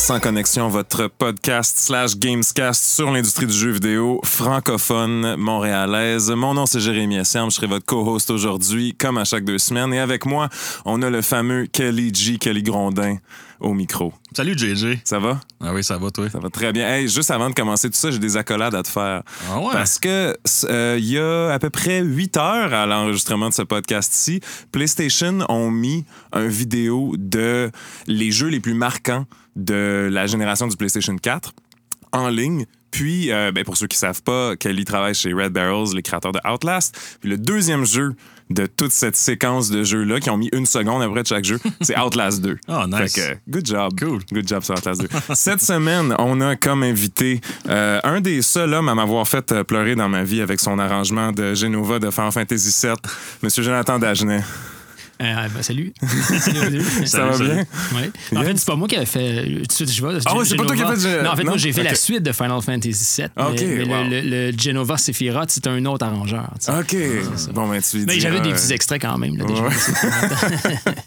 Sans Connexion, votre podcast slash gamescast sur l'industrie du jeu vidéo francophone montréalaise. Mon nom, c'est Jérémy Asserme. Je serai votre co-host aujourd'hui, comme à chaque deux semaines. Et avec moi, on a le fameux Kelly G. Kelly Grondin au micro. Salut JJ. Ça va? Ah oui, ça va toi? Ça va très bien. Hey, juste avant de commencer tout ça, j'ai des accolades à te faire. Ah ouais? Parce que euh, il y a à peu près 8 heures à l'enregistrement de ce podcast-ci, PlayStation ont mis un vidéo de les jeux les plus marquants de la génération du PlayStation 4 en ligne. Puis, euh, ben, pour ceux qui savent pas, Kelly travaille chez Red Barrels, les créateurs de Outlast. Puis le deuxième jeu de toute cette séquence de jeux-là, qui ont mis une seconde après de chaque jeu, c'est Outlast 2. Ah, nice. Fait que, good job. Cool. Good job sur Outlast 2. Cette semaine, on a comme invité euh, un des seuls hommes à m'avoir fait euh, pleurer dans ma vie avec son arrangement de Genova de Final Fantasy VII, Monsieur Jonathan Dagenet. Euh, ben, salut. salut. Ça va salut. bien? Ouais. En Yes. fait, c'est pas moi qui avais fait. Tout de suite, je vois. Ah ouais, c'est pas toi qui as fait Non, en fait, non? moi, j'ai fait la suite de Final Fantasy VII. Ok, mais, mais wow. le, le- le Genova Sephiroth, c'est un autre arrangeur. tu sais. OK. Bon, ben, tu Mais j'avais des euh, petits extraits quand même. Là, déjà. Ouais.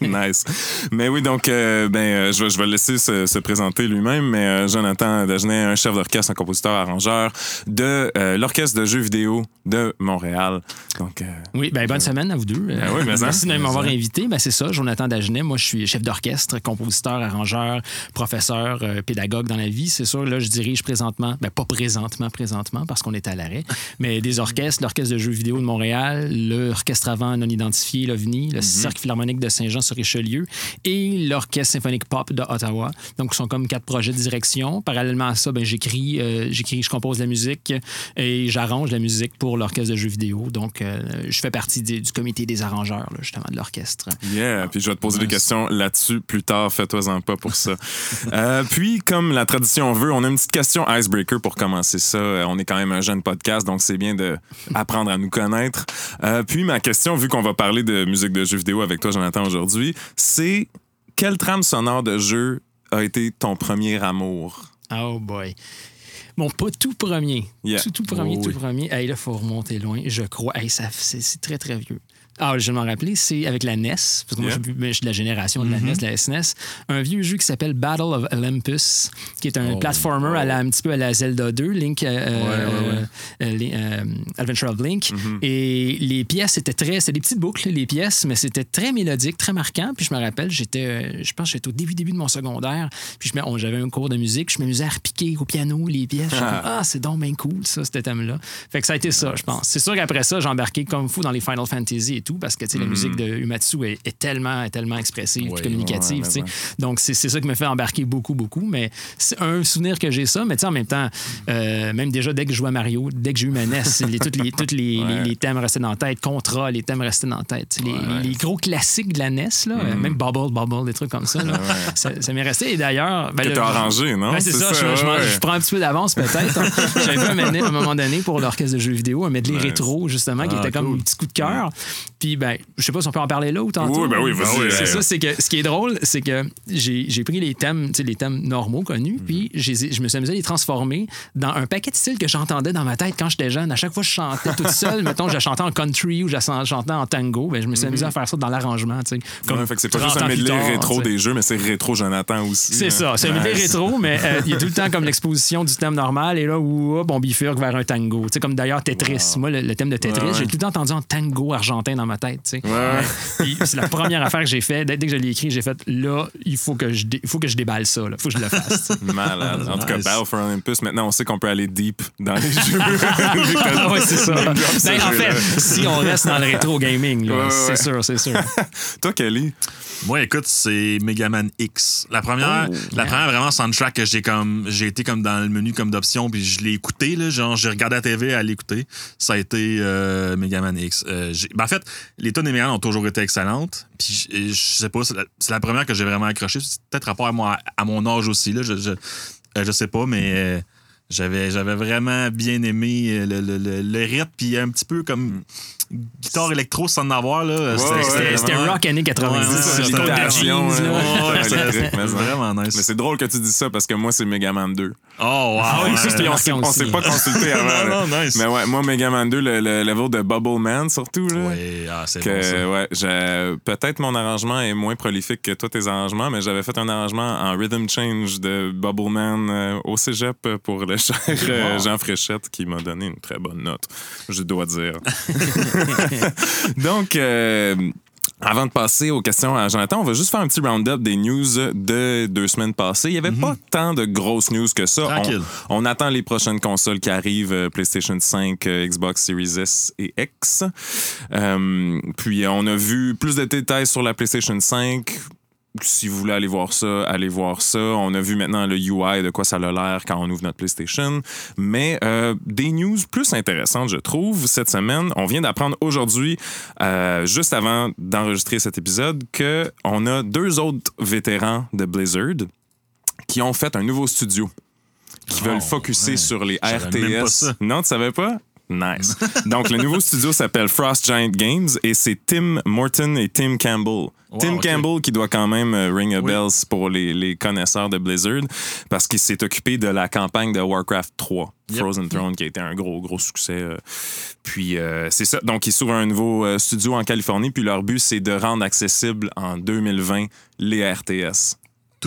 nice. Mais oui, donc, euh, ben, euh, je, vais, je vais le laisser se, se présenter lui-même, mais euh, Jonathan Dagenet, un chef d'orchestre, un compositeur, arrangeur de euh, l'Orchestre de jeux vidéo de Montréal. Donc, euh, Oui, ben, bonne semaine à vous deux. Euh, Ben oui, mais. Merci de m'avoir ça. Invité. Ben, c'est ça, Jonathan Dagenet. Moi, je suis chef d'orchestre, compositeur, arrangeur, professeur, euh, pédagogue dans la vie. C'est sûr, là, je dirige présentement, ben, pas présentement, présentement, parce qu'on est à l'arrêt, mais des orchestres, l'Orchestre de jeux vidéo de Montréal, l'Orchestre avant non identifié, l'OVNI, le Cercle philharmonique de Saint-Jean-sur-Richelieu et l'Orchestre symphonique pop de Ottawa. Donc, ce sont comme quatre projets de direction. Parallèlement à ça, ben, j'écris, euh, j'écris, je compose la musique et j'arrange la musique pour l'Orchestre de jeux vidéo. Donc, euh, je fais partie des- du comité des arrangeurs, là, justement, de l'orchestre. Yeah, puis je vais te poser des questions là-dessus plus tard. Fais-toi-en pas pour ça. Euh, puis, comme la tradition veut, on a une petite question icebreaker pour commencer ça. Euh, On est quand même un jeune podcast, donc c'est bien d'apprendre à nous connaître. Euh, puis, ma question, vu qu'on va parler de musique de jeux vidéo avec toi, Jonathan, aujourd'hui, c'est quelle trame sonore de jeu a été ton premier amour? Oh boy. Bon, pas tout premier. Yeah. Tout, tout premier, Oh, tout premier. Hey, là, il faut remonter loin, je crois. Hey, c'est très, très vieux. Ah, je vais m'en rappeler, c'est avec la NES, parce que moi, Yeah. je, suis- je suis de la génération de la NES, de la SNES, un vieux jeu qui s'appelle Battle of Olympus, qui est un Oh, platformer à la, un petit peu à la Zelda 2, Link, euh, Ouais, ouais, ouais. euh, euh, Adventure of Link. Mm-hmm. Et les pièces étaient très. C'était des petites boucles, les pièces, mais c'était très mélodique, très marquant. Puis je me rappelle, j'étais. euh, Je pense que j'étais au début, début de mon secondaire. Puis j'avais un cours de musique. Je m'amusais à repiquer au piano les pièces. Comme, ah, c'est donc bien cool, ça, ce thème-là. Fait que ça a été ça, je pense. C'est sûr qu'après ça, j'ai embarqué comme fou dans les Final Fantasy tout, parce que sais, la musique de Umatsu est, est tellement, est tellement expressive, puis communicative. ouais, ouais. Donc, c'est ça qui me fait embarquer beaucoup, beaucoup. Mais c'est un souvenir que j'ai ça. Mais en même temps, euh, même déjà, dès que je jouais à Mario, dès que j'ai eu ma NES, les, tous les, toutes les, Ouais. les, thèmes restaient dans la tête. Contra, les thèmes restaient dans la tête. Les, les gros classiques de la NES, là, Mm. euh, même Bubble, Bubble, des trucs comme ça, là, ça, ça m'est resté. Et d'ailleurs... ben, Que arrangé, non? C'est ça, je, je- ouais. je prends un petit peu d'avance peut-être. hein. J'avais un, à un moment donné pour l'orchestre de jeux vidéo, un medley rétro, justement, qui Ah, était comme cool. un petit coup de cœur. Puis, ben, je sais pas si on peut en parler là ou tantôt. Oui, ben oui, vas-y. C'est Ouais. ça, c'est que ce qui est drôle, c'est que j'ai pris les thèmes, tu sais, les thèmes normaux connus, puis j'ai- je me suis amusé à les transformer dans un paquet de styles que j'entendais dans ma tête quand j'étais jeune. À chaque fois que je chantais toute seule, mettons, je chantais en country ou je chantais en tango, ben, je me suis amusé à faire ça dans l'arrangement, tu sais. Comme Ouais, fait que c'est pas 30 juste un medley rétro des jeux, mais c'est rétro Jonathan aussi. C'est hein. ça, c'est un medley rétro, mais euh, il y a tout le temps comme l'exposition du thème normal et là où on bifurque vers un tango. Tu sais, comme d'ailleurs Tetris. Moi, le, le thème de Tetris, Ouais, ouais. j'ai tout le temps entendu en tango argentin dans ma tête. tu sais. Ouais. Puis c'est la première affaire que j'ai fait. Dès, que je l'ai écrit, j'ai fait là, il faut que je, faut que je déballe ça. Il faut que je le fasse. tu sais. Malade. En tout cas, Nice. Battle for Olympus, maintenant, on sait qu'on peut aller deep dans les jeux. Ouais, c'est ça. Ben, en fait, si on reste dans le rétro gaming, là, Ouais, ouais, c'est sûr, c'est sûr. Toi, Kelly, Moi, écoute, c'est Mega Man X. La première, Oh, la première vraiment soundtrack que j'ai comme j'ai été comme dans le menu comme d'option puis je l'ai écouté là, genre j'ai regardé la TV à l'écouter. Ça a été euh, Mega Man X. Euh, ben, en fait, les tonnes de Mega Man ont toujours été excellentes. Puis je, sais pas, c'est la, première que j'ai vraiment accroché. C'est peut-être rapport à, moi, à mon âge aussi là. Je, je, euh, je sais pas, mais euh, J'avais, j'avais vraiment bien aimé euh, le, le, le, le rythme, puis un petit peu comme guitare électro sans en avoir. Là. C'était c'était rock années 90. Ouais, ça, ouais, c'était mais vraiment Mais nice. c'est drôle que tu dis ça parce que moi, c'est Megaman 2. Oh, wow! Ah oui, ça, c'était ouais. on s'est, pas consulté avant. là. Non, non, nice. Mais ouais, moi, Megaman 2, le, le level de Bubble Man surtout. Là, Ouais, ah, c'est que, bon ça. ouais, j'ai- peut-être mon arrangement est moins prolifique que toi tes arrangements, mais j'avais fait un arrangement en rhythm change de Bubble Man euh, au cégep pour le cher euh, Jean Fréchette qui m'a donné une très bonne note, je dois dire. Donc, euh, avant de passer aux questions à Jonathan, on va juste faire un petit round-up des news de deux semaines passées. Il n'y avait pas tant de grosses news que ça. Tranquille. On, attend les prochaines consoles qui arrivent, euh, PlayStation 5, euh, Xbox Series S et X. Euh, puis on a vu plus de détails sur la PlayStation 5. Si vous voulez aller voir ça, allez voir ça. On a vu maintenant le UI de quoi ça a l'air quand on ouvre notre PlayStation. Mais euh, des news plus intéressantes, je trouve, cette semaine. On vient d'apprendre aujourd'hui, euh, juste avant d'enregistrer cet épisode, que on a deux autres vétérans de Blizzard qui ont fait un nouveau studio qui Oh, veulent focuser ouais. sur les Je RTS. ça. Non, tu savais pas? Nice. Donc, le nouveau studio s'appelle Frost Giant Games et c'est Tim Morton et Tim Campbell. Tim. Campbell qui doit quand même euh, ring a Oui. bells pour les, les connaisseurs de Blizzard parce qu'il s'est occupé de la campagne de Warcraft 3, Yep. Frozen Throne, qui a été un gros, gros succès. euh. Puis, euh, c'est ça. Donc, ils s'ouvrent un nouveau studio en Californie, puis leur but, c'est de rendre accessible en 2020 les RTS.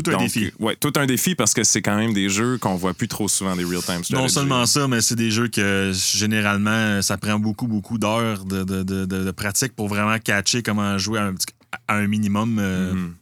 Tout un Donc, défi. Ouais, tout un défi parce que c'est quand même des jeux qu'on voit plus trop souvent des real-time strategy. Non seulement ça, mais c'est des jeux que généralement, ça prend beaucoup, beaucoup d'heures de, de, de, de- de pratique pour vraiment catcher comment jouer à un, petit- à un minimum. euh, Mhm.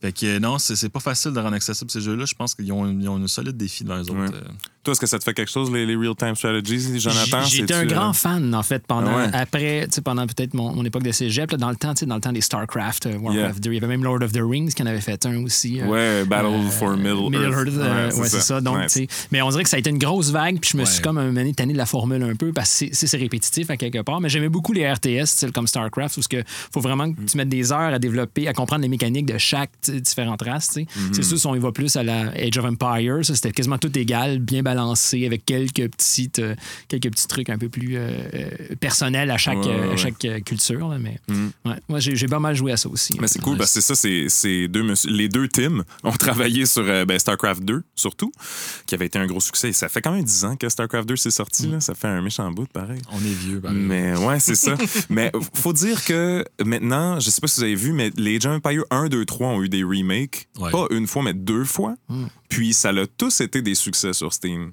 Fait que non, c'est pas facile de rendre accessible ces jeux-là. Je pense qu'ils ont, ont un solide défi devant eux autres. Ouais. Toi, est-ce que ça te fait quelque chose, les, les real-time strategies, Jonathan? J'ai- J'étais un grand euh, fan, en fait, pendant, Ah ouais. après, tu sais, pendant peut-être mon, mon époque de cégep, là, dans le temps, tu sais, dans le temps des StarCraft, euh, Warcraft Yeah. 2. Il y avait même Lord of the Rings qui en avait fait un aussi. euh, Ouais, Battle euh, for Middle, Earth. euh, ouais, c'est ça. Donc, Nice. tu sais, mais on dirait que ça a été une grosse vague, puis je me suis comme un moment donné tanné de la formule un peu parce que c'est- répétitif à quelque part. Mais j'aimais beaucoup les RTS, style comme StarCraft, où il faut vraiment Mm. que tu mettes des heures à développer, à comprendre les mécaniques de chaque différente race. tu sais. Mm-hmm. C'est sûr, si on y va plus à la Age of Empires, ça, c'était quasiment tout égal, bien balancé, avec quelques petites, euh, quelques petits trucs un peu plus euh, euh, personnels à chaque, Ouais, ouais, à chaque culture. là, mais ouais, moi, j'ai pas mal joué à ça aussi. Mais c'est cool parce que c'est ça, c'est, c'est deux les deux teams ont travaillé sur euh, ben, StarCraft 2, surtout, qui avait été un gros succès. Et ça fait quand même 10 ans que StarCraft 2 s'est sorti. Mm. Là. Ça fait un méchant bout, pareil. On est vieux. pareil. Mais ouais, c'est ça. mais faut dire que maintenant, je sais pas si vous avez vu, mais les of Empire 1, 2, 3 ont eu des remakes. Ouais. Pas une fois, mais deux fois. Mm. Puis ça a tous été des succès sur Steam.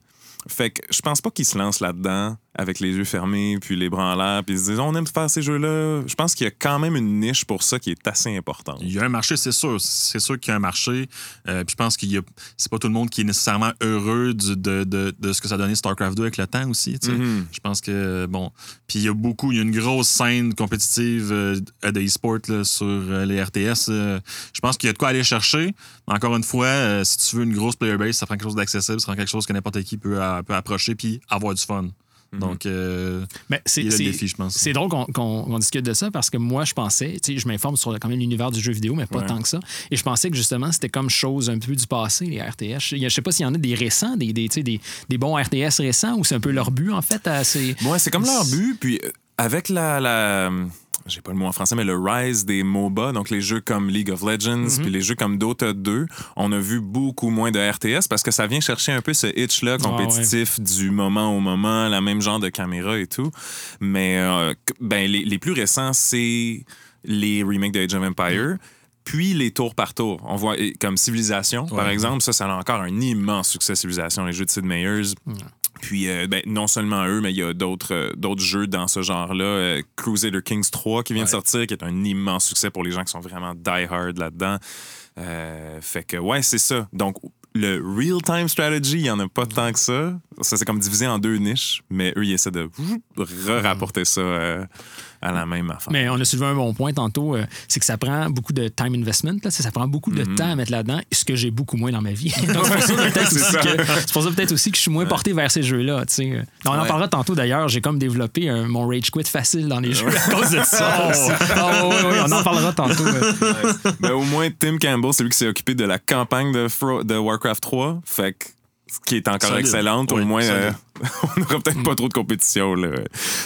Fait que je pense pas qu'ils se lancent là-dedans avec les yeux fermés, puis les bras en l'air, puis ils se disent on aime faire ces jeux-là. Je pense qu'il y a quand même une niche pour ça qui est assez importante. Il y a un marché, c'est sûr. C'est sûr qu'il y a un marché. Euh, puis je pense qu'il y a. C'est pas tout le monde qui est nécessairement heureux du- de, de, de ce que ça a donné StarCraft 2 avec le temps aussi. Mhm. Je pense que, bon. Puis il y a beaucoup, il y a une grosse scène compétitive euh, de e-sport sur euh, les RTS. euh. je pense qu'il y a de quoi aller chercher. Encore une fois, euh, si tu veux une grosse player base, ça prend quelque chose d'accessible, ça prend quelque chose que n'importe qui peut, euh, peut approcher puis avoir du fun. Donc, euh, Mais c'est- il y a le défi, je pense. C'est drôle qu'on discute de ça parce que moi, je pensais, tu sais, je m'informe sur quand même l'univers du jeu vidéo, mais pas Ouais. tant que ça. Et je pensais que justement, c'était comme chose un peu du passé, les RTS. Je sais pas s'il y en a des récents, des, des, des, des bons RTS récents ou c'est un peu leur but, en fait. à ces- Ouais, c'est comme leur but. Puis euh, avec la. la j'ai pas le mot en français, mais le rise des MOBA, donc les jeux comme League of Legends, puis les jeux comme Dota 2, on a vu beaucoup moins de RTS parce que ça vient chercher un peu ce hitch-là compétitif du moment au moment, la même genre de caméra et tout. Mais euh, ben, les, les plus récents, c'est les remakes de Age of Empire. Puis les tours par tour. On voit comme Civilisation, par exemple, ça, ça a encore un immense succès, Civilisation, les jeux de Sid Meier's. Puis, euh, ben, non seulement eux, mais il y a d'autres euh, d'autres jeux dans ce genre-là. Euh, Crusader Kings 3 qui vient de sortir, qui est un immense succès pour les gens qui sont vraiment die-hard là-dedans. Euh, fait que, ouais, c'est ça. Donc, le real-time strategy, il n'y en a pas tant que ça. Ça, c'est comme divisé en deux niches, mais eux, ils essaient de re-rapporter ça euh, à la même affaire. Mais on a soulevé un bon point tantôt, euh, c'est que ça prend beaucoup de time investment, là, ça ça prend beaucoup de temps à mettre là-dedans, ce que j'ai beaucoup moins dans ma vie. C'est pour ça peut-être aussi, que- je suis moins porté vers ces jeux-là. On en Ouais. parlera tantôt d'ailleurs, j'ai comme développé un- mon rage quit facile dans les jeux à cause de ça. Oh. Ah, ouais, ouais, ouais, on en parlera tantôt. euh. Ben, au moins, Tim Campbell, c'est lui qui s'est occupé de la campagne de, Fro- de Warcraft 3. Fait que qui est encore Solide. excellente. Au moins, euh, on n'aura peut-être pas trop de compétition. Là.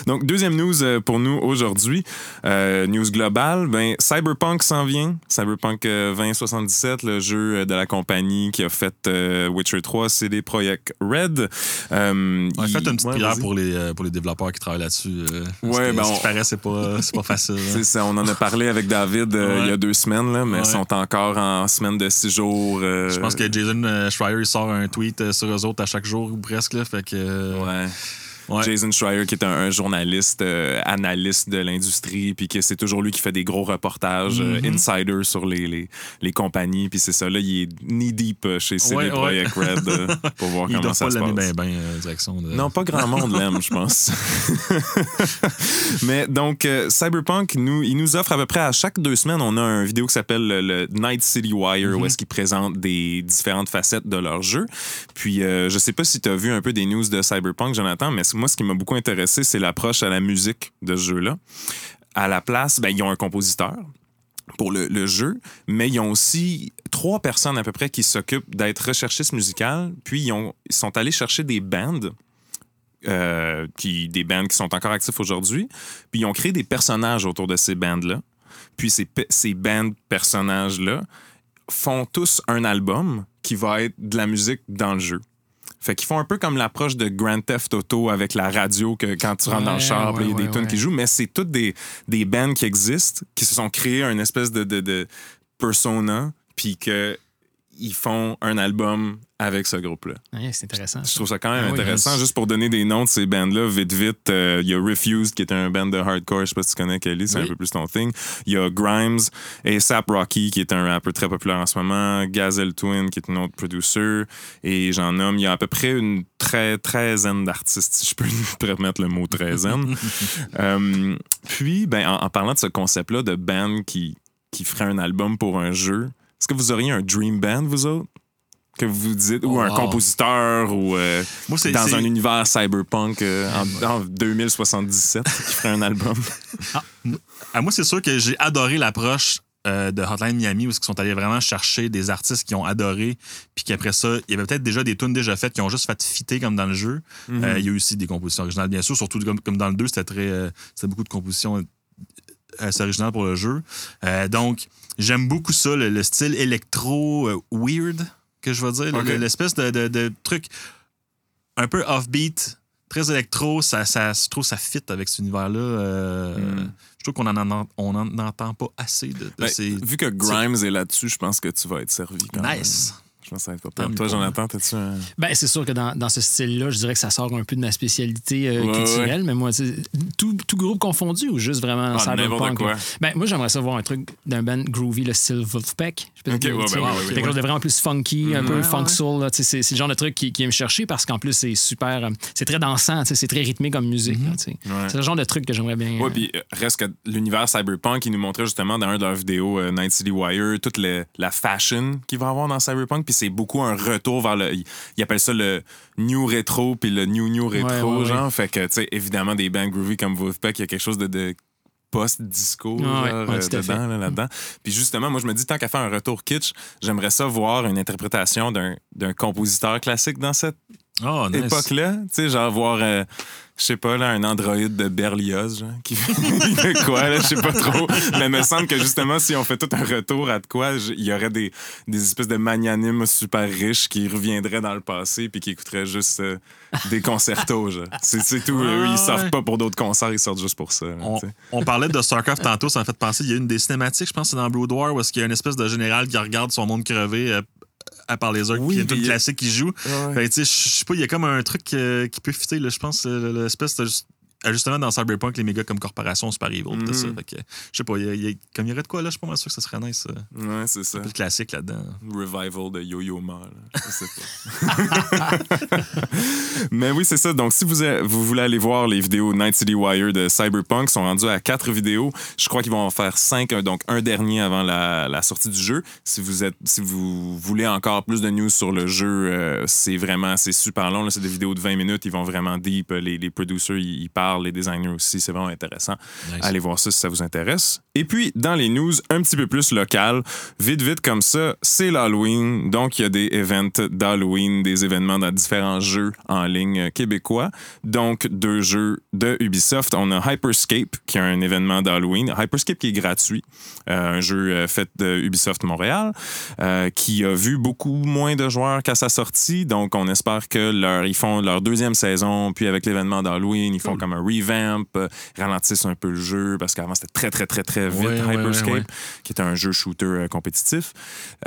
Donc, deuxième news euh, pour nous aujourd'hui. Euh, news globale, ben, Cyberpunk s'en vient. Cyberpunk euh, 2077, le jeu euh, de la compagnie qui a fait euh, Witcher 3, CD Projekt Red. Euh, On a il- fait une petite Ouais, prière pour les, euh, pour les développeurs qui travaillent là-dessus. euh, Ouais, ben, ce on- qui paraît, c'est pas, facile. hein. C'est ça, on en a parlé avec David euh, Ouais. il y a deux semaines, là, mais Ouais. ils sont encore en semaine de six jours. euh, Je pense que Jason euh, Schreier, il sort un tweet euh, sur eux autres à chaque jour ou presque. Là, fait que, euh, Ouais. Ouais. Jason Schreier, qui est un, un journaliste, euh, analyste de l'industrie, puis que c'est toujours lui qui fait des gros reportages euh, Mhm. insider sur les, les, les compagnies. Puis c'est ça, là, il est knee-deep euh, chez CD Ouais, ouais. Projekt Red euh, pour voir Il comment ça pas se passe. bien, bien, euh, direction. De... Non, pas grand monde l'aime, je pense. Mais donc, Cyberpunk, nous, il nous offre à peu près à chaque deux semaines, on a une vidéo qui s'appelle le, le Night City Wire, où est-ce qu'ils présentent des différentes facettes de leur jeu. Puis, je sais pas si tu as vu un peu des news de Cyberpunk, Jonathan, mais moi, ce qui m'a beaucoup intéressé, c'est l'approche à la musique de ce jeu-là. À la place, ben, ils ont un compositeur pour le, jeu, mais ils ont aussi trois personnes à peu près qui s'occupent d'être recherchistes musicales, puis ils, ont, ils sont allés chercher des bands euh, qui, des bands qui sont encore actifs aujourd'hui. Puis ils ont créé des personnages autour de ces bands-là. Puis ces, ces bands personnages-là font tous un album qui va être de la musique dans le jeu. Fait qu'ils font un peu comme l'approche de Grand Theft Auto avec la radio que quand tu rentres dans le char, il y a des tunes qui jouent, mais c'est toutes des, des bands qui existent, qui se sont créés une espèce de, de, de persona, puis que ils font un album avec ce groupe-là. Ouais, c'est intéressant. Je trouve ça quand même Ah oui, intéressant. yes. Juste pour donner des noms de ces bands-là, vite, vite, euh, il y a Refused, qui est un band de hardcore. Je sais pas si tu connais Kelly, c'est Oui. un peu plus ton thing. Il y a Grimes, ASAP Rocky, qui est un rappeur très populaire en ce moment. Gazelle Twin, qui est une autre producer. Et j'en nomme, il y a à peu près une très treizaine d'artistes, si je peux me permettre le mot treizaine. Euh, puis, ben, en, en parlant de ce concept-là de band qui, qui ferait un album pour un jeu, est-ce que vous auriez un dream band, vous autres? Que vous dites, ou un compositeur, ou euh, Moi, dans un univers cyberpunk euh, en, en 2077 qui ferait un album? Ah, moi, c'est sûr que j'ai adoré l'approche euh, de Hotline Miami où ils sont allés vraiment chercher des artistes qui ont adoré, puis qu'après ça, il y avait peut-être déjà des tunes déjà faites qui ont juste fait fitter comme dans le jeu. Mhm. Il y a eu aussi des compositions originales, bien sûr, surtout comme, comme dans le 2, c'était très. c'était beaucoup de compositions assez originales pour le jeu. Donc, j'aime beaucoup ça, le, le style électro euh, weird, que je veux dire, l'espèce de, de- de truc un peu offbeat. Très électro, ça, ça, je trouve que ça fit avec cet univers-là. euh, Mhm. Je trouve qu'on en, en- on en entend pas assez de, de Ben, ces. Vu que Grimes est là-dessus, je pense que tu vas être servi. Quand même. Nice. Pense que ça va être pas pire. Toi, Jonathan, t'as-tu un. Ben, c'est sûr que dans, dans ce style-là, je dirais que ça sort un peu de ma spécialité euh, Ouais, culturelle, mais moi, tu sais, tout, tout groupe confondu ou juste vraiment Ah, cyberpunk? quoi. Ben, moi, j'aimerais savoir un truc d'un band groovy, le style Wolfpack. Je peux te Ok, dire, ouais, ben sais, ouais, ouais, quelque ouais. chose de vraiment plus funky, un Mhm. peu Ouais, funk soul. là, tu sais, C'est le genre de truc qui, qui aime me chercher parce qu'en plus, c'est super. euh, C'est très dansant, tu sais, c'est très rythmé comme musique. là, tu sais. Ouais. C'est le genre de truc que j'aimerais bien. Ouais, euh, puis euh, reste que l'univers cyberpunk, il nous montrait justement dans un de leurs vidéos, euh, Night City Wire, toute le- la fashion qu'il va avoir dans cyberpunk, puis c'est beaucoup un retour vers le. Ils appellent ça le new rétro, puis le new new rétro, Ouais, ouais, genre. Fait que, tu sais, évidemment, des bands groovy comme Wolfpack, il y a quelque chose de. de post-disco Ouais, ouais, fait. dedans, là, là-dedans. Puis justement, moi, je me dis, tant qu'à faire un retour kitsch, j'aimerais ça voir une interprétation d'un d'un compositeur classique dans cette Oh, nice. époque-là. Tu sais, genre voir, euh, je sais pas, là, un androïde de Berlioz, genre, qui fait quoi, là, je sais pas trop. Mais il me semble que justement, si on fait tout un retour à de quoi, il y aurait des, des espèces de magnanimes super riches qui reviendraient dans le passé puis qui écouteraient juste euh, des concertos, genre. C'est tout. Eux, ils sortent pas pour d'autres concerts, ils sortent juste pour ça. là, On, parlait de StarCraft tantôt, ça m'a fait penser. Il y a une des cinématiques, je pense, c'est dans Brood War, où est-ce qu'il y a une espèce de général qui regarde son monde crevé euh, à part les orques, Oui, puis il y a une toute classique qui joue. Ouais. Fait que, tu sais, je sais pas, il y a comme un truc euh, qui peut fitter, là, je pense, euh, l'espèce de. Justement, dans Cyberpunk, les méga comme corporations super evil, pis tout ça. Mhm. Fait que, je sais pas, il y a- y a- comme il y aurait de quoi là, je suis pas mal sûr que ça serait nice. euh, Ouais, c'est ça. un peu de classique là-dedans. revival de Yo-Yo Ma. là. Je sais pas. Mais oui, c'est ça. Donc, si vous, vous voulez aller voir les vidéos Night City Wire de Cyberpunk, ils sont rendus à quatre vidéos. Je crois qu'ils vont en faire cinq, donc un dernier avant la, la sortie du jeu. Si vous êtes, si vous voulez encore plus de news sur le jeu, euh, c'est vraiment, c'est super long. C'est des vidéos de 20 minutes. Ils vont vraiment deep. Les, les producers, ils, ils parlent. Les designers aussi. C'est vraiment intéressant. Nice. Allez voir ça si ça vous intéresse. Et puis, dans les news un petit peu plus locales, vite, vite comme ça, c'est l'Halloween. Donc, il y a des events d'Halloween, des événements dans différents jeux en ligne québécois. Donc, deux jeux de Ubisoft. On a Hyperscape, qui est un événement d'Halloween. Hyperscape qui est gratuit. Euh, un jeu euh, fait de Ubisoft Montréal, euh, qui a vu beaucoup moins de joueurs qu'à sa sortie. Donc, on espère que leur, ils font leur deuxième saison, puis avec l'événement d'Halloween, ils font comme un revamp, euh, ralentissent un peu le jeu, parce qu'avant, c'était très, très, très, très vite, Ouais, Hyperscape, ouais, ouais. qui est un jeu shooter euh, compétitif.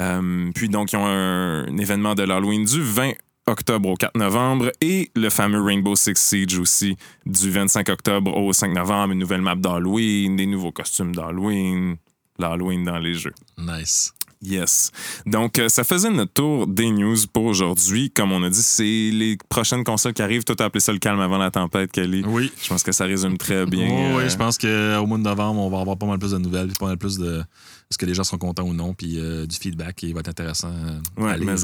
Euh, puis, donc, ils ont un, un événement de l'Halloween du 20 octobre au 4 novembre et le fameux Rainbow Six Siege aussi du 25 octobre au 5 novembre, une nouvelle map d'Halloween, des nouveaux costumes d'Halloween, l'Halloween dans les jeux. Nice. Yes. Donc, euh, ça faisait notre tour des news pour aujourd'hui. Comme on a dit, c'est les prochaines consoles qui arrivent. Toi, t'as appelé ça le calme avant la tempête, Kelly. Oui. Je pense que ça résume très bien. Oui, euh, je pense qu'au mois de novembre, on va avoir pas mal plus de nouvelles, puis pas mal plus de est-ce que les gens sont contents ou non, puis euh, du feedback qui va être intéressant. euh, lire. mais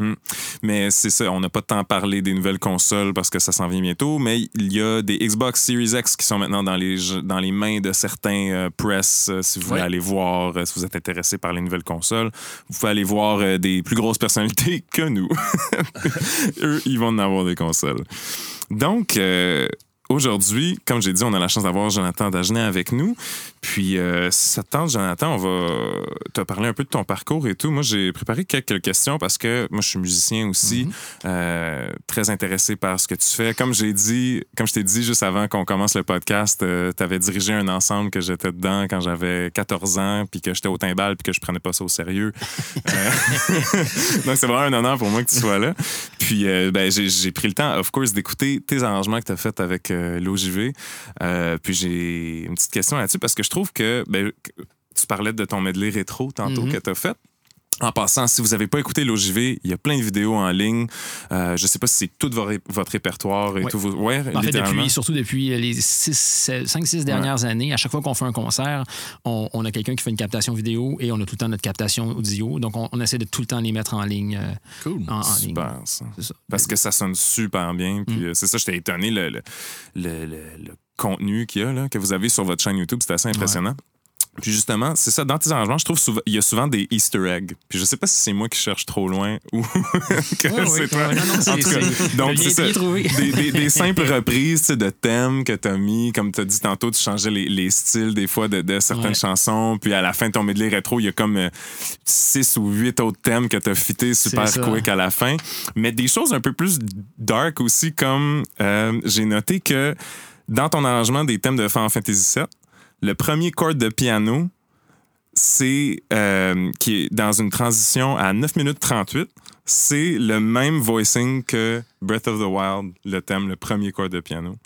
Hmm. Mais c'est ça, on n'a pas à parler des nouvelles consoles parce que ça s'en vient bientôt, mais il y a des Xbox Series X qui sont maintenant dans les, dans les mains de certains euh, press. euh, si vous voulez aller voir, euh, si vous êtes intéressé par les nouvelles consoles, vous pouvez aller voir euh, des plus grosses personnalités que nous. Eux, ils vont en avoir des consoles. Donc, aujourd'hui, comme j'ai dit, on a la chance d'avoir Jonathan Dagenet avec nous. Puis, euh, si ça te tente, Jonathan, on va te parler un peu de ton parcours et tout. Moi, j'ai préparé quelques questions parce que moi, je suis musicien aussi, euh, très intéressé par ce que tu fais. Comme j'ai dit, comme je t'ai dit juste avant qu'on commence le podcast, tu avais dirigé un ensemble que j'étais dedans quand j'avais 14 ans, puis que j'étais au timbal, puis que je prenais pas ça au sérieux. Euh, Donc, c'est vraiment un honneur pour moi que tu sois là. Puis, euh, ben, j'ai pris le temps, of course, d'écouter tes arrangements que tu as faits avec euh, l'OJV. Euh, puis, j'ai une petite question là-dessus parce que je trouve que ben, tu parlais de ton medley rétro tantôt Mhm. que tu as fait. En passant, si vous n'avez pas écouté l'OJV, il y a plein de vidéos en ligne. Euh, je sais pas si c'est tout vo- votre répertoire et Ouais. tout. Vos... Ouais, En fait, depuis, surtout depuis les 5-6 dernières années, à chaque fois qu'on fait un concert, on, on a quelqu'un qui fait une captation vidéo et on a tout le temps notre captation audio. Donc, on, on essaie de tout le temps les mettre en ligne. euh, Cool. en, en ligne. Super, ça. C'est ça. Parce que ça sonne super bien. Puis euh, c'est ça, j'étais étonné le, le, le- le- le contenu qu'il y a, là, que vous avez sur votre chaîne YouTube. C'est assez impressionnant. Puis justement, c'est ça, dans tes arrangements, je trouve souvent, il y a souvent des Easter eggs. Puis je sais pas si c'est moi qui cherche trop loin ou que Ouais, c'est toi. non, non, c'est- en tout cas, c'est- donc c'est ça. Des, des- des simples reprises de thèmes que tu as mis. Comme tu as dit tantôt, tu changeais les, les styles des fois de, de certaines Ouais. chansons. Puis à la fin de ton medley rétro, il y a comme euh, six ou huit autres thèmes que tu as fités super quick à la fin. Mais des choses un peu plus dark aussi, comme euh, j'ai noté que dans ton arrangement des thèmes de Final Fantasy VII, le premier chord de piano, c'est euh, qui est dans une transition à 9 minutes 38. C'est le même voicing que Breath of the Wild, le thème, le premier chord de piano.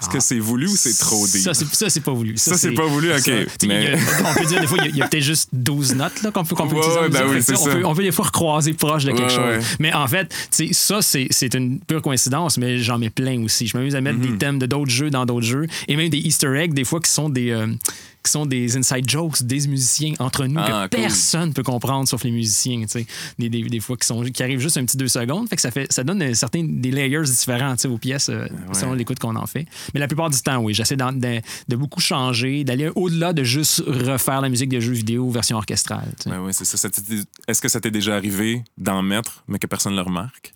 Est-ce que c'est voulu ou c'est trop deep? Ça, c'est, pas voulu. Ça, c'est pas voulu, ok. a- Mais- on peut dire des fois, il y a- peut-être juste 12 notes là, qu'on peut, qu'on peut Ouais, ben oui, on, peut, on peut des fois recroiser proche de quelque Ouais, chose. Mais en fait, ça, c'est, c'est une pure coïncidence, mais j'en mets plein aussi. Je m'amuse à mettre des thèmes de d'autres jeux dans d'autres jeux et même des Easter eggs, des fois, qui sont des. euh, qui sont des inside jokes des musiciens entre nous Ah, que cool. personne peut comprendre sauf les musiciens. Des, des, des fois qui, sont, qui arrivent juste un petit deux secondes, fait que ça, fait, ça donne euh, certains des layers différents aux pièces euh, selon l'écoute qu'on en fait. Mais la plupart du temps, oui, j'essaie de, de beaucoup changer, d'aller au-delà de juste refaire la musique de jeux vidéo version orchestrale. tu sais. Ben oui, c'est ça. Est-ce que ça t'est déjà arrivé d'en mettre, mais que personne ne le remarque?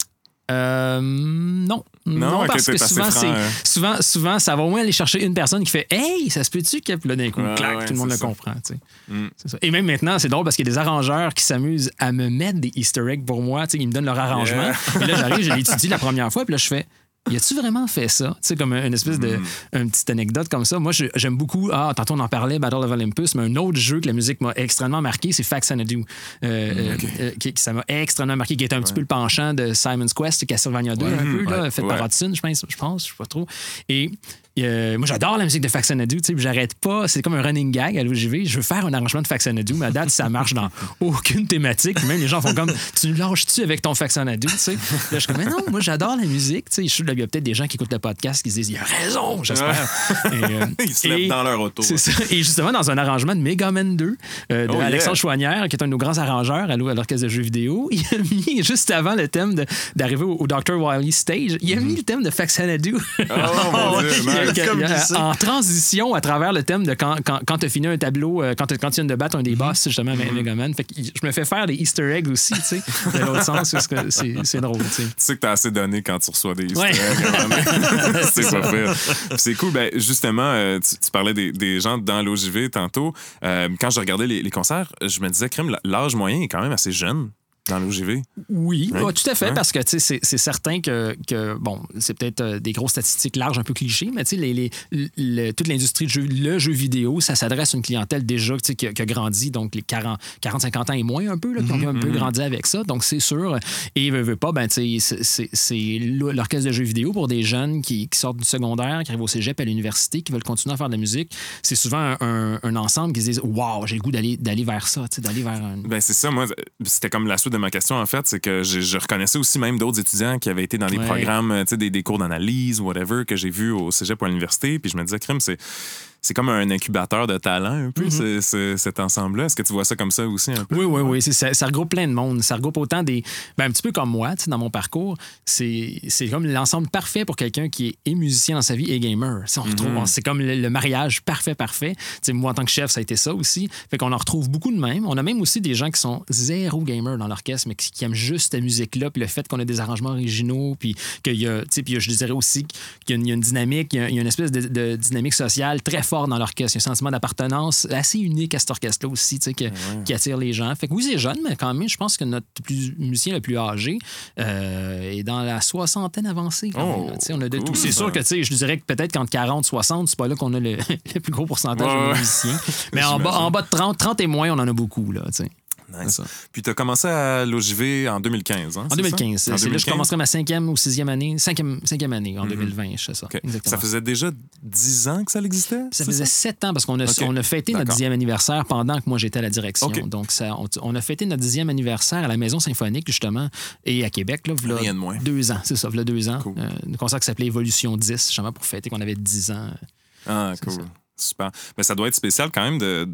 Euh, non. Non, parce que souvent, franc, hein. souvent, souvent, ça va au moins aller chercher une personne qui fait Hey, ça se peut-tu que. Puis là, d'un coup, clac, ouais, tout le monde le ça. comprend. tu sais. Mm. Ça. Et même maintenant, c'est drôle parce qu'il y a des arrangeurs qui s'amusent à me mettre des Easter eggs pour moi. Tu sais, ils me donnent leur arrangement. Yeah. Et là, j'arrive, je l'étudie la première fois, puis là, je fais. Y a-tu vraiment fait ça? Tu sais, comme une espèce de. Mm. Une petite anecdote comme ça. Moi, j'aime beaucoup. Ah, tantôt, on en parlait, Battle of Olympus, mais un autre jeu que la musique m'a extrêmement marqué, c'est Fax and Ado. Euh, euh, euh, qui, ça m'a extrêmement marqué, qui est un petit peu le penchant de Simon's Quest Castlevania 2, un peu, là, fait par Hudson, je pense, je pense, je sais pas trop. Et. Euh, moi, j'adore la musique de Fax and Ado, tu sais, puis j'arrête pas. C'est comme un running gag à l'OGV. Je veux faire un arrangement de Fax and Ado, mais à date, ça marche dans aucune thématique. Même les gens font comme Tu nous lâches-tu avec ton Fax and Ado, tu sais? Là, je suis comme Mais non, moi, j'adore la musique, tu sais. Je suis là, Il y a peut-être des gens qui écoutent le podcast qui se disent Il a raison, j'espère. Euh, Ils se lèvent dans leur auto. c'est ça. Et justement, dans un arrangement de Mega Man 2, euh, de Oh, yeah. Alexandre Chouanière, qui est un de nos grands arrangeurs à l'o- à l'orchestre de jeux vidéo, il a mis, juste avant le thème d'arriver au, au Dr. Wily Stage, il a mis le thème de Faxanadu. Oh, mon Dieu, que- en transition à travers le thème de quand, quand, quand tu as fini un tableau, euh, quand, tu viens de battre un des boss, justement, avec Megaman. Fait que je me fais faire des Easter eggs aussi, tu sais, de l'autre sens, parce que c'est c'est drôle, tu sais. Tu sais que t'as assez donné quand tu reçois des easter eggs, c'est pas pire. C'est cool. Ben, justement, euh, tu, tu parlais des, des gens dans l'OJV tantôt. Euh, quand je regardais les, les concerts, je me disais, crème, l'âge moyen est quand même assez jeune dans l'OJV. Oui, ouais, tout à fait, Ouais. parce que c'est certain que, que, bon, c'est peut-être euh, des grosses statistiques larges, un peu clichés, mais tu sais, les, les- le- toute l'industrie de jeu, le jeu vidéo, ça s'adresse à une clientèle déjà qui, a- qui a grandi, donc les 40, 50 ans et moins un peu, là, qui ont un peu grandi avec ça, donc c'est sûr. Et veut, veut pas, ben, tu sais, c'est- l'orchestre de jeux vidéo pour des jeunes qui, qui sortent du secondaire, qui arrivent au cégep, à l'université, qui veulent continuer à faire de la musique. C'est souvent un, un- un ensemble qui se disent, waouh, j'ai le goût d'aller d'aller vers ça, tu sais, d'aller vers un. Ben c'est ça, moi, c'était comme la suite de ma question, en fait, c'est que je, je reconnaissais aussi même d'autres étudiants qui avaient été dans des Ouais. programmes, des, des cours d'analyse, whatever, que j'ai vu au cégep ou à l'université, puis je me disais, crème, c'est... C'est comme un incubateur de talent, un peu, ce- ce- cet ensemble-là. Est-ce que tu vois ça comme ça aussi, un peu? Oui, oui, oui. Ça, ça regroupe plein de monde. Ça regroupe autant des. Ben, un petit peu comme moi, tu sais, dans mon parcours. C'est comme l'ensemble parfait pour quelqu'un qui est et musicien dans sa vie et gamer. On retrouve- on- C'est comme le, le mariage parfait, parfait. Tu sais, moi, en tant que chef, ça a été ça aussi. Fait qu'on en retrouve beaucoup de même. On a même aussi des gens qui sont zéro gamer dans l'orchestre, mais qui, qui aiment juste cette musique-là. Puis le fait qu'on a des arrangements originaux. Puis qu'il y a. Tu sais, puis je dirais aussi qu'il y a une, il y a une dynamique, il y a, il y a une espèce de, de dynamique sociale très dans l'orchestre. Il y a un sentiment d'appartenance assez unique à cet orchestre-là aussi, tu sais, que- qui attire les gens. Fait que oui, c'est jeune, mais quand même, je pense que notre plus, musicien le plus âgé euh, est dans la soixantaine avancée. Quand Oh, même, là. Tu sais, on a de cool, tout. C'est sûr que tu sais, je dirais que peut-être qu'entre 40 60, c'est pas là qu'on a le, le plus gros pourcentage Ouais, de musiciens. Mais en bas, en bas de 30, 30 et moins, on en a beaucoup. Là, tu sais. Nice. Puis tu as commencé à l'OJV en 2015, hein? En c'est 2015. ça? En C'est là que je 2015? commencerai ma cinquième ou sixième année. Cinquième, cinquième année en 2020, je sais ça. Ça faisait déjà 10 ans que ça existait? Ça faisait sept ans parce qu'on a, OK. on a fêté notre dixième anniversaire pendant que moi j'étais à la direction. Donc, ça, on, on a fêté notre dixième anniversaire à la Maison Symphonique, justement, et à Québec. Là, v'là Rien de moins. Deux ans, c'est ça, v'là deux ans. Cool. Euh, un concert qui s'appelait Évolution 10, justement, pour fêter qu'on avait 10 ans. Ah, C'est cool. ça. Super. Mais ça doit être spécial quand même de.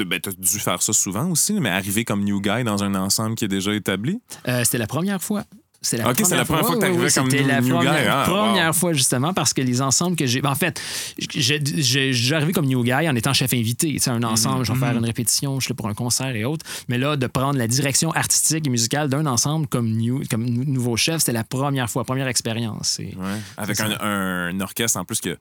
Ben, t'as dû faire ça souvent aussi, mais arriver comme new guy dans un ensemble qui est déjà établi? Euh, c'était la première fois. C'est la c'est première fois que t'arrivais comme c'était new- la new guy. première, Ah, première wow. fois, justement, parce que les ensembles que j'ai. ben, En fait, arrivé comme new guy en étant chef invité. Tu sais, un ensemble, je vais faire une répétition, je suis là pour un concert et autres. Mais là, de prendre la direction artistique et musicale d'un ensemble comme, new, comme nou- nouveau chef, c'était la première fois, première expérience. C'est- Ouais. Avec C'est un, un orchestre en plus qui a,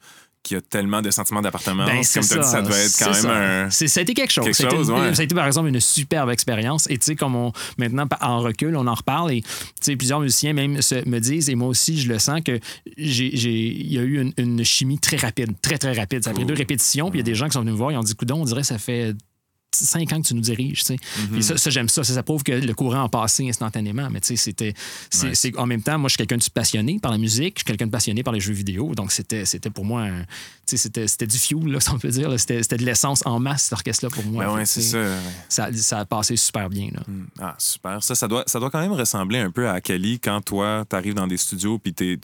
qui a tellement de sentiments d'appartenance. Ben, comme c'est tu as dit, ça devait être quand même ça. un. Ça a été quelque chose. quelque ça, a été, chose, ouais. ça a été, par exemple, une superbe expérience. Et tu sais, comme on, maintenant, en recul, on en reparle et tu sais, plusieurs musiciens même se- me disent, et moi aussi, je le sens, que il y a eu une, une chimie très rapide, très, très rapide. Ça a pris deux répétitions, puis il y a des gens qui sont venus me voir, ils ont dit, coudon, on dirait que ça fait cinq ans que tu nous diriges, tu sais. Mm-hmm. Ça, ça, j'aime ça. ça. ça prouve que le courant a passé instantanément. Mais tu sais, c'était... Ouais. En même temps, moi, je suis quelqu'un de passionné par la musique, je suis quelqu'un de passionné par les jeux vidéo. Donc, c'était pour moi... un- tu sais, C'était du fuel, là, si on peut dire. C'était de l'essence en masse, cet orchestre-là, pour moi. Ben ouais, c'est ça. ouais. ça. Ça a passé super bien, là. Mm. Ah, super. Ça, ça doit, ça doit quand même ressembler un peu à Kali quand toi, tu arrives dans des studios puis t'es-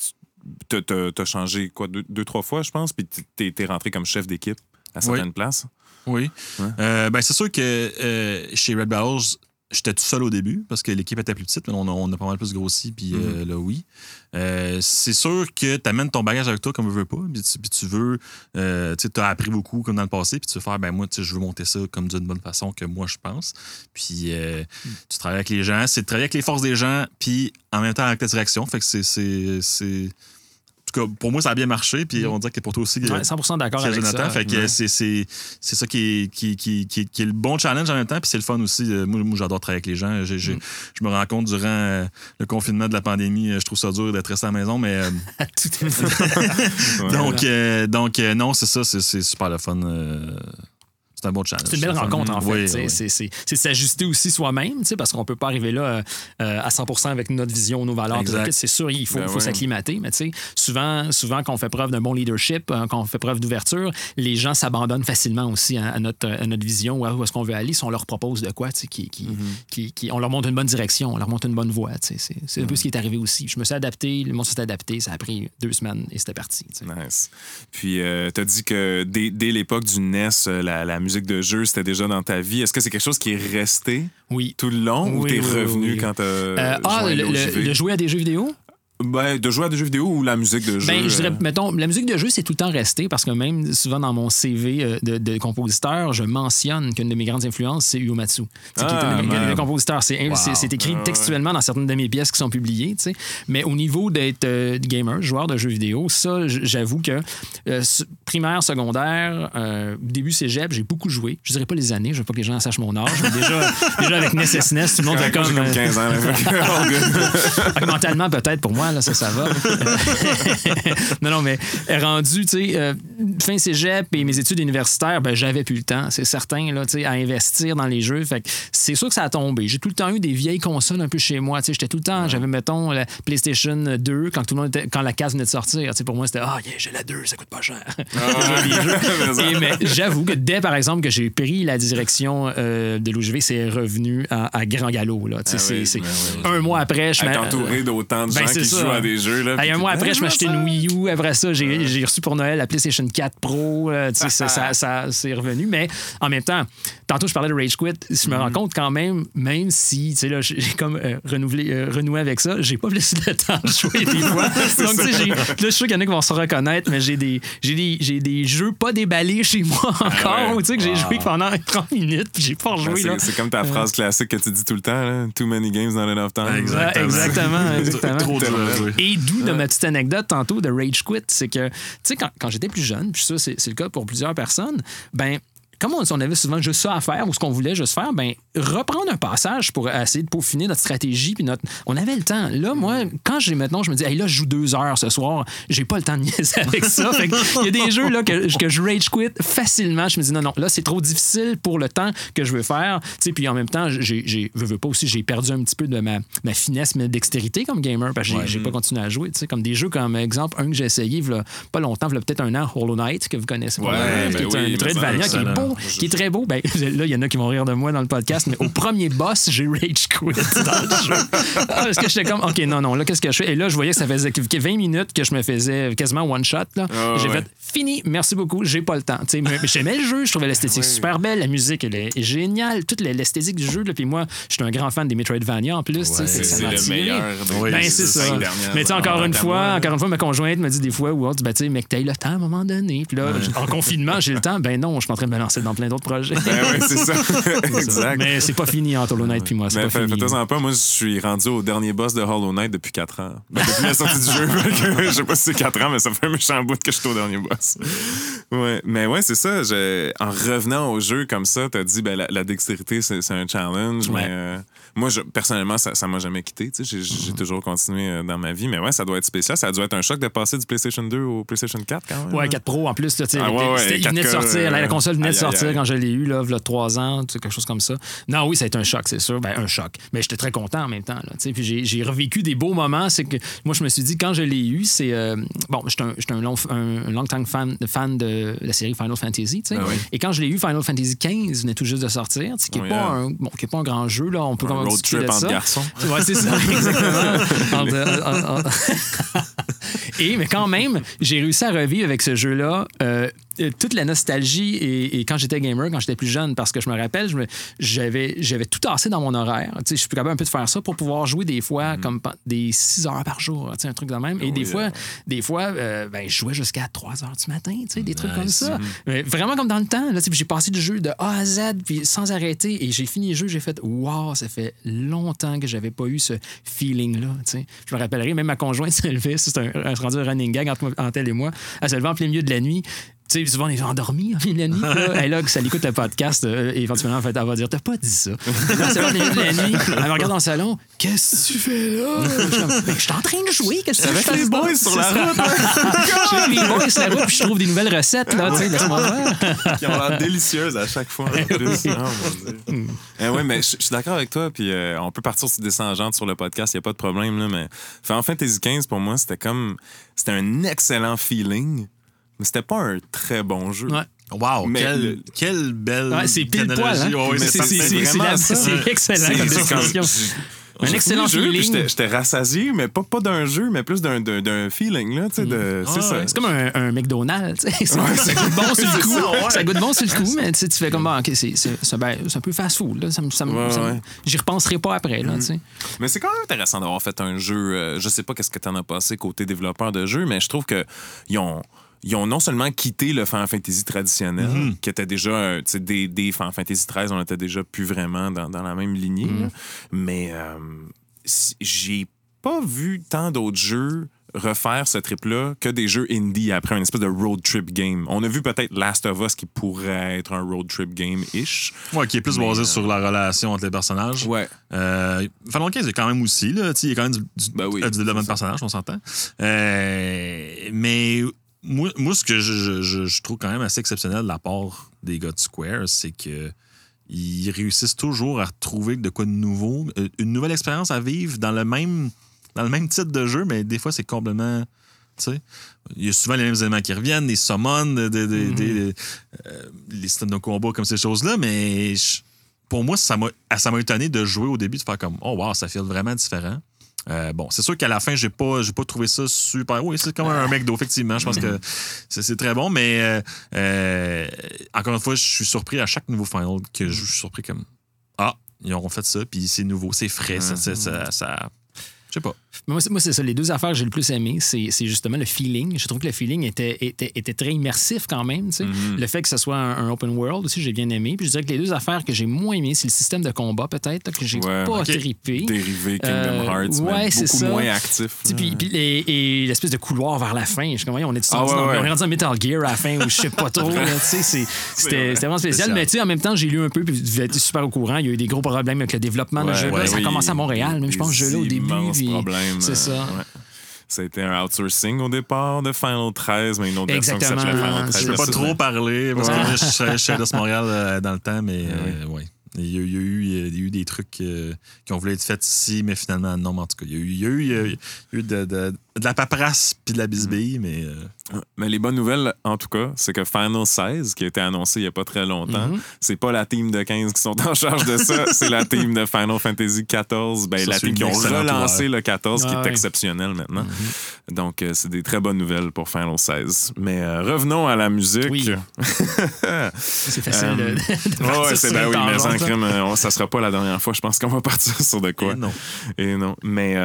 tu as changé quoi, deux, deux, trois fois, je pense, puis tu es, rentré comme chef d'équipe à certaines places? Oui. Ouais. Euh, ben, c'est sûr que euh, chez Red Battles, j'étais tout seul au début parce que l'équipe était plus petite, mais on a, on a pas mal plus grossi, puis euh, là, oui. Euh, c'est sûr que tu amènes ton bagage avec toi comme tu veux pas, puis tu, tu veux, euh, tu as appris beaucoup comme dans le passé, puis tu veux faire, ben moi, je veux monter ça comme d'une bonne façon que moi, je pense. Puis euh, tu travailles avec les gens, c'est de travailler avec les forces des gens, puis en même temps avec la direction. Fait que c'est. Tout cas, pour moi, ça a bien marché, puis on dirait que pour toi aussi. Ouais, 100% d'accord avec Jonathan. ça. Fait que Ouais. c'est, c'est, c'est ça qui est, qui, qui, qui, qui est le bon challenge en même temps, puis c'est le fun aussi. Euh, Moi, moi j'adore travailler avec les gens. J'ai- j'ai- Mm. Je me rends compte durant euh, le confinement de la pandémie, euh, je trouve ça dur d'être resté à la maison, mais euh, Tout. Ouais. donc, euh, donc euh, non, c'est ça, c'est, c'est super le fun. euh, c'est un bon challenge. C'est une belle rencontre, en fait. Oui. C'est- s'ajuster aussi soi-même, parce qu'on peut pas arriver là euh, euh, à 100% avec notre vision, nos valeurs. C'est sûr, il faut, Ben faut s'acclimater, mais souvent, souvent quand on fait preuve d'un bon leadership, euh, quand on fait preuve d'ouverture, les gens s'abandonnent facilement aussi à, à notre, à notre vision, où est-ce qu'on veut aller, si on leur propose de quoi, qui, qui, Mm-hmm. qui- qui- on leur montre une bonne direction, on leur montre une bonne voie. C'est un peu ce qui est arrivé aussi. Je me suis adapté, le monde s'est adapté, ça a pris deux semaines et c'était parti. Nice. Puis, tu as dit que dès, dès l'époque du NES, euh, la, la musique de jeu, c'était déjà dans ta vie. Est-ce que c'est quelque chose qui est resté Oui. tout le long ou t'es oui, revenu quand t'as Euh, ah, le, jouer à des jeux vidéo? Ben, de jouer à des jeux vidéo ou la musique de jeu? Ben, je dirais, euh, mettons, la musique de jeu, c'est tout le temps resté parce que même souvent dans mon CV euh, de, de compositeur, je mentionne qu'une de mes grandes influences, c'est Uematsu. Tu sais, qui est Ah, un compositeurs. C'est c'est- c'est écrit Ah, textuellement dans certaines de mes pièces qui sont publiées. tu sais. Mais au niveau d'être euh, gamer, joueur de jeux vidéo, ça, j'avoue que euh, primaire, secondaire, euh, début cégep, j'ai beaucoup joué. Je dirais pas les années, je veux pas que les gens sachent mon âge, mais déjà, déjà avec Ness SNES, tout le monde fait comme. comme euh, 15 ans. mentalement, peut-être pour moi, là, ça, ça va. non, non, mais rendu, tu sais, euh, fin cégep et mes études universitaires, ben, j'avais plus le temps, c'est certain, là, tu sais, à investir dans les jeux. Fait que c'est sûr que ça a tombé. J'ai tout le temps eu des vieilles consoles un peu chez moi, tu sais, j'étais tout le temps, j'avais, mettons, la PlayStation 2 quand tout le monde était, quand la case venait de sortir, tu sais, pour moi, c'était, ah, yeah, j'ai la 2, ça coûte pas cher. Ah. Mais ça. Et, mais j'avoue que dès, par exemple, que j'ai pris la direction euh, de l'OGV, c'est revenu à, à grand galop, là. Tu sais, Ah c'est- oui, ben un mois après, je m'a- entouré d'autant de Ben, gens c'est qui ça. jouent à des jeux. Là, Hey, puis un mois après, je m'achetais une Wii U. Après ça, j'ai reçu pour Noël la PlayStation 4 Pro. euh, ça, ça, ça c'est revenu. Mais en même temps, tantôt, je parlais de Rage Quit. Je me Mm-hmm. rends compte quand même, même si, j'ai comme euh, renouvelé, euh, renoué avec ça, j'ai pas plus le temps de jouer des fois. Donc, tu sais, j'ai- là, je suis sûr qu'il y en a qui vont se reconnaître, mais j'ai des, des, jeux pas déballés chez moi encore. Ah ouais. Tu sais, que j'ai joué pendant 30 minutes, puis j'ai pas Ben, rejoué. c'est- comme ta phrase classique que tu dis tout le temps, là. Too many games, not enough time. Exactement, exactement. Trop de Et d'où de ma petite anecdote tantôt de Rage Quit, c'est que, tu sais, quand, quand j'étais plus jeune, puis ça, c'est c'est le cas pour plusieurs personnes, ben comme on, on avait souvent juste ça à faire ou ce qu'on voulait juste faire, ben reprendre un passage pour essayer de peaufiner notre stratégie puis notre. On avait le temps. Là, moi, quand j'ai maintenant, je me dis, hey, là, je joue deux heures ce soir, j'ai pas le temps de niaiser avec ça. Il y a des jeux là que, que je rage quit facilement. Je me dis non, non, là, c'est trop difficile pour le temps que je veux faire. Tu sais, puis en même temps, j'ai, veux, veux pas aussi, j'ai perdu un petit peu de ma, ma finesse, ma dextérité comme gamer parce que j'ai, pas continué à jouer. Tu sais, comme des jeux comme exemple un que j'ai essayé pas longtemps, peut-être un an, Hollow Knight que vous connaissez. Ouais, probablement, ben qui est oui, un mais Metroidvania ça, qui est excellent. Qui est très beau. Ben, là, il y en a qui vont rire de moi dans le podcast, mais au premier boss, j'ai rage quit dans le jeu. Ah, parce que j'étais comme, OK, non, non, là, qu'est-ce que je fais? Et là, je voyais que ça faisait que 20 minutes que je me faisais quasiment one shot. Là. Ah, j'ai ouais. fait, fini, merci beaucoup, j'ai pas le temps. J'aimais le jeu, je trouvais l'esthétique super belle, la musique, elle est géniale, toute l'esthétique du jeu. Là, puis moi, je suis un grand fan des Metroidvania en plus. Ouais, c'est- ça C'est m'a le meilleur. Oui, Ben, c'est ça. dernières Mais tu sais, encore une fois, encore une fois, ma conjointe me dit des fois ou autre, ben, tu sais, mais que t'aies le temps à un moment donné. Puis là, en confinement, j'ai le temps. Ben non, je suis en train de me lancer dans plein d'autres projets. Ben oui, c'est ça. exact. Mais c'est pas fini entre Hollow Knight puis moi. C'est pas fini. fais-toi en pas, moi je suis rendu au dernier boss de Hollow Knight depuis 4 ans. Ben, depuis la sortie du jeu, je sais pas si c'est 4 ans, mais ça fait un méchant bout que je suis au dernier boss. Ouais, mais ouais, c'est ça. je- en revenant au jeu comme ça, t'as dit ben, la, la dextérité, c'est c'est un challenge, Ouais. mais euh, moi, je, personnellement, ça ça m'a jamais quitté. tu sais, J'ai j'ai toujours continué euh, dans ma vie, mais ouais, ça doit être spécial. Ça doit être un choc de passer du PlayStation 2 au PlayStation 4 quand même. Ouais, 4 Pro en plus. Là, tu sais, Ah, ouais, ouais, il venait de 4K, sortir. La, la console venait de aïe, sortir aïe. quand je l'ai eu, là, il y a 3 ans, quelque chose comme ça. Non, oui, ça a été un choc, c'est sûr. Ben, un choc. Mais j'étais très content en même temps. Là, tu sais, puis j'ai, j'ai revécu des beaux moments. C'est que moi, je me suis dit, quand je l'ai eu, c'est. euh, bon, j'étais un, j'étais un long, un, un long time fan, fan de la série Final Fantasy. Ben oui. Et quand je l'ai eu, Final Fantasy XV venait tout juste de sortir, qui n'est Oui, pas, un, bon, pas un grand jeu. Là, on peut Un quand même road trip de entre ça. garçons. Ouais, c'est ça, exactement. Entre- en- en- et, mais quand même, j'ai réussi à revivre avec ce jeu-là euh, toute la nostalgie et, et quand j'étais gamer, quand j'étais plus jeune, parce que je me rappelle, j'avais, j'avais tout tassé dans mon horaire. Tu sais, je suis capable un peu de faire ça pour pouvoir jouer des fois comme pa- des 6 heures par jour, tu sais, un truc de même. Et des fois, euh. des fois euh, ben, je jouais jusqu'à 3 heures du matin, tu sais, des trucs comme ça. Mais vraiment comme dans le temps. Là, j'ai passé le jeu de A à Z, puis sans arrêter. Et j'ai fini le jeu, j'ai fait Wow, ça fait longtemps que j'avais pas eu ce feeling-là. Je me rappellerai, même ma conjointe s'est levée, c'est un, un, rendu un running gag entre, entre elle et moi. Elle s'est levée en plein milieu de la nuit. Tu sais, souvent, on est endormis en milieu de la nuit. Là, et là, que ça l'écoute le podcast, euh, et éventuellement, en fait, elle va dire T'as pas dit ça. Elle de la nuit, elle me regarde dans le salon Qu'est-ce que tu fais là? Je suis en train de jouer. Qu'est-ce que tu avec les boys sur la C'est ça. Je suis avec les boys sur la route, puis je trouve des nouvelles recettes. Là, tu sais, laisse-moi qui ont l'air délicieuses à chaque fois. Mon Dieu. Eh ouais, mais je suis d'accord avec toi. Puis euh, on peut partir sur des tangentes sur le podcast, il n'y a pas de problème. Là, mais Final Fantasy XV, pour moi, c'était comme. C'était un excellent feeling, mais c'était pas un très bon jeu. Ouais. Wow, Mais quelle, le- quelle belle Ouais, c'est pile poil. Hein? C'est excellent comme description. Un excellent feeling. J'étais rassasié, mais pas, pas d'un jeu, mais plus d'un- feeling, là, tu sais, de... Ah C'est ça. C'est comme un, un McDonald's. tu. Ça, Ouais, ça c'est- goûte bon sur le c'est coup. ça, ouais. Ça goûte bon sur le coup, mais tu tu fais comme, ah, OK, c'est c'est- c'est ben, c'est un peu fast-food. là. Ça me- ça me- Ouais, ça me- ouais. Mm. J'y repenserai pas après. Là, tu sais. Mais c'est quand même intéressant d'avoir fait un jeu. euh, je sais pas qu'est-ce que t'en as passé côté développeur de jeu, mais je trouve que ils ont. Ils ont non seulement quitté le Final Fantasy traditionnel, Mhm. qui était déjà, tu sais, des, des Final Fantasy 13, on était déjà plus vraiment dans, dans la même lignée, Mhm. mais euh, j'ai pas vu tant d'autres jeux refaire ce trip-là que des jeux indie après une espèce de road trip game. On a vu peut-être Last of Us qui pourrait être un road trip game-ish. Ouais, qui est plus basé euh, sur la relation entre les personnages. Ouais. Euh, Final 15, il y a quand même aussi, là, tu sais, il y a quand même du, du- Ben oui, euh, du développement de personnages, on s'entend. Euh, mais moi, moi, ce que je, je- je- je trouve quand même assez exceptionnel de la part des gars de Square, c'est que ils réussissent toujours à trouver de quoi de nouveau, euh, une nouvelle expérience à vivre dans le même dans le même titre de jeu, mais des fois c'est complètement il y a souvent les mêmes éléments qui reviennent, des summons, de- de- de- des- euh, les systèmes de combat comme ces choses-là, mais je- pour moi, ça m'a ça m'a étonné de jouer au début, de faire comme Oh wow, ça fait vraiment différent. Euh, bon, c'est sûr qu'à la fin, j'ai pas, j'ai pas trouvé ça super. Oui, c'est comme un McDo, effectivement. Je pense que c'est très bon, mais euh, euh, encore une fois, je suis surpris à chaque nouveau final que je suis surpris comme Ah, ils auront fait ça, puis c'est nouveau, c'est frais, ça, ça, ça, ça- Je sais pas. Moi, c'est- ça. Les deux affaires que j'ai le plus aimé, c'est justement le feeling. Je trouve que le feeling était, était, était très immersif quand même. tu sais. Mm-hmm. Le fait que ce soit un, un open world aussi, j'ai bien aimé. Puis je dirais que les deux affaires que j'ai moins aimé, c'est le système de combat peut-être, que j'ai Ouais, pas ok. trippé. Dérivé Kingdom Euh, Hearts, ouais, mais c'est beaucoup ça. moins actif. Puis, puis les- et l'espèce de couloir vers la fin. Je suis comme, voyons, on est Ah ouais, dans, ouais. on est rendu en Metal Gear à la fin ou je sais pas trop. C'était vraiment spécial. Mais tu sais, en même temps, j'ai lu un peu, puis vous être super au courant. Il y a eu des gros problèmes avec le développement de Ouais, jeu. ouais, ça a commencé à Montréal, même je pense, ce jeu-là au début. puis- C'est euh, ça. ouais. Ça a été un outsourcing au départ de Final 13, mais une autre version qui Exactement. s'appelait Final 13. Je peux pas trop parler parce que Ouais. je suis chez Eidos Montréal euh, dans le temps, mais euh, ouais. Il y, a, il y a eu, il y a eu des trucs euh, qui ont voulu être faits ici, mais finalement, non. mais En tout cas, il y a eu, il y a eu, il y a eu- il y a eu de, de- de la paperasse puis de la bisbille, mais euh, Mais les bonnes nouvelles, en tout cas, c'est que Final 16, qui a été annoncé il n'y a pas très longtemps, Mhm. c'est pas la team de 15 qui sont en charge de ça, c'est la team de Final Fantasy 14, ben, Ça, la team qui ont relancé le 14, qui est exceptionnel maintenant. Donc, euh, c'est des très bonnes nouvelles pour Final 16. Mais euh, revenons à la musique. Oui. C'est facile de, ouais, c'est ben oui, mais en crime, euh, ça sera pas la dernière fois. Je pense qu'on va partir sur de quoi. non. Et non. Mais,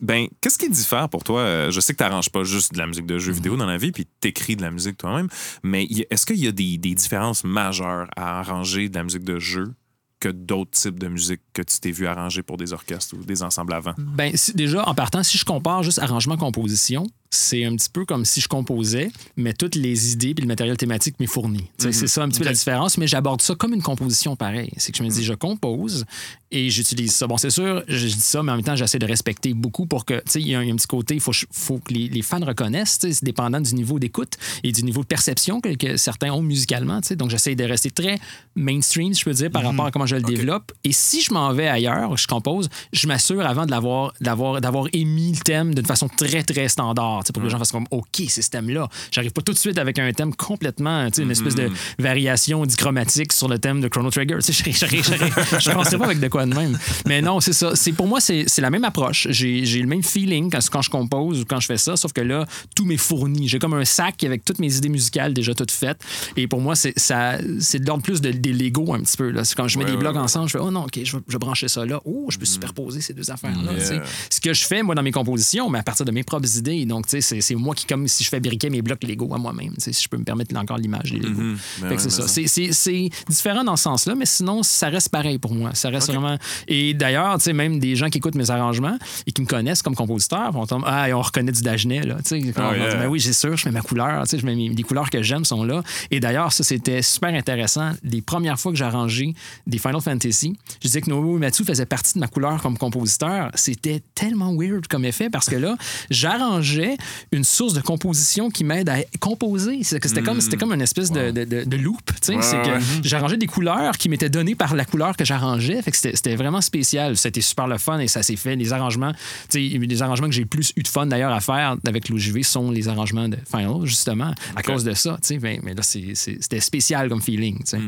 ben, qu'est-ce qui diffère pour toi? Je sais que tu n'arranges pas juste de la musique de jeux vidéo dans la vie, puis tu écris de la musique toi-même, mais est-ce qu'il y a des, des différences majeures à arranger de la musique de jeu que d'autres types de musique que tu t'es vu arranger pour des orchestres ou des ensembles avant? Ben, si- déjà, en partant, si je compare juste arrangement-composition, c'est un petit peu comme si je composais, mais toutes les idées et le matériel thématique m'est fourni. C'est ça un petit peu la différence, mais j'aborde ça comme une composition pareille. C'est que je me dis, je compose et j'utilise ça. Bon, c'est sûr, je, dis ça, mais en même temps, j'essaie de respecter beaucoup pour que, tu sais, il y, y a un petit côté, il faut, faut que les, les fans reconnaissent, c'est dépendant du niveau d'écoute et du niveau de perception que, que certains ont musicalement. Donc, j'essaie de rester très mainstream, je peux dire, par rapport à comment je le développe. Et si je m'en vais ailleurs, je compose, je m'assure avant d'avoir émis le thème d'une façon très, très standard, pour que les gens fassent comme, OK, c'est ce thème-là. J'arrive pas tout de suite avec un thème complètement, une espèce de variation dichromatique sur le thème de Chrono Trigger. Je commencerai pas avec de quoi de même. Mais non, c'est ça. C'est, pour moi, c'est, c'est la même approche. J'ai, j'ai le même feeling quand, quand je compose ou quand je fais ça, sauf que là, tout m'est fourni. J'ai comme un sac avec toutes mes idées musicales déjà toutes faites. Et pour moi, c'est, ça, c'est de l'ordre plus de, des Lego un petit peu. Là. C'est quand je mets Ouais, des blocs ouais. ensemble, je fais, oh non, OK, je vais, je vais brancher ça là. Oh, je peux superposer ces deux affaires-là. Yeah. Ce que je fais, moi, dans mes compositions, mais à partir de mes propres idées. Donc, c'est, c'est moi qui, comme si je fabriquais mes blocs Lego à moi-même, si je peux me permettre encore l'image des Lego. Ben que ouais, c'est ça. C'est- différent dans ce sens-là, mais sinon, ça reste pareil pour moi. Ça reste vraiment. Et d'ailleurs, même des gens qui écoutent mes arrangements et qui me connaissent comme compositeur vont tomber, Ah, on reconnaît du Dagenet, là. On yeah. dit, Ben oui, j'ai sûr, je mets ma couleur. Je mets mes- les couleurs que j'aime sont là. Et d'ailleurs, ça, c'était super intéressant. Les premières fois que j'ai arrangé des Final Fantasy, je disais que Nobuo Uematsu faisait partie de ma couleur comme compositeur. C'était tellement weird comme effet parce que là, j'arrangeais une source de composition qui m'aide à composer. C'était comme, c'était comme une espèce de, de- de- de loop. c'est que j'arrangeais des couleurs qui m'étaient données par la couleur que j'arrangeais. C'était vraiment spécial. C'était super le fun et ça s'est fait. Les arrangements, les arrangements que j'ai plus eu de fun d'ailleurs à faire avec l'OJV sont les arrangements de Final, justement, à cause de ça. Mais, mais là, c'était spécial comme feeling. sais.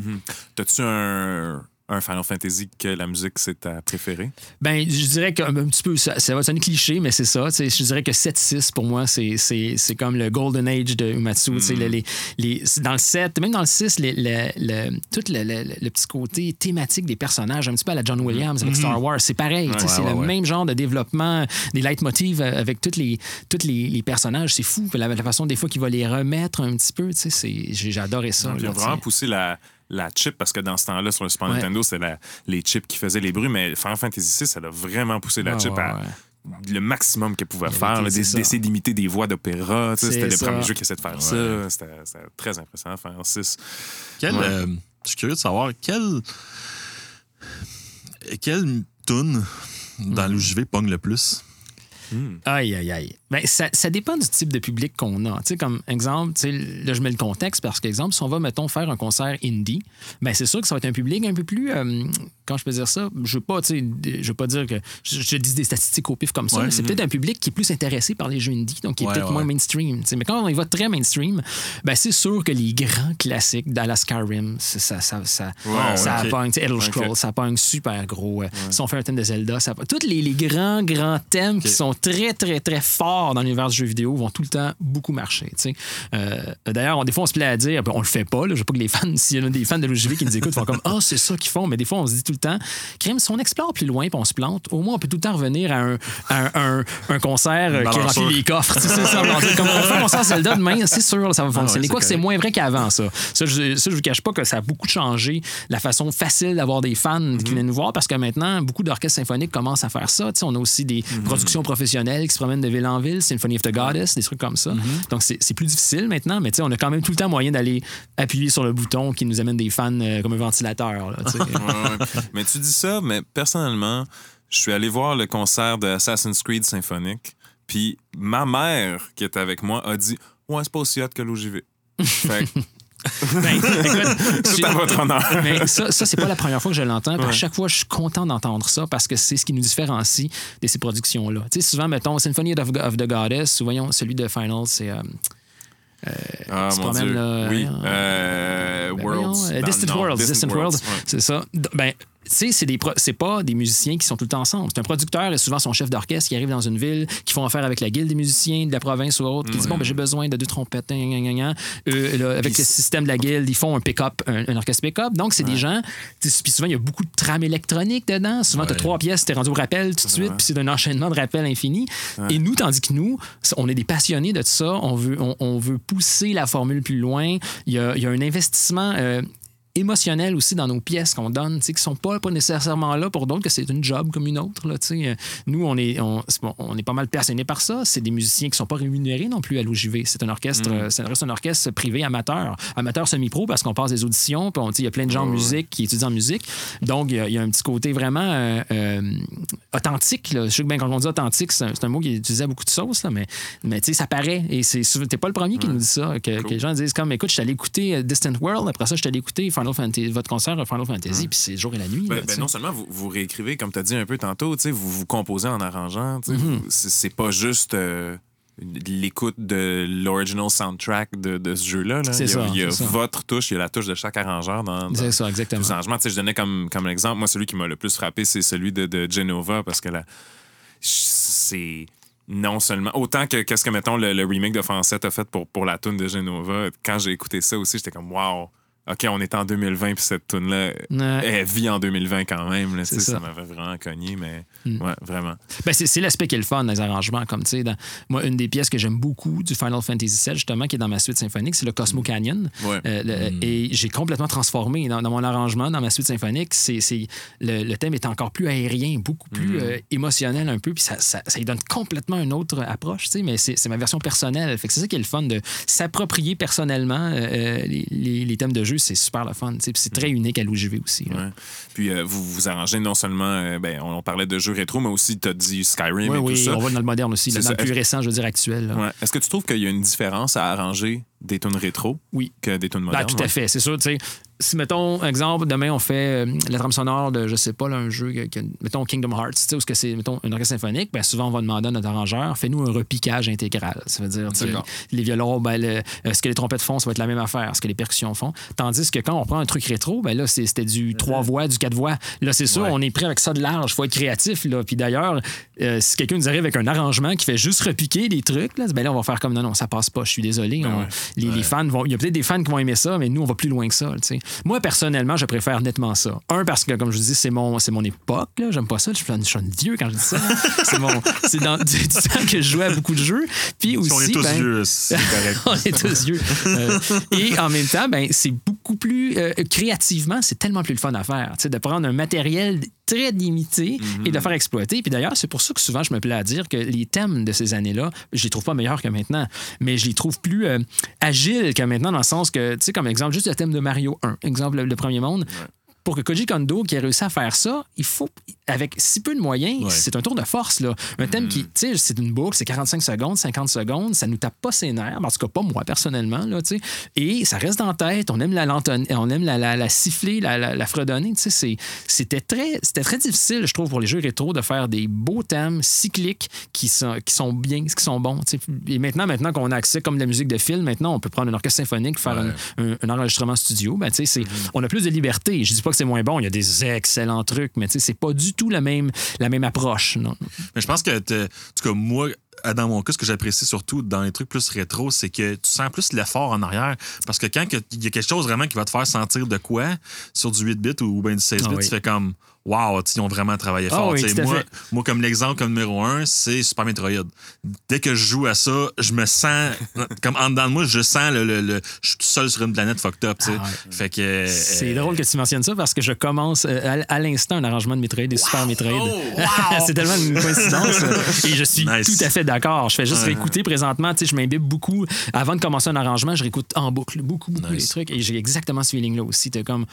T'as-tu un, un Final Fantasy que la musique, c'est ta préférée? Ben, je dirais qu'un un petit peu, ça, ça va sonner cliché, mais c'est ça. Je dirais que 7-6, pour moi, c'est- c'est c'est comme le Golden Age de Umatsu. Mm. le- les, les, dans le 7, même dans le 6, les- le, tout le, le- le petit côté thématique des personnages, un petit peu à la John Williams avec Star Wars, c'est pareil. Ouais, c'est ouais, le ouais. même genre de développement, des leitmotivs euh, avec tous les, toutes les, personnages. C'est fou. La, la façon, des fois, qu'il va les remettre un petit peu. tu sais, c'est- J'ai adoré ça. Ont tu vraiment poussé la, la chip parce que dans ce temps-là, sur le Super Ouais. Nintendo, c'était les chips qui faisaient les bruits, mais Final Fantasy VI, elle a vraiment poussé la Ouais, chip ouais, à le maximum qu'elle pouvait faire, ça. d'essayer d'imiter des voix d'opéra. C'était le ça. premier jeu qui essayait de faire ça. C'était très impressionnant, Final 6. Quel, Ouais. euh, je suis curieux de savoir quel. Quelle tune dans Hmm. l'UJV pogne le plus? Aïe, aïe, aïe. Ben, ça, ça dépend du type de public qu'on a. Comme exemple, là, je mets le contexte parce qu'exemple, si on va, mettons, faire un concert indie, ben, c'est sûr que ça va être un public un peu plus. euh, quand je peux dire ça, je veux pas, tu sais, je veux pas dire que. Je, je dis des statistiques au pif comme ça, Ouais. mais c'est peut-être un public qui est plus intéressé par les jeux indie, donc qui est Ouais, peut-être ouais. moins mainstream. Mais quand on y va très mainstream, ben, c'est sûr que les grands classiques d'Ala Skyrim, ça, ça, ça, Ouais, ça pogne. Elder. Scrolls, ça pogne super gros. Euh, Si on fait un thème de Zelda, ça Tous les, les grands, grands thèmes qui sont très, très, très forts dans l'univers du jeu vidéo vont tout le temps beaucoup marcher. sais. Euh, D'ailleurs, des fois, on se plaît à dire, on le fait pas. Là, je veux pas que les fans, s'il y en a des fans de l'OGV qui nous écoutent, font comme Ah, c'est ça qu'ils font. Mais des fois, on se dit tout le temps, crime, si on explore plus loin puis on se plante, au moins, on peut tout le temps revenir à un, à un, concert euh, qui remplit les coffres. C'est ça, comme on fait un concert Zelda demain, c'est sûr, là, ça va fonctionner. ouais, c'est Quoi que c'est moins vrai qu'avant, ça. Ça, je, ça, je vous cache pas que ça a beaucoup changé la façon facile d'avoir des fans Mhm. qui viennent nous voir parce que maintenant, beaucoup d'orchestres symphoniques commencent à faire ça. Tu sais, on a aussi des Mhm. productions professionnelles qui se promènent de ville en ville, Symphony of the Goddess, des trucs comme ça. Mhm. Donc, c'est plus difficile maintenant, mais tu sais, on a quand même tout le temps moyen d'aller appuyer sur le bouton qui nous amène des fans euh, comme un ventilateur. là, tu sais. Ouais, ouais. mais tu dis ça, mais personnellement, je suis allé voir le concert de Assassin's Creed Symphonique, puis ma mère, qui était avec moi, a dit Ouais, c'est pas aussi hot que l'OJV. Fait Ben, écoute, tout à votre honneur. Mais ça, ça c'est pas la première fois que je l'entends. À Ouais. chaque fois, je suis content d'entendre ça parce que c'est ce qui nous différencie de ces productions-là. Tu sais, souvent, mettons, Symphony of, of the Goddess, ou voyons, celui de Final, c'est. euh, Ah, tu te mon Dieu. là, oui. Euh, ben Worlds. euh, Distant Worlds. Distant, Worlds. ouais. C'est ça. Ben, tu sais, c'est pas des musiciens qui sont tout le temps ensemble. C'est un producteur et souvent son chef d'orchestre qui arrive dans une ville, qui font affaire avec la guilde des musiciens de la province ou autre, qui dit Bon, ben, j'ai besoin de deux trompettes. gna, gna, gna, gna. Eux, là, avec Puis le système de la guilde, ils font un pick-up, un, un orchestre pick-up. Donc, c'est des gens. Puis souvent, il y a beaucoup de trames électroniques dedans. Souvent, tu as Ouais. trois pièces, tu es rendu au rappel tout de suite, puis c'est un enchaînement de rappels infini. Et nous, tandis que nous, on est des passionnés de ça, on veut, on, on veut pousser la formule plus loin. Il y a, il y a un investissement. euh, émotionnel aussi dans nos pièces qu'on donne, tu sais, qui sont pas, pas nécessairement là pour d'autres, que c'est une job comme une autre. Là, tu sais. Euh, Nous, on est, on, est pas mal passionnés par ça. C'est des musiciens qui sont pas rémunérés non plus à l'OJV. C'est un orchestre, euh, c'est un orchestre privé amateur, amateur semi-pro parce qu'on passe des auditions, puis il y a plein de gens en musique qui étudient en musique. Donc, il y a, il y a un petit côté vraiment euh, euh, authentique. Là. Je sais que ben, quand on dit authentique, c'est un, mot qui est utilisé à beaucoup de sauces, là, mais, mais tu sais, ça paraît. Et c'est t'es pas le premier qui nous dit ça. Que, que les gens disent comme, écoute, je suis allé écouter Distant World, après ça, je suis allé écouter Final Fantasy, votre concert à Final Fantasy, puis c'est le jour et la nuit. Ben, là, ben non seulement vous, vous réécrivez, comme tu as dit un peu tantôt, vous vous composez en arrangeant. vous- C'est pas juste euh, l'écoute de l'original soundtrack de, de ce jeu-là. là. C'est Il y a, ça, il y a ça. votre touche, il y a la touche de chaque arrangeur dans, dans ça, exactement. les arrangements. Tu sais, je donnais comme, comme exemple, moi, celui qui m'a le plus frappé, c'est celui de, de Genova, parce que là, c'est non seulement. Autant que qu'est-ce que, mettons, le, le remake de Français a fait pour, pour la tune de Genova, quand j'ai écouté ça aussi, j'étais comme, wow, OK, on est en 2020, puis cette tune-là, Ouais. elle vit en 2020 quand même. là, ça m'avait vraiment cogné, mais ouais, vraiment. Ben, c'est c'est l'aspect qui est le fun dans les arrangements. Comme, tu sais, dans- moi, une des pièces que j'aime beaucoup du Final Fantasy VII, justement, qui est dans ma suite symphonique, c'est le Cosmo Canyon. Ouais. Euh, le- Et j'ai complètement transformé dans, dans mon arrangement, dans ma suite symphonique. C'est, c'est- le, le thème est encore plus aérien, beaucoup plus euh, émotionnel un peu, puis ça, ça, ça lui donne complètement une autre approche, tu sais, mais c'est, c'est ma version personnelle. Fait que c'est ça qui est le fun de s'approprier personnellement euh, les, les- les thèmes de jeu. C'est super le fun, tu sais, puis c'est très unique à l'OGV aussi. Ouais. Puis euh, vous vous arrangez non seulement, euh, ben, on, on parlait de jeux rétro, mais aussi, tu as dit Skyrim Oui, et oui, tout ça. on va dans le moderne aussi, là, dans le plus récent, je veux dire actuel. Ouais. Est-ce que tu trouves qu'il y a une différence à arranger des tunes rétro Oui. que des tunes Ben, modernes? tout à ouais? fait, c'est sûr. tu sais, si, mettons, exemple, demain, on fait euh, la trame sonore de, je sais pas, là, un jeu, que, que- mettons, Kingdom Hearts, tu sais, où ce que c'est, mettons, un orchestre symphonique, ben, souvent, on va demander à notre arrangeur, fais-nous un repiquage intégral. Ça veut dire, D'accord. les violons, ben, le- euh, ce que les trompettes font, ça va être la même affaire, ce que les percussions font. Tandis que quand on prend un truc rétro, ben là, c'était du trois voix, du quatre voix. Là, c'est sûr, Ouais. on est prêt avec ça de large. faut être créatif, là. Puis d'ailleurs, euh, si quelqu'un nous arrive avec un arrangement qui fait juste repiquer des trucs, là, ben là, on va faire comme non, non, ça passe pas, je suis désolé. On- ouais. les, les fans vont. Il y a peut-être des fans qui vont aimer ça, mais nous, on va plus loin que ça. tu sais. Moi, personnellement, je préfère nettement ça. Un, parce que, comme je vous dis, c'est mon, c'est mon époque. là. J'aime pas ça. Je suis un vieux quand je dis ça. c'est mon, c'est dans du, du temps que je jouais à beaucoup de jeux. Puis aussi. Si on est tous ben, vieux, c'est correct. on est tous vieux. Euh, et en même temps, ben, c'est beaucoup plus euh, créativement, c'est tellement plus le fun à faire. Tu sais, de prendre un matériel très limité et de le faire exploiter. Puis d'ailleurs, c'est pour ça que souvent je me plais à dire que les thèmes de ces années-là, je les trouve pas meilleurs que maintenant, mais je les trouve plus euh, agiles que maintenant dans le sens que, tu sais, comme exemple, juste le thème de Mario 1, exemple, le, le premier monde. Pour que Koji Kondo, qui a réussi à faire ça, il faut, avec si peu de moyens, Ouais. c'est un tour de force. Là. Un thème qui, tu sais, c'est une boucle, c'est 45 secondes, 50 secondes, ça nous tape pas ses nerfs, en tout cas pas moi personnellement, là, tu sais. Et ça reste dans la tête, on aime la on aime la, la, la siffler, la, la, la fredonner, tu sais. C'était très, très difficile, je trouve, pour les jeux rétro de faire des beaux thèmes cycliques qui sont, qui sont bien, qui sont bons, tu sais. Et maintenant, maintenant qu'on a accès, comme la musique de film, maintenant, on peut prendre un orchestre symphonique, faire un, un- un enregistrement studio, ben, tu sais, c'est- on a plus de liberté. Je dis pas que c'est moins bon, il y a des excellents trucs, mais tu sais, c'est pas du tout la même, la même approche. Non. Mais je pense que, en tout cas, moi, dans mon cas, ce que j'apprécie surtout dans les trucs plus rétro, c'est que tu sens plus l'effort en arrière. Parce que quand il y a quelque chose vraiment qui va te faire sentir de quoi sur du 8-bit ou bien du 16-bit, Ah oui. tu fais comme Wow, ils ont vraiment travaillé Ah fort. oui, moi, moi, comme l'exemple comme numéro un, c'est Super Metroid. Dès que je joue à ça, je me sens comme en dedans de moi, je sens le, le- le- je suis tout seul sur une planète fucked up. Ah ouais. Fait que euh, C'est drôle que tu mentionnes ça parce que je commence euh, à, à l'instant un arrangement de Metroid des Super Metroid. Oh, c'est tellement une coïncidence. et je suis Nice. tout à fait d'accord. Je fais juste réécouter présentement. Je m'imbibe beaucoup. Avant de commencer un arrangement, je réécoute en boucle beaucoup, beaucoup Nice. les trucs. Et j'ai exactement ce feeling-là aussi. T'es comme.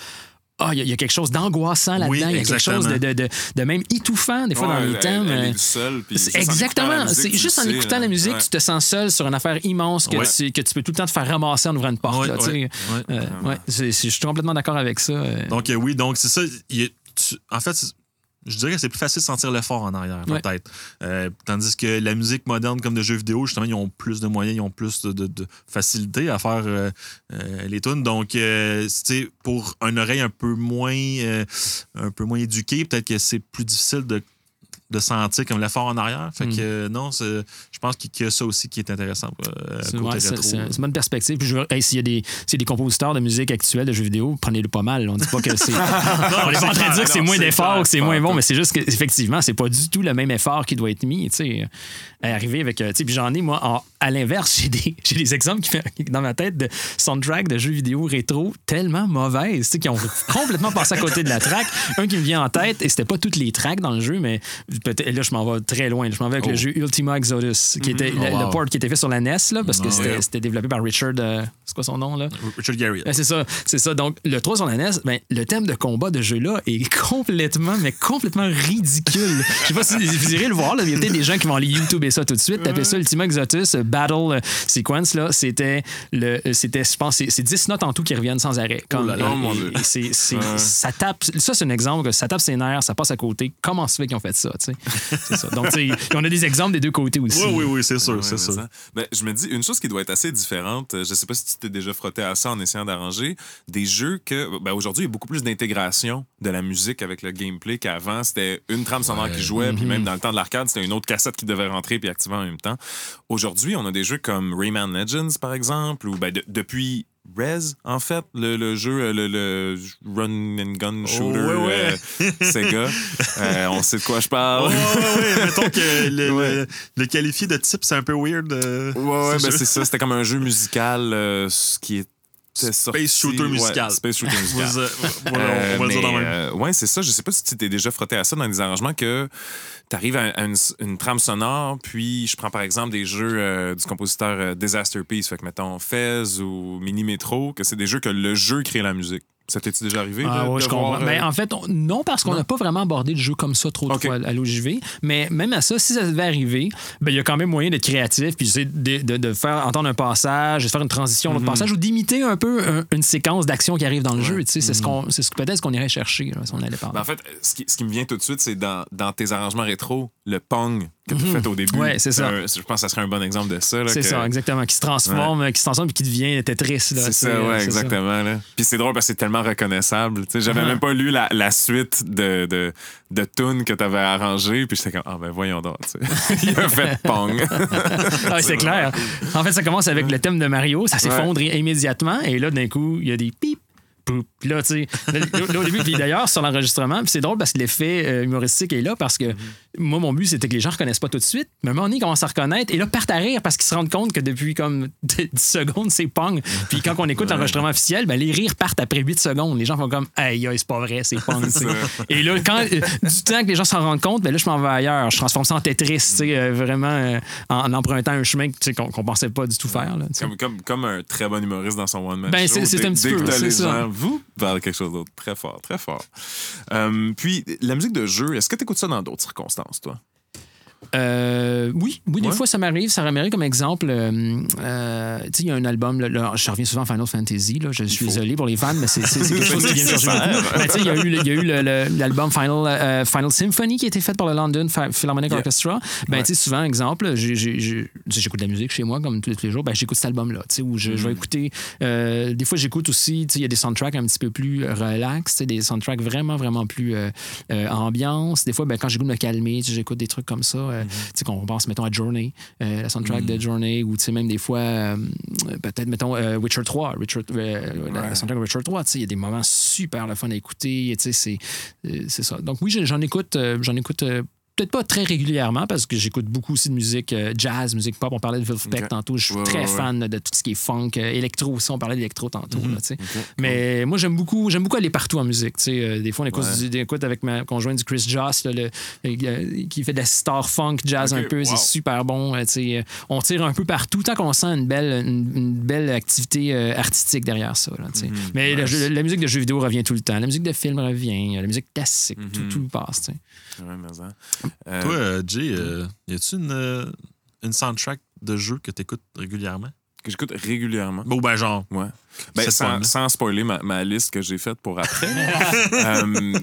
Ah, il y, a- il y a quelque chose d'angoissant là-dedans. Oui, il y a quelque exactement. chose de, de, de- de même étouffant, des fois, dans les elle- thèmes. elle est euh, seule, puis c'est- juste en écoutant Exactement. la musique, C'est tu juste le en sais, écoutant là. la musique, Ouais. tu te sens seul sur une affaire immense que, Ouais. tu, que tu peux tout le temps te faire ramasser en ouvrant une porte. Là, tu sais. Euh, je suis complètement d'accord avec ça. euh. Donc, euh, oui, donc c'est ça. il tu- en fait, je dirais que c'est plus facile de sentir l'effort en arrière, Ouais. peut-être. Euh, tandis que la musique moderne, comme de jeux vidéo, justement, ils ont plus de moyens, ils ont plus de, de- de facilité à faire euh, euh, les tunes. Donc, pour une oreille un peu moins, un peu moins éduquée, peut-être que c'est plus difficile de de sentir comme l'effort en arrière. Fait que euh, non, je pense qu'il y a ça aussi qui est intéressant. euh, C'est ouais, une bonne perspective. Puis je veux- hey, s'il y a des, s'il y a des compositeurs de musique actuelle, de jeux vidéo, prenez-le pas mal. On dit pas que c'est. on est pas en train de dire que c'est moins d'effort, que c'est moins bon, mais c'est juste que effectivement, c'est pas du tout le même effort qui doit être mis. Arriver avec. euh, tu sais, puis j'en ai moi, en- à l'inverse, j'ai des, j'ai des exemples qui fait, dans ma tête de soundtrack de jeux vidéo rétro tellement mauvaises, tu sais, qui ont complètement passé à côté de la track. Un qui me vient en tête, et c'était pas toutes les tracks dans le jeu, mais là je m'en vais très loin. Je m'en vais avec Oh. le jeu Ultima Exodus, qui était Oh, le, le wow. port qui était fait sur la NES, là, parce que Ah, c'était développé par Richard. euh, c'est quoi son nom, là? Richard Gary. Ben, c'est ça, c'est ça. Donc, le 3 sur la NES, ben, le thème de combat de jeu-là est complètement, mais complètement ridicule. Je sais pas si vous irez le voir, il y a peut-être des gens qui vont aller Ça tout de suite. Taper ça, Ultima Exotus, euh, Battle euh, Sequence, là, c'était, le, euh, c'était, je pense, c'est, c'est 10 notes en tout qui reviennent sans arrêt. Comme, Oh c'est, ça tape, ça, c'est un exemple que ça tape ses nerfs, ça passe à côté. Comment se fait qu'ils ont fait ça, tu sais? C'est ça. Donc, tu sais, on a des exemples des deux côtés aussi. Oui, oui, oui, c'est sûr, Ouais, c'est mais sûr. ça. Ben, je me dis, une chose qui doit être assez différente, je sais pas si tu t'es déjà frotté à ça en essayant d'arranger, des jeux que, ben, aujourd'hui, il y a beaucoup plus d'intégration de la musique avec le gameplay qu'avant. C'était une trame sonore qui jouait, puis même dans le temps de l'arcade, c'était une autre cassette qui devait rentrer puis activer en même temps. Aujourd'hui, on a des jeux comme Rayman Legends, par exemple, ou ben, de- depuis Rez, en fait, le, le jeu, le, le run and gun shooter ouais, ouais. euh, Sega. Euh, on sait de quoi je parle. Ouais, ouais. Mettons que le, le, qualifier de type, c'est un peu weird. euh, Ouais, ce ben c'est ça. C'était comme un jeu musical euh, ce qui était sorti. Space shooter Ouais, musical. Space shooter musical. on va- on va le dire mais, dans le même. euh, ouais, c'est ça. Je sais pas si tu t'es déjà frotté à ça dans des arrangements que tu arrives à, à une, une trame sonore, puis je prends par exemple des jeux euh, du compositeur euh, Disaster Peace, fait que mettons Fez ou Mini Metro, que c'est des jeux que le jeu crée la musique. Ça t'est-tu déjà arrivé? Ah de- ouais, de je comprends. voir, euh, Ben, en fait, on- non, parce qu'on n'a pas vraiment abordé le jeu comme ça trop de Ok. fois à l'OJV. Mais même à ça, si ça devait arriver, ben, il y a quand même moyen d'être créatif, puis de, de- de faire entendre un passage, de faire une transition Mhm. de passage, ou d'imiter un peu un- une séquence d'action qui arrive dans le jeu. Tu sais, C'est ce qu'on, c'est ce peut-être ce qu'on irait chercher là, si on allait parler. Ben, en fait, ce qui, ce qui me vient tout de suite, c'est dans, dans tes arrangements rétro, le Pong que tu as fait au début. Mhm. Ouais, c'est ça. un- je pense que ça serait un bon exemple de ça. c'est que- ça, exactement. Qui se transforme, qui se transforme, puis qui devient Tetris. C'est ça, euh, ouais, ça. exactement. là. Puis c'est drôle parce que c'est tellement reconnaissable. Tu sais, J'avais Uh-huh. même pas lu la, la suite de, de, de tunes que tu avais arrangées. Puis j'étais comme, ah ben voyons donc. Il a fait Pong. Ah, c'est clair. En fait, ça commence avec le thème de Mario, ça s'effondre immédiatement, et là, d'un coup, il y a des pip. Puis là, tu sais, là, au début, puis d'ailleurs, sur l'enregistrement, puis c'est drôle parce que l'effet euh, humoristique est là parce que moi, mon but, c'était que les gens reconnaissent pas tout de suite. Mais à un moment donné, ils commencent à reconnaître et là, partent à rire parce qu'ils se rendent compte que depuis comme 10 secondes, c'est Pong. Puis quand on écoute l'enregistrement officiel, ben, les rires partent après 8 secondes. Les gens font comme, aïe, c'est pas vrai, c'est Pong. et là, quand, euh, du temps que les gens s'en rendent compte, ben là, je m'en vais ailleurs. Je transforme ça en Tetris, euh, vraiment euh, en, en empruntant un chemin qu'on qu'on pensait pas du tout faire. Là, comme, comme, comme un très bon humoriste dans son one-man Ben, show. c'est- un petit dès peu, que les ça. gens, vous, vers quelque chose d'autre. Très fort, très fort. Euh, puis, la musique de jeu, est-ce que tu écoutes ça dans d'autres circonstances, toi? Euh, oui, oui, des Ouais. fois ça m'arrive. Ça m'arrive comme exemple. euh, euh, tu sais, il y a un album, là, là, je reviens souvent à Final Fantasy. Là, je suis désolé pour les fans, mais c'est quelque chose qui vient me chercher beaucoup. Il y a eu, y a l'album Final, Final Symphony qui a été fait par le London Phi- Philharmonic Yeah. Orchestra. Ben, Ouais. tu sais, souvent, exemple, j'écoute de la musique chez moi comme tous les jours. Ben, j'écoute cet album-là, tu sais, où je, Mm. je vais écouter. euh, des fois, j'écoute aussi, tu sais, il y a des soundtracks un petit peu plus relax, des soundtracks vraiment, vraiment plus ambiance. Des fois, ben, quand j'ai goût de me calmer, j'écoute des trucs comme ça. Euh, Mm-hmm. Tu sais, qu'on pense, mettons, à Journey, euh, la soundtrack de Journey, ou tu sais, même des fois, euh, peut-être, mettons, Witcher 3, Richard, euh, la- soundtrack de Witcher 3, tu sais, il y a des moments super le fun à écouter, tu sais, c'est, ça. Donc oui, j'en écoute, j'en écoute peut-être pas très régulièrement parce que j'écoute beaucoup aussi de musique euh, jazz, musique pop. On parlait de Wolfpack tantôt. Je suis Ouais, très ouais, fan de tout ce qui est funk, euh, électro aussi. On parlait d'électro tantôt. Mhm. là. Mais moi, j'aime beaucoup, j'aime beaucoup aller partout en musique. Euh, des fois, on écoute, Ouais. du- écoute avec ma conjointe du Chris Joss, là, le- qui fait de la star funk jazz un peu. wow. C'est super bon. on tire un peu partout tant qu'on sent une belle, une, une belle activité artistique derrière ça. là, sais. Mais Nice. la musique de jeux vidéo revient tout le temps. La musique de film revient. La musique classique. tout, Mhm. tout passe. Ouais, mais hein. Euh, Toi, euh, Jay, euh, y a-tu une, euh, une soundtrack de jeu que t'écoutes régulièrement? que j'écoute régulièrement. Bon, ben, genre. Ouais. Ben, sans, spoiler ma, ma liste que j'ai faite pour après, euh,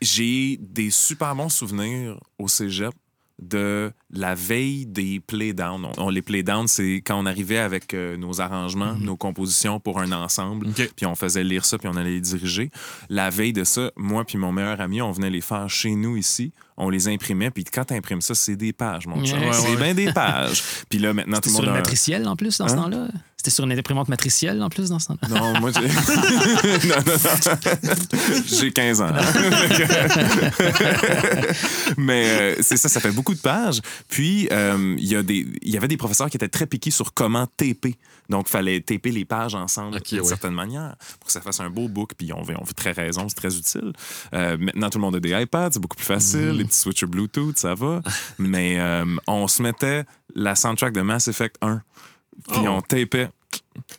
j'ai des super bons souvenirs au cégep de la veille des playdowns. On, on- les playdowns, c'est quand on arrivait avec euh, nos arrangements, nos compositions pour un ensemble, puis on faisait lire ça, puis on allait les diriger. La veille de ça, moi puis mon meilleur ami, on venait les faire chez nous ici. On les imprimait, puis quand tu imprimes ça, c'est des pages, mon chum. Ouais, c'est ouais. bien des pages. Puis là, maintenant, tout le sur monde une a un- matricielle en plus dans ce Hein? temps-là? C'était sur une imprimante matricielle en plus dans ce temps-là? Non, moi, j'ai. non, non, non. J'ai 15 ans. Mais euh, c'est ça, ça fait beaucoup de pages. Puis, euh, il y, a des- il y avait des professeurs qui étaient très piqués sur comment taper. Donc, il fallait taper les pages ensemble Ok, d'une ouais. certaine manière pour que ça fasse un beau book. Puis, on veut, on veut très raison, c'est très utile. Euh, maintenant, tout le monde a des iPads, c'est beaucoup plus facile. Les petits switchers Bluetooth, ça va. Mais euh, on se mettait la soundtrack de Mass Effect 1. Puis, Oh. on tapait.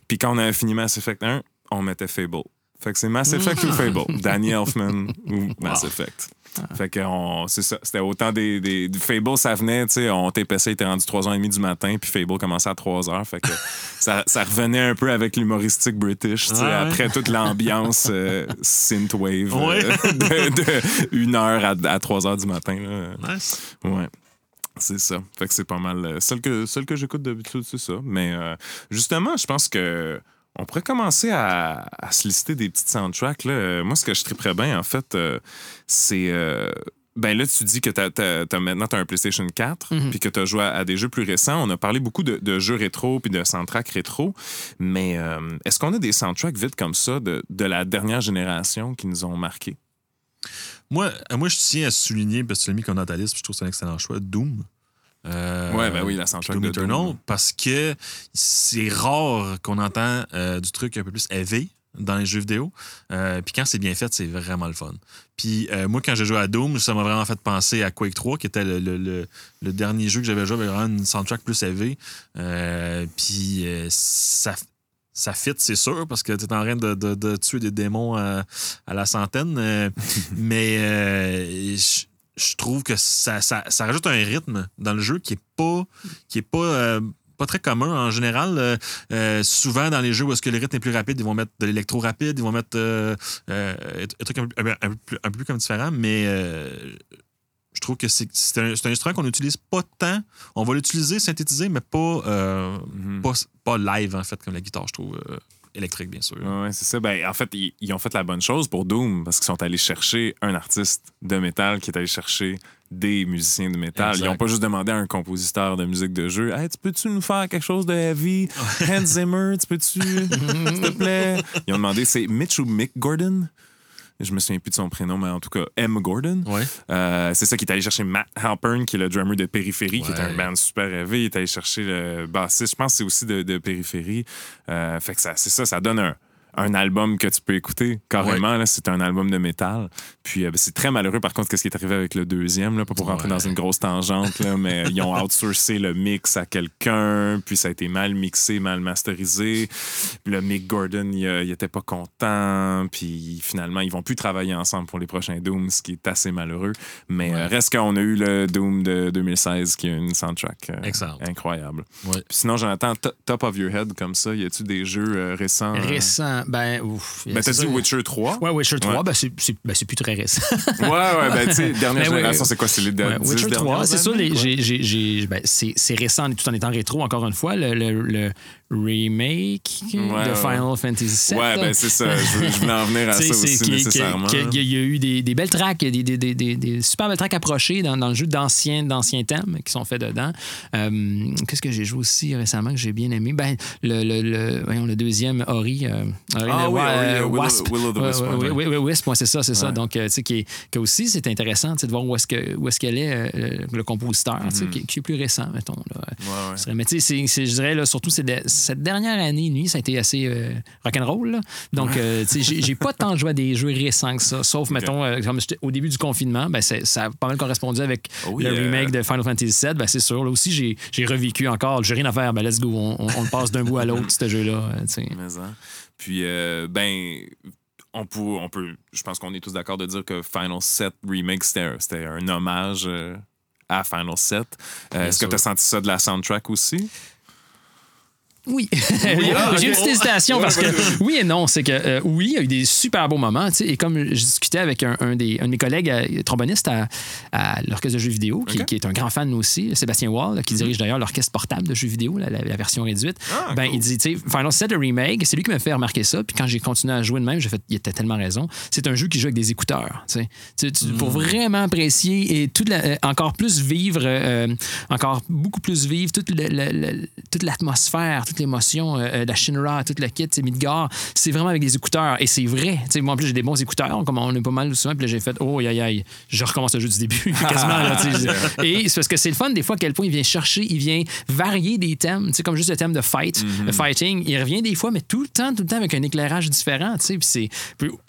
Puis, quand on avait fini Mass Effect 1, on mettait Fable. Fait que c'est Mass Effect ou Fable? Danny Elfman ou Mass Wow. Effect. Fait que on- c'est ça. C'était autant des, des, Fable, ça venait, tu sais, on il était rendu 3h30 du matin, puis Fable commençait à 3h. Fait que ça, ça revenait un peu avec l'humoristique british, tu sais, Ouais, après toute l'ambiance euh, synthwave euh, de, de 1h à, à 3h du matin. là. Nice. Ouais. C'est ça. Fait que c'est pas mal. euh, Celle que, celle que j'écoute d'habitude, c'est ça. Mais euh, justement, je pense que on pourrait commencer à, à se lister des petites soundtracks. Là. Moi, ce que je triperais bien, en fait, euh, c'est. euh, ben là, tu dis que t'as, t'as- t'as- maintenant, tu as un PlayStation 4 Mhm. puis que tu as joué à, à des jeux plus récents. On a parlé beaucoup de, de jeux rétro puis de soundtracks rétro. Mais est-ce qu'on a des soundtracks vite comme ça de, de la dernière génération qui nous ont marqués? Moi, euh, moi, je tiens à souligner, parce que tu l'as mis comme dans ta liste, puis je trouve que c'est un excellent choix, Doom. Euh, Ouais, ben oui, la soundtrack Doom de Eternal, Doom. parce que c'est rare qu'on entend euh, du truc un peu plus élevé dans les jeux vidéo. Euh, puis quand c'est bien fait, c'est vraiment le fun. Puis moi, quand j'ai joué à Doom, ça m'a vraiment fait penser à Quake 3, qui était le, le- le- le dernier jeu que j'avais joué avec vraiment une soundtrack plus élevée. Puis ça, ça fit, c'est sûr, parce que tu es en train de, de- de tuer des démons à, à la centaine. euh, mais euh, je je trouve que ça, ça, ça rajoute un rythme dans le jeu qui est pas, qui est pas, euh, pas très commun. En général, euh, euh, souvent dans les jeux où est-ce que le rythme est plus rapide, ils vont mettre de l'électro rapide, ils vont mettre euh, euh, un truc un, peu- un un peu plus comme différent, mais euh, je trouve que c'est un, instrument qu'on n'utilise pas tant. On va l'utiliser, synthétiser, mais pas, euh, Mhm. pas, pas live, en fait, comme la guitare, je trouve. euh, électrique, bien sûr. Ouais, c'est ça. Ben, en fait, ils, ils ont fait la bonne chose pour Doom parce qu'ils sont allés chercher un artiste de métal qui est allé chercher des musiciens de métal. Exact. Ils n'ont pas juste demandé à un compositeur de musique de jeu Hey, tu peux-tu nous faire quelque chose de heavy Hans Zimmer, tu peux-tu, s'il te plaît Ils ont demandé c'est Mitch ou Mick Gordon je me souviens plus de son prénom, mais en tout cas, M. Gordon. Ouais. Euh, c'est ça qui est allé chercher Matt Halpern, qui est le drummer de Périphérie, qui est un band super heavy. Il est allé chercher le bassiste, je pense que c'est aussi de, de Périphérie. Euh, fait que ça, c'est ça, ça donne un, un album que tu peux écouter carrément. là. C'est un album de métal. Puis euh, c'est très malheureux, par contre, qu'est-ce qui est arrivé avec le deuxième, là, pas pour rentrer Ouais. dans une grosse tangente, là, mais ils ont outsourcé le mix à quelqu'un, puis ça a été mal mixé, mal masterisé. Le Mick Gordon, il, euh, il était pas content, puis finalement, ils vont plus travailler ensemble pour les prochains Dooms, ce qui est assez malheureux. Mais Ouais. euh, reste qu'on a eu le Doom de 2016, qui a une soundtrack euh, Excellent. incroyable. Sinon, Jonathan, to- top of your head comme ça, y a-tu des jeux euh, récents? Ben, ouf. Ben, t'as dit. Witcher 3? Ouais, Witcher 3, Ouais. ben, c'est ben, c'est plus très récent. Ouais, ouais, ben, tu sais, dernière Ben, génération, ouais. c'est quoi? C'est les Ouais, 10 Witcher 3, dernières c'est ça. ben, c'est c'est récent tout en étant rétro, encore une fois. Le, le- le remake Ouais, de. Final Fantasy VII. Ouais, ben, c'est ça. Je, voulais en venir à ça c'est aussi, qui- qui- nécessairement. qui- Il y a eu des, des belles tracks, des, super belles tracks approchées dans, dans le jeu d'anciens thèmes qui sont faits dedans. Euh, Qu'est-ce que j'ai joué aussi récemment que j'ai bien aimé? Ben, le, le, le, voyons, le deuxième, Ori. euh, Ori Ah oui, Ori, euh, Will- Wasp. Will of the Wisp, ouais, ouais, Wisp, c'est ça, c'est ça. Donc, euh, tu sais, qui, est- que aussi, c'est intéressant de voir où est-ce que- où est-ce qu'elle est, le compositeur, Mhm. qui, qui est plus récent, mettons. Là. Ouais, ouais. Ce serait- Mais tu sais, c'est- c'est- je dirais, là, surtout ces de- cette dernière année, nuit, ça a été assez euh, rock'n'roll. là. Donc, euh, j'ai- pas tant joué à des jeux récents que ça, sauf, mettons, euh, comme au début du confinement, ben, ça a pas mal correspondu avec Oh le remake de Final Fantasy VII. Ben, c'est sûr. Là aussi, j'ai revécu encore. J'ai rien à faire. Ben, let's go. On, on- on le passe d'un bout à l'autre, ce jeu-là. hein. Puis, ben, on peut, on peut, je pense qu'on est tous d'accord de dire que Final 7 Remake, c'était un, hommage à Final 7. Euh, Est-ce que tu as senti ça de la soundtrack aussi? Oui. ah, J'ai une petite hésitation parce que oui et non, c'est que euh, oui, il y a eu des super beaux moments. tu sais, Et comme je discutais avec un, un des, un de mes collègues euh, tromboniste à, à l'orchestre de jeux vidéo, qui. Mhm. est un grand fan aussi, Sébastien Wall, qui dirige d'ailleurs l'orchestre portable de jeux vidéo, la, la- la version réduite. Ah, ben, cool. il dit, tu sais, Final 7 le remake, c'est lui qui m'a fait remarquer ça. Puis quand j'ai continué à jouer de même, j'ai fait, il était tellement raison. C'est un jeu qui joue avec des écouteurs. tu sais. Tu- tu- Pour Mhm. vraiment apprécier et toute la- euh, encore plus vivre, encore beaucoup plus vivre toute le- toute l'atmosphère, toute l'émotion euh, de la Shinra, tout le kit, c'est Midgar. C'est vraiment avec des écouteurs. Et c'est vrai. Tu sais, moi, en plus, j'ai des bons écouteurs, comme on est pas mal souvent. Puis là, j'ai fait, oh, aïe, aïe, je recommence le jeu du début, quasiment. là, et c'est parce que c'est le fun, des fois, à quel point il vient chercher, il vient varier des thèmes. Tu sais, comme juste le thème de fight, le fighting. Il revient des fois, mais tout le temps, tout le temps avec un éclairage différent. Puis c'est.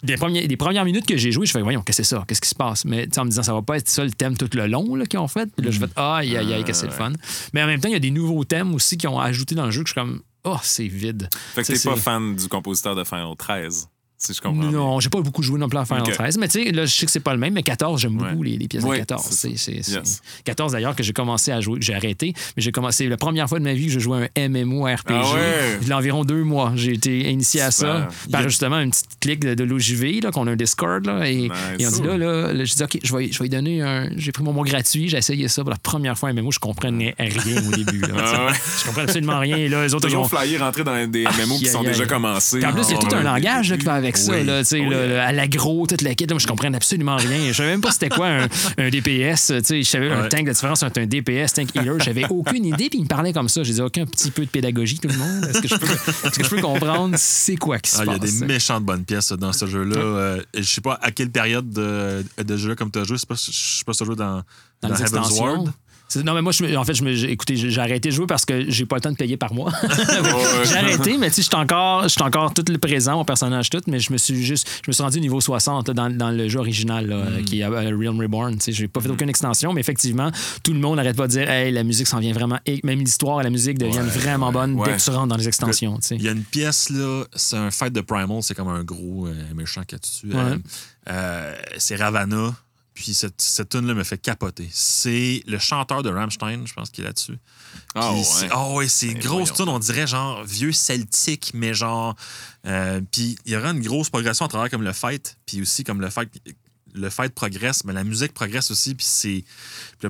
des, premières minutes que j'ai joué, je fais, voyons, qu'est-ce que c'est ça? Qu'est-ce qui se passe? Mais en me disant, ça va pas être ça le thème tout le long là, qu'ils ont fait. Puis là, je fais, aïe, aïe, aïe, que c'est le fun. Mais en même temps, il y a des nouveaux thèmes aussi qui ont ajouté dans le jeu que je suis comme, oh, c'est vide. Fait que t'es pas fan du compositeur de Final 13, si je comprends. Non, j'ai pas beaucoup joué non plus à Final Ok. 13, mais tu sais, là, je sais que c'est pas le même, mais 14, j'aime beaucoup les, les pièces Oui, de 14. c'est C'est, c'est- c'est- Yes. 14 d'ailleurs que j'ai commencé à jouer, j'ai arrêté, mais j'ai commencé la première fois de ma vie que je jouais à un MMORPG. Ah ouais? Il y a environ deux mois, j'ai été initié à ça par y justement une petite clique de, de l'OJV, là, qu'on a un Discord, là, et, Nice. et on dit là, là, là, j'ai dit, OK, je vais, je vais lui donner un. J'ai pris mon mois gratuit, j'ai essayé ça pour la première fois à MMO, je comprenais rien au début. là. Ah ouais. Je comprenais absolument rien. Et là, les autres, ils ont, Toujours flyer rentrer dans des MMO qui sont déjà commencés. En plus, il y a Ah, tout un langage qui va avec ça, Oui. là, tu sais, Oh, le- à l'agro, toute la kit. Moi, je comprenais absolument rien. Je savais même pas c'était quoi un, un DPS. tu sais, Je savais un tank, la différence entre un DPS, tank healer. J'avais aucune idée. Puis il me parlait comme ça. J'ai dit, aucun petit peu de pédagogie, tout le monde. Est-ce que je peux, que je peux comprendre c'est quoi qui se Ah, il y a passe? des méchantes bonnes pièces dans ce jeu-là. Euh, je sais pas à quelle période de, de jeu comme tu as joué. Je sais pas, je sais pas si tu as joué dans, Dans les Heaven's? Ward. Non, mais moi, je, en fait, je me, j'ai- écoutez, j'ai arrêté de jouer parce que j'ai pas le temps de payer par mois. J'ai arrêté, mais tu sais, je suis encore, tout le présent, mon personnage tout, mais je me suis juste, je me suis rendu au niveau 60 là, dans, dans le jeu original, là, Mm. qui est euh, Realm Reborn. Tu sais, j'ai pas fait aucune extension, mais effectivement, tout le monde n'arrête pas de dire, hey, la musique s'en vient vraiment, et même l'histoire et la musique deviennent vraiment bonnes ouais. dès que tu rentres dans les extensions. tu sais. Il y a une pièce, là, c'est un fight de Primal, c'est comme un gros euh, méchant. Ouais. Euh, euh, c'est Ravana. Puis cette, cette tune là me fait capoter. C'est le chanteur de Rammstein, je pense, qui est là-dessus. Ah, Puis ouais. c'est- Ah ouais, c'est Ben, grosse tune, on dirait genre vieux celtique, mais genre. euh, puis il y aura une grosse progression à travers comme le fight, puis aussi comme le fight. Le fight progresse, mais la musique progresse aussi, puis c'est.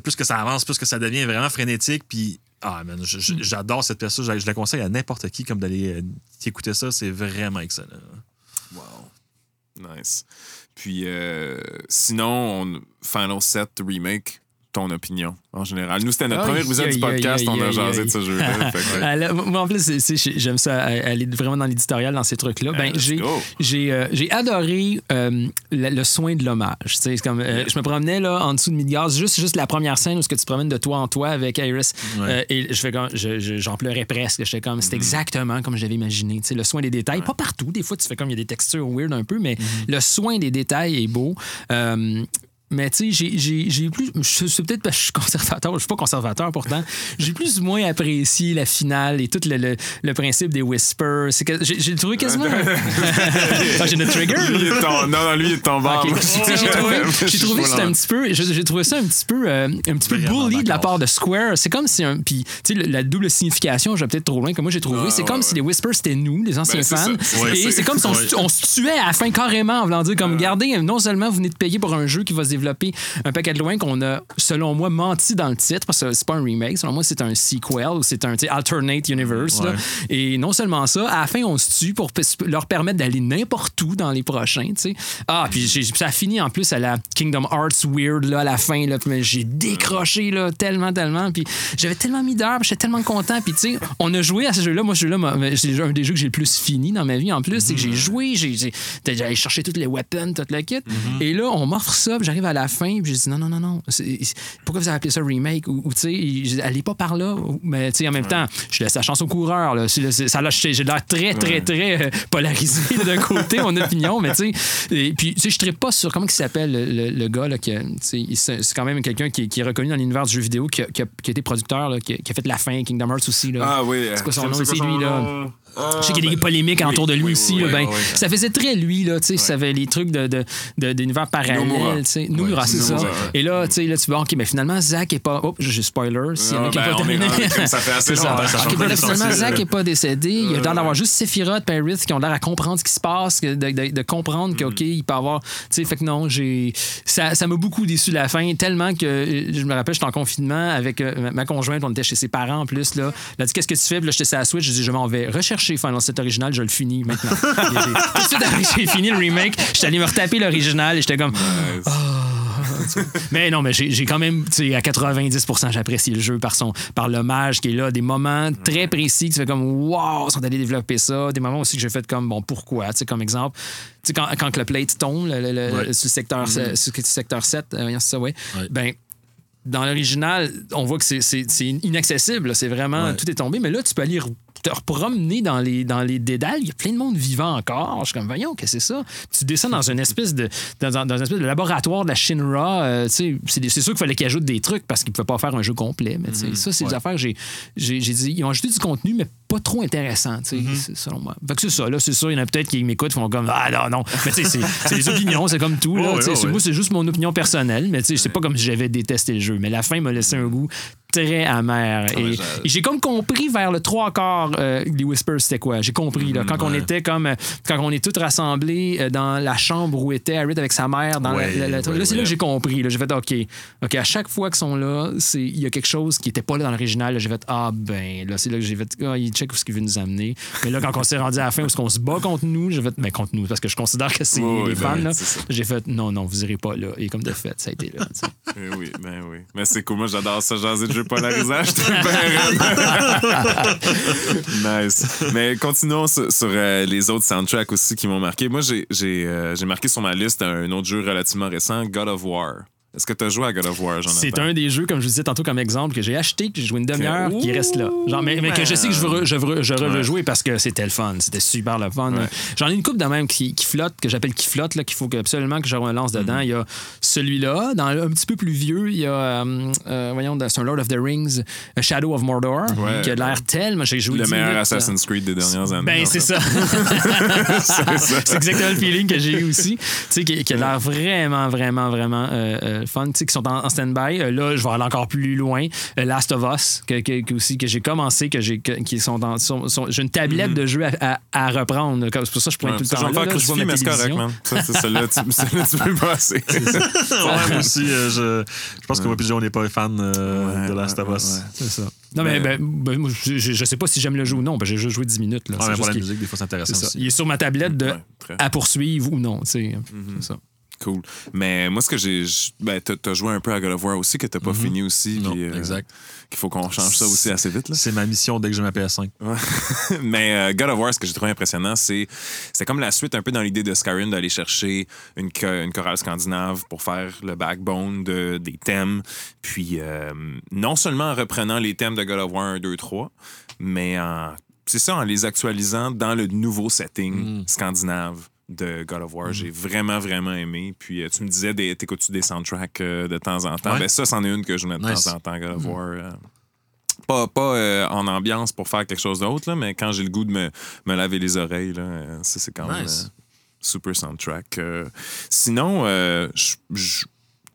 Plus que ça avance, plus que ça devient vraiment frénétique, puis. Ah, man, je- j'adore cette pièce-là. Je, je la conseille à n'importe qui, comme d'aller euh, écouter ça. C'est vraiment excellent. Wow. Nice. Puis euh, sinon, on- Final 7 Remake, ton opinion en général. Nous, c'était notre Aïe, premier épisode du podcast, on a jasé de ce jeu-là. Que- Ah, moi, en plus, j'aime ça euh, aller vraiment dans l'éditorial, dans ces trucs-là. Ben, j'ai, euh, j'ai adoré euh, le, le soin de l'hommage. Comme, euh, je me promenais là, en dessous de Midgard, juste, juste la première scène où ce que tu te promènes de toi en toi avec Iris. Ouais. Et je fais comme, je- je- j'en pleurais presque. J'étais comme, Mm-hmm. c'est exactement comme je l'avais imaginé. Le soin des détails, pas partout. Des fois, tu fais comme, il y a des textures weird un peu, mais Mm-hmm. le soin des détails est beau. Mais tu sais, j'ai- plus. je- C'est peut-être parce que je suis conservateur, je suis pas conservateur pourtant. J'ai plus ou moins apprécié la finale et tout le, le- le principe des whispers. J'ai trouvé quasiment. Ah, j'ai le trigger. Lui, il est ton- Non, non, lui, il est tombé j'ai trouvé, trouvé c'était un petit peu, j'ai trouvé ça un petit peu, euh, un petit peu bully de la part de Square. C'est comme si un, puis tu sais, la double signification, je vais peut-être trop loin que moi j'ai trouvé. Ah, c'est ouais, comme ouais. si les Whispers c'était nous, les anciens Ben, fans, et c'est comme si on, ouais. se- on se tuait à la fin carrément en voulant dire comme, regardez, non seulement vous venez de payer pour un jeu qui va se un paquet de loin qu'on a, selon moi, menti dans le titre parce que c'est pas un remake, selon moi c'est un sequel ou c'est un alternate universe. là. Ouais. Et non seulement ça, à la fin, on se tue pour leur permettre d'aller n'importe où dans les prochains, tu sais. Ah, puis j'ai- ça a fini en plus à la Kingdom Hearts weird, là, à la fin, là, j'ai décroché, là, tellement, tellement, puis j'avais tellement mis d'heures, j'étais tellement content, puis tu sais, on a joué à ce jeu-là, moi, ce jeu-là, c'est un des jeux que j'ai le plus fini dans ma vie, en plus, c'est que j'ai joué, j'ai allé chercher toutes les weapons, tout le kit, et là, on m'offre ça, j'arrive à la fin, puis j'ai dit, non, non, non, non, pourquoi vous avez appelé ça remake, ou, ou, tu sais, allez pas par là, mais tu sais, en même temps, je laisse la chance au coureur, là, ça l'a- j'ai l'air très, très, très euh, polarisé d'un côté, mon opinion, mais tu sais, et puis, tu sais, je ne pas sur comment il s'appelle le, le- le gars, là, qui c'est c'est quand même quelqu'un qui, qui est reconnu dans l'univers du jeu vidéo, qui a, qui a- qui a été producteur, là, qui, a, fait la fin, Kingdom Hearts aussi, là. Ah oui. C'est quoi son euh, nom? quoi C'est son lui, là. Nom? Je sais qu'il y a des polémiques autour de lui oui, aussi. oui, ben. Ça faisait très lui, là, tu sais, ça avait les trucs de, de, de- d'univers Nomura. parallèles. tu sais. Nomura, c'est ça. Et là, tu sais, là, tu vois, OK, mais finalement, Zach est pas. Oh, j'ai spoiler. S'il y en a Ah, qui ben, pas est terminé. ça fait assez longtemps. Ça OK, change ben là, finalement. Zach n'est pas décédé. Il a l'air d'avoir juste Sephiroth et qui ont l'air à comprendre ce qui se passe, de, de- de comprendre que, OK, il peut avoir. Tu sais, fait que non, j'ai. Ça ça m'a beaucoup déçu la fin, tellement que je me rappelle, j'étais en confinement avec euh, ma- ma conjointe, on était chez ses parents en plus. Là. Elle a dit Qu'est-ce que tu fais Puis là, j'étais sur la Switch, je dis Je m'en vais rechercher Final 7 original, je le finis maintenant. Tout de suite après, j'ai fini le remake, j'étais allé me retaper l'original et j'étais comme. Nice. Mais non, mais j'ai quand même, tu sais, à 90 j'apprécie le jeu par son, par l'hommage qui est là, des moments très précis que tu fais comme, wow, ils sont allés développer ça. Des moments aussi que j'ai fait comme, bon, pourquoi, tu sais, comme exemple, tu sais, quand, quand que le plate tombe, le, le- le- Ouais. sur le secteur, sur le secteur 7, euh, c'est ça, ouais, Ouais. ben, dans l'original, on voit que c'est- inaccessible. C'est vraiment, Ouais. tout est tombé. Mais là, tu peux aller te promener dans les, dans les dédales. Il y a plein de monde vivant encore. Je suis comme, voyons, qu'est-ce que c'est ça? Tu descends dans une espèce de, dans, dans- une espèce de laboratoire de la Shinra. euh, c'est sûr qu'il fallait qu'ils ajoutent des trucs parce qu'ils ne pouvaient pas faire un jeu complet. Mais tu sais, ça, c'est des affaires j'ai j'ai j'ai dit. Ils ont ajouté du contenu, mais pas trop intéressant, tu sais, c'est- selon moi. Fait que c'est ça. Là, c'est sûr, il y en a peut-être qui m'écoutent font comme, ah non, non. Mais tu sais, c'est- c'est des opinions, c'est comme tout. Là. Moi, c'est juste mon opinion personnelle, mais tu sais, c'est pas comme si j'avais détesté le jeu. Mais la fin m'a laissé un goût très amer. ouais, et j'ai- et j'ai comme compris vers le trois quarts euh, les Whispers, c'était quoi? J'ai compris. Là, quand on était comme. euh, Quand on est tous rassemblés euh, dans la chambre où était Harriet avec sa mère, dans Ouais, la- la- ouais, là, c'est là que j'ai compris. là. J'ai fait, OK. OK, à chaque fois qu'ils sont là, il y a quelque chose qui n'était pas là dans l'original. Là, J'ai fait, ah ben, là, c'est là que j'ai fait, ah, il check où ce qu'il veut nous amener. Mais là, quand on s'est rendu à la fin, où est-ce qu'on se bat contre nous, j'ai fait, mais contre nous, parce que je considère que c'est Ouais, les fans, ben, ça. J'ai fait, non, non, vous irez pas là. Et comme de fait, ça a été là. Eh oui, ben oui. Mais c'est cool. Moi, j'adore ça, jaser de jeux polarisants. Je bien nice. Mais continuons sur, euh, les autres soundtracks aussi qui m'ont marqué. Moi, j'ai, euh, j'ai marqué sur ma liste un autre jeu relativement récent, God of War. Est-ce que tu as joué à God of War, Jonathan? C'est un des jeux, comme je vous disais tantôt comme exemple, que j'ai acheté, que j'ai joué une demi-heure, qui reste là. Genre, mais, mais que je sais que je veux, je veux, je veux Ouais. rejouer parce que c'était le fun. C'était super le fun. Ouais. J'en ai une coupe de même qui, qui flotte, que j'appelle qui flotte, là, qu'il faut absolument que je relance dedans. Il y a celui-là, dans un petit peu plus vieux, il y a, euh, euh, voyons, c'est un Lord of the Rings, A Shadow of Mordor, Ouais. qui a l'air tellement. J'ai joué Le 10 meilleur minutes, Assassin's Creed des dernières années. ben, en c'est ça. c'est exactement le feeling que j'ai eu aussi. Tu sais, qui, qui a l'air vraiment, vraiment, vraiment euh, euh, fun. Tu sais, qui sont en, en stand-by. Euh, là, je vais aller encore plus loin. Euh, Last of Us, que, que- que aussi, que j'ai commencé, que j'ai, que- qui sont dans. sont- sont- j'ai une tablette de jeux à, à- à reprendre. Comme- C'est pour ça que je pointe Ouais, tout le temps. je vais là, faire là, ma mais c'est correct, man. Ça, c'est celle-là, tu, celle-là, tu peux passer. ouais, moi aussi, euh, je, je pense que moi, on n'est pas fan euh, Ouais, de Last of Us. ouais. C'est ça. Non, mais, Mais- ben, ben, moi, je, je- sais pas si j'aime le jeu ou non. parce que J'ai juste joué 10 minutes. Là. C'est mais juste pour la musique, des fois, c'est intéressant c'est ça. aussi. Il est sur ma tablette de à poursuivre ou non. sais. C'est ça. Cool. Mais moi, ce que j'ai. Ben, t'as joué un peu à God of War aussi, que t'as pas fini aussi. Non, euh, exact. Qu'il faut qu'on change ça aussi assez vite. C'est ma mission dès que j'ai ma PS5. Ouais. Mais euh, God of War, ce que j'ai trouvé impressionnant, c'est c'est comme la suite un peu dans l'idée de Skyrim d'aller chercher une, une chorale scandinave pour faire le backbone de, des thèmes. Puis euh, non seulement en reprenant les thèmes de God of War 1, 2, 3, mais en c'est ça, en les actualisant dans le nouveau setting scandinave de God of War. J'ai vraiment, vraiment aimé. Puis euh, tu me disais, des- t'écoutes-tu des soundtracks euh, de temps en temps? Ouais. Ben, ça, c'en est une que je mets de Nice. temps en temps, God of War. euh, pas, pas euh, en ambiance pour faire quelque chose d'autre, mais quand j'ai le goût de me, me laver les oreilles, là, ça, c'est quand même Nice. super soundtrack. Sinon, je- je-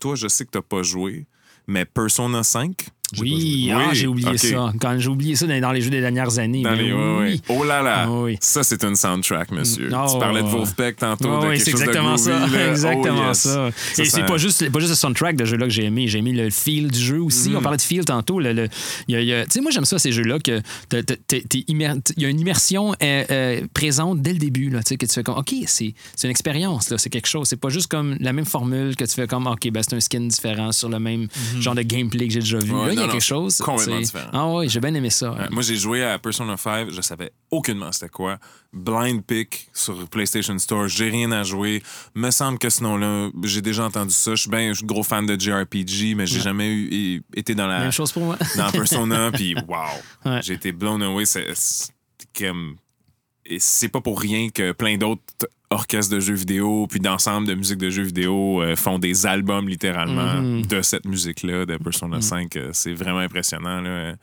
toi, je sais que t'as pas joué, mais Persona 5. Oui, ah, Oui, j'ai oublié ça. Quand j'ai oublié ça dans, les jeux des dernières années. Dans les- oui. Oh là là! Ah oui. Ça, c'est une soundtrack, monsieur. Ah, tu parlais de. Wolfpack tantôt. Ah de oui, quelque c'est chose de exactement ça. là. exactement Oh, yes. ça. Et c'est pas juste, pas juste le soundtrack de jeu-là que j'ai aimé. J'ai aimé le feel du jeu aussi. Mm-hmm. On parlait de feel tantôt. le- le- il y a- il y a- Tu sais, moi, j'aime ça, ces jeux-là, que t'as- t'as- t'es- t'es immer- il y a une immersion euh, euh, présente dès le début. Là, tu sais, que tu fais comme, OK, c'est c'est une expérience, là, c'est quelque chose. C'est pas juste comme la même formule que tu fais comme, OK, ben, c'est un skin différent sur le même genre de gameplay que j'ai déjà vu. Mm-hmm. Ouais, là, il y a non, quelque chose. complètement différent. Ah oui, j'ai bien aimé ça. Ouais, moi, j'ai joué à Persona 5, je savais aucunement c'était quoi. Blind pick sur PlayStation Store, j'ai rien à jouer. Me semble que ce nom-là, j'ai déjà entendu ça. Je suis bien gros fan de JRPG, mais j'ai jamais eu, été dans la Même chose pour moi. dans Persona, puis wow, Ouais. j'ai été blown away. C'est comme et c'est pas pour rien que plein d'autres orchestres de jeux vidéo puis d'ensemble de musique de jeux vidéo euh, font des albums littéralement Mhm. de cette musique-là, de Persona Mm. 5. Euh, C'est vraiment impressionnant. Là.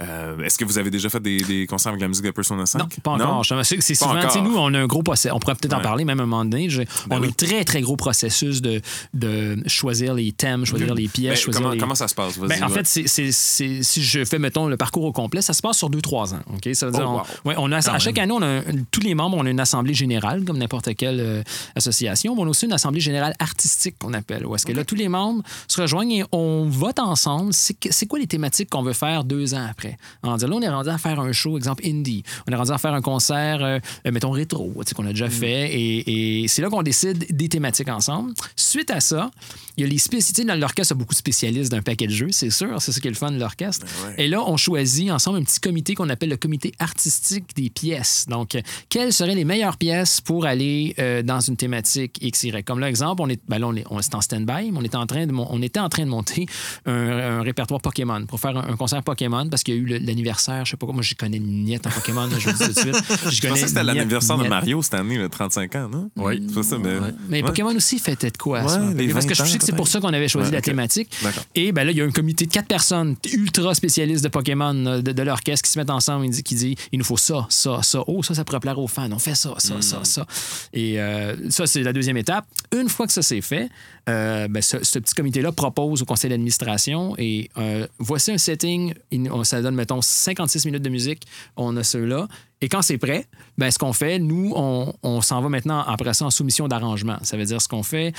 Euh, Est-ce que vous avez déjà fait des, des concerts avec la musique de Persona 5? Non, pas encore. Je- C'est souvent, tu sais, encore. nous, on a un gros processus. On pourrait peut-être en parler même à un moment donné. Je- Ben on a oui. un très, très gros processus de, de choisir les thèmes, choisir les pièces, Ben, choisir comment, les... comment ça se passe? Ben, en fait, si je fais, mettons, le parcours au complet, ça se passe sur 2-3 ans. OK? Ça veut dire, Oh, on- wow. ouais, on a, à chaque année, on a tous les membres, on a une assemblée générale, comme n'importe quelle euh, association. Mais on a aussi une assemblée générale artistique, qu'on appelle. Où est-ce que là, tous les membres se rejoignent et on vote ensemble. C'est quoi les thématiques qu'on veut faire deux ans après? On dit, là, on est rendu à faire un show, exemple, indie. On est rendu à faire un concert, euh, euh, mettons, rétro, qu'on a déjà fait. Et, et c'est là qu'on décide des thématiques ensemble. Suite à ça, il y a les spécificités. Dans l'orchestre, il y a beaucoup de spécialistes d'un paquet de jeux, c'est sûr. C'est ça qui est le fun de l'orchestre. ouais. Et là, on choisit ensemble un petit comité qu'on appelle le comité artistique des pièces. Donc, quelles seraient les meilleures pièces pour aller euh, dans une thématique X, Y? Comme l'exemple, on est, ben là, on est, on est en stand-by, mais on, est en train de, on était en train de monter un, un répertoire Pokémon pour faire un, un concert Pokémon parce qu'il y a eu l'anniversaire, je sais pas quoi, moi, je connais niette en Pokémon, là, je vous dis tout de suite. Je Je connais pensais que c'était l'anniversaire de. Mario cette année, le 35 ans, non? Oui. C'est ça, mais. Mais Ouais. Pokémon aussi fêtait de quoi? Ça? Parce que 20 je sais que c'est pour ça qu'on avait choisi la thématique. Et ben là, il y a un comité de quatre personnes ultra spécialistes de Pokémon de, de l'orchestre qui se mettent ensemble et dit- qui dit il nous faut ça, ça, ça. Oh, ça, ça pourrait plaire aux fans. On fait ça, ça, Hmm. ça, ça. Et euh, ça, c'est la deuxième étape. Une fois que ça c'est fait, euh, ben, ce, ce petit comité-là propose au conseil d'administration et euh, voici un setting. On- donne, mettons, 56 minutes de musique. On a ceux-là. Et quand c'est prêt, ben, ce qu'on fait, nous, on, on s'en va maintenant après ça en soumission d'arrangement. Ça veut dire ce qu'on fait.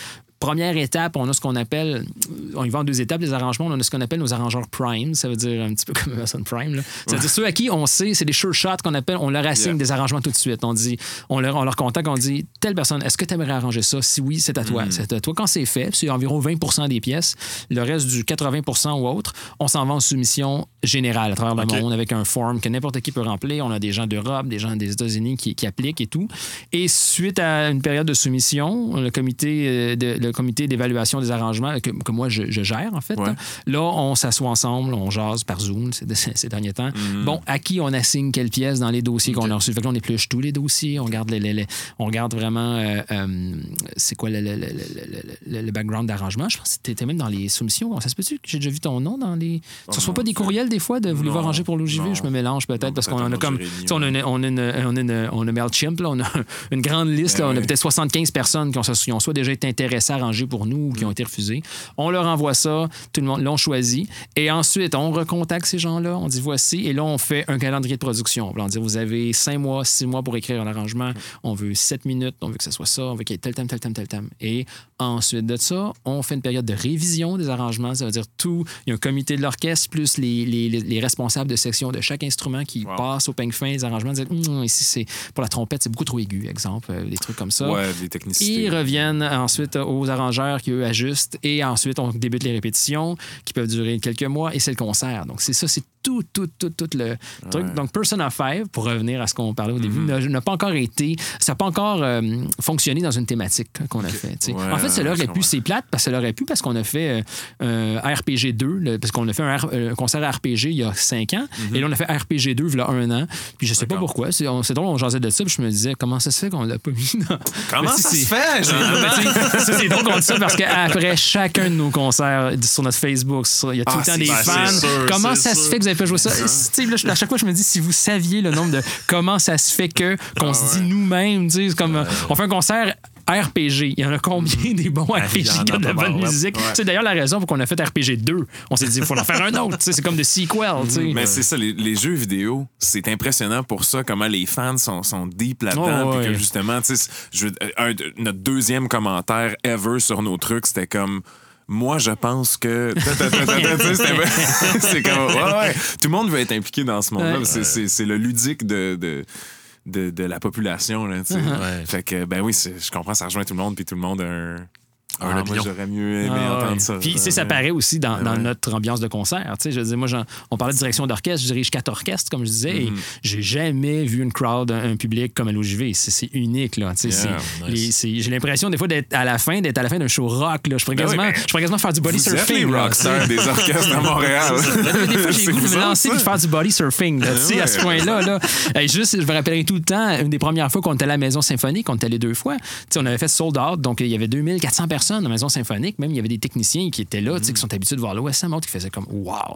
Première étape, on a ce qu'on appelle, on y va en deux étapes, les arrangements, on a ce qu'on appelle nos arrangeurs prime, ça veut dire un petit peu comme Amazon Prime. là. Ça veut dire ceux à qui on sait, c'est des sure shots qu'on appelle, on leur assigne Yeah. des arrangements tout de suite. On dit, on leur, on leur contacte, on dit, telle personne, est-ce que tu aimerais arranger ça? Si oui, c'est à Mm. toi. C'est à toi. Quand c'est fait, c'est environ 20 des pièces, le reste du 80% ou autre, on s'en va en soumission générale à travers le monde avec un form que n'importe qui peut remplir. On a des gens d'Europe, des gens des États-Unis qui, qui appliquent et tout. Et suite à une période de soumission, le comité, euh, de, le, comité d'évaluation des arrangements que, que moi, je, je gère, en fait. Ouais. Là, on s'assoit ensemble, on jase par Zoom ces, derniers temps. Mhm. Bon, à qui on assigne quelle pièce dans les dossiers qu'on a reçus? Fait que là, on épluche tous les dossiers, on regarde, les, les- les- on regarde vraiment euh, euh, c'est quoi le, le- le- le- background d'arrangement? Je pense que tu étais même dans les soumissions. Ça se peut-tu que j'ai déjà vu ton nom dans les. Tu reçois pas des courriels des fois de Non, arranger pour l'OJV? Je me mélange peut-être parce qu'on a comme. sais, On a, une, on a, une, on a, une, on a MailChimp, là, on a une grande liste. là, Ben on a peut-être 75 personnes qui ont, qui ont soit déjà été intéressées à arranger pour nous ou qui ont été refusées. On leur envoie ça, tout le monde l'ont choisi. Et ensuite, on recontacte ces gens-là, on dit voici, et là, on fait un calendrier de production. On dit vous avez 5 mois, 6 mois pour écrire un arrangement, on veut 7 minutes, on veut que ce soit ça, on veut qu'il y ait tel thème, tel thème, tel thème. Et ensuite de ça, on fait une période de révision des arrangements. Ça veut dire tout, il y a un comité de l'orchestre plus les, les- les- les responsables de section de chaque instrument qui Wow. passent au peigne fin des arrangements. Dire, Hum, ici, c'est pour la trompette, c'est beaucoup trop aigu, exemple, euh, des trucs comme ça. Ouais, des technicités. Ils reviennent ensuite aux arrangeurs qui, eux, ajustent. Et ensuite, on débute les répétitions qui peuvent durer quelques mois. Et c'est le concert. Donc, c'est ça, c'est tout, tout, tout, tout le truc. Donc, Persona 5, pour revenir à ce qu'on parlait au début, Mhm. n'a- n'a pas encore été... Ça n'a pas encore euh, fonctionné dans une thématique qu'on a fait. Ouais, en fait, l'aurait je pu, c'est plate, parce que ça l'aurait pu, parce qu'on a fait euh, un RPG 2, le- parce qu'on a fait un, R- euh, concert RPG il y a cinq ans. Et là, on a fait RPG 2 il y a un an. Puis je sais pas Mhm. Pourquoi. C'est drôle, on jasait de ça, puis je me disais, comment ça se fait qu'on l'a pas mis dans... Comment si ça c'est- se fait? Ah, ben, c'est qu'on dit ça parce qu'après chacun de nos concerts sur notre Facebook, il y a tout Ah, le temps c'est- des ben, fans. sûr, comment ça se fait que vous avez pas joué ça? Là, à chaque fois, je me dis, si vous saviez le nombre de comment ça se fait que qu'on Ah, se ouais. dit nous-mêmes, tu sais, c'est comme on fait un concert. RPG. Il y en a combien des bons RPG qui ont de la bonne musique? Ouais. C'est d'ailleurs la raison pour qu'on a fait RPG 2. On s'est dit, il faut en faire un autre. C'est comme de sequel. tu sais. Mais c'est ça, les, les jeux vidéo, c'est impressionnant pour ça, comment les fans sont, sont deep là-dedans. Oh, que justement, je un notre deuxième commentaire ever sur nos trucs, c'était comme. Moi, je pense que. C'est comme. Ouais, ouais. Tout le monde veut être impliqué dans ce monde-là. Ouais. C'est- le ludique de. de de, de la population. Là, tu sais. Ouais. Fait que, ben oui, je comprends, ça rejoint tout le monde, puis tout le monde a un. Ah, j'aurais mieux aimé Ah, ouais. entendre ça. Puis, tu sais, ça Ouais. paraît aussi dans, dans Ouais. notre ambiance de concert. Tu sais, je veux dire, moi, on parlait de direction d'orchestre, je dirige quatre orchestres, comme je disais, Mhm. et j'ai jamais vu une crowd, un, un public comme à l'OJV. C'est c'est unique, là. Tu sais, Yeah, nice. les- J'ai l'impression, des fois, d'être à la fin, d'être à la fin d'un show rock, là. Je pourrais Ben quasiment, ben, je pourrais quasiment faire du body Vous êtes surfing. les là, rockstars des orchestres de Montréal. des fois, j'ai goût de me lancer et de faire du body surfing. là, sais, à ce Ouais. point-là. Là. Hey, juste, je me rappellerai tout le temps, une des premières fois qu'on était à la Maison Symphonique, on était allé deux fois. Tu sais, on avait fait sold out, donc il y avait 2400 personnes à la Maison Symphonique. Même, il y avait des techniciens qui étaient là, tu sais, qui sont habitués de voir l'OSM, autres qui faisaient comme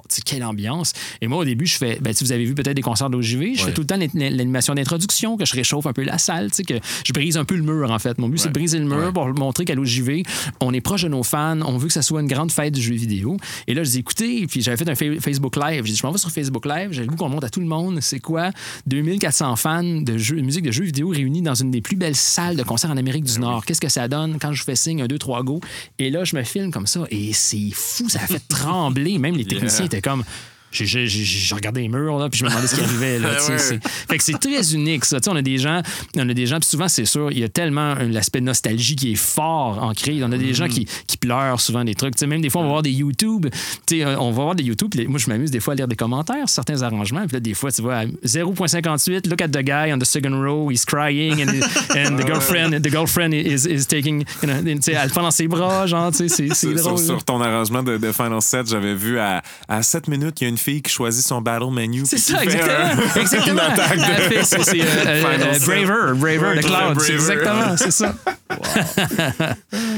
sais, quelle ambiance. Et moi, au début, je fais, ben, vous avez vu peut-être des concerts d'OJV, je fais tout le temps l'an- l'animation d'introduction, que je réchauffe un peu la salle, tu sais, que je brise un peu le mur, en fait. Mon but, c'est de briser le mur Ouais. pour montrer qu'à l'OJV, on est proche de nos fans, on veut que ça soit une grande fête du jeu vidéo. Et là, je dis, écoutez, puis j'avais fait un fa- Facebook Live. J'ai dit, je m'en vais sur Facebook Live, j'ai le goût qu'on montre à tout le monde, c'est quoi? 2400 fans de, jeux, de musique de jeux vidéo réunis dans une des plus belles salles de concert en Amérique du Nord. Qu'est-ce que ça donne? Quand je fais signe, un, deux, trois go? Et là, je me filme comme ça, et c'est fou, ça a fait trembler. Même les techniciens étaient comme. J'ai- regardé les murs, là, puis je me demandais ce qui arrivait. Là, Ouais. c'est- fait que c'est très unique, ça. Tu sais, on a des gens, on a des gens, puis souvent, c'est sûr, il y a tellement l'aspect nostalgie qui est fort ancré. On a des gens qui, qui pleurent souvent des trucs. Tu sais, même des fois, on va voir des YouTube. Tu sais, on va voir des YouTube. puis moi, je m'amuse des fois à lire des commentaires certains arrangements. Puis là, des fois, tu vois, à 0.58, look at the guy on the second row, he's crying, and, and the girlfriend, the girlfriend is, is taking, you know, tu sais, elle le prend dans ses bras, genre, tu sais, c'est- drôle. sur- sur ton arrangement de, de Final 7, j'avais vu à, à 7 minutes, il y a une fille qui choisit son battle menu. C'est ça, exactement. un- exactement. de- c'est- euh, euh, euh. Braver, Braver, Cloud. C'est exactement, c'est ça.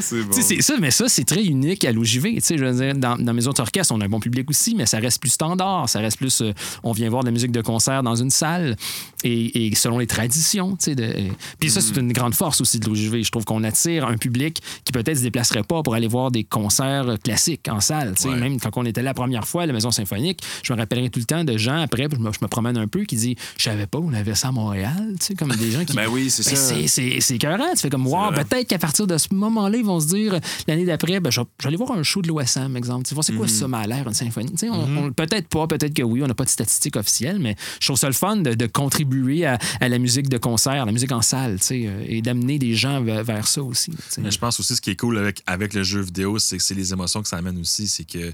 C'est bon. Ça, mais ça, c'est très unique à l'OJV. Tu sais, je veux dire, dans, dans mes autres orchestres, on a un bon public aussi, mais ça reste plus standard. Ça reste plus. euh, on vient voir de la musique de concert dans une salle et, et selon les traditions. De, euh, puis ça, c'est une grande force aussi de l'OJV. Je trouve qu'on attire un public qui peut-être se déplacerait pas pour aller voir des concerts classiques en salle. Ouais. Même quand on était là la première fois à la Maison Symphonique, je me rappellerai tout le temps de gens après, je me, je me promène un peu, qui disent Je savais pas, on avait ça à Montréal. Tu sais, comme des gens qui. Ben oui, c'est Ben, ça. c'est- écœurant. Tu fais comme, wow, peut-être qu'à partir de ce moment-là, ils vont se dire, l'année d'après, ben, aller voir un show de l'OSM, exemple. Tu vois, c'est quoi Mhm. ça, m'a l'air, une symphonie? Tu sais, on- on- peut-être pas, peut-être que oui, on n'a pas de statistiques officielles, mais je trouve ça le fun de, de contribuer à, à la musique de concert, à la musique en salle, tu sais, euh, et d'amener des gens vers, vers ça aussi. tu sais. Mais je pense aussi ce qui est cool avec, avec le jeu vidéo, c'est que c'est les émotions que ça amène aussi. C'est que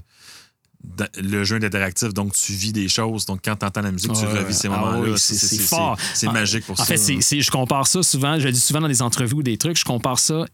le jeu est interactif, donc tu vis des choses. Donc quand tu entends la musique, tu revis ces ah moments-là. c'est- fort. C'est En- magique pour En ça. fait, c'est- c'est- je compare ça souvent, je le dis souvent dans des entrevues ou des trucs, je compare ça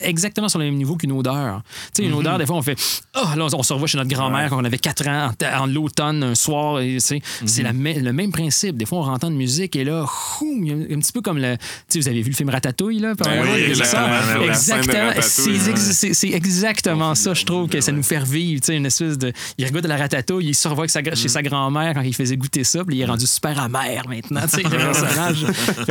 exactement sur le même niveau qu'une odeur. Tu sais, une Mhm. odeur, des fois, on fait Ah, là, on se revoit chez notre grand-mère quand on avait 4 ans, en, en l'automne, un soir. et C'est Mhm. le même principe. Des fois, on entend de musique et là, un petit peu comme le. Tu sais, vous avez vu le film Ratatouille, là? par Ben oui, Exactement. C'est exactement ça, je trouve, que ça nous fait revivre. Tu sais, une espèce de. Il regarde la ratatouille, il se revoit chez sa grand-mère quand il faisait goûter ça, puis il est rendu super amer maintenant, tu sais, le personnage.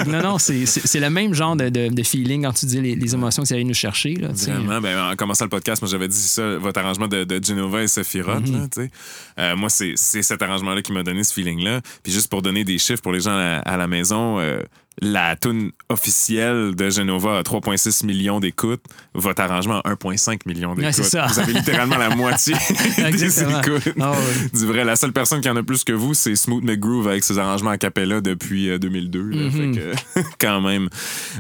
Non, non, c'est- le même genre de, de- de feeling quand tu dis les, les émotions que ça allait nous chercher. Là. Vraiment, ben, en commençant le podcast, moi j'avais dit ça, votre arrangement de, de Genova et tu sais. Euh, moi, c'est cet arrangement-là qui m'a donné ce feeling-là. Puis juste pour donner des chiffres pour les gens à la, à la maison, euh, la tune officielle de Genova a 3,6 millions d'écoutes. Votre arrangement a 1,5 million d'écoutes. Ouais, c'est. Vous avez littéralement la moitié des écoutes. Ah ouais. Du vrai, la seule personne qui en a plus que vous, c'est Smooth McGroove avec ses arrangements a cappella depuis euh, 2002. là. Mhm. Fait que, quand même,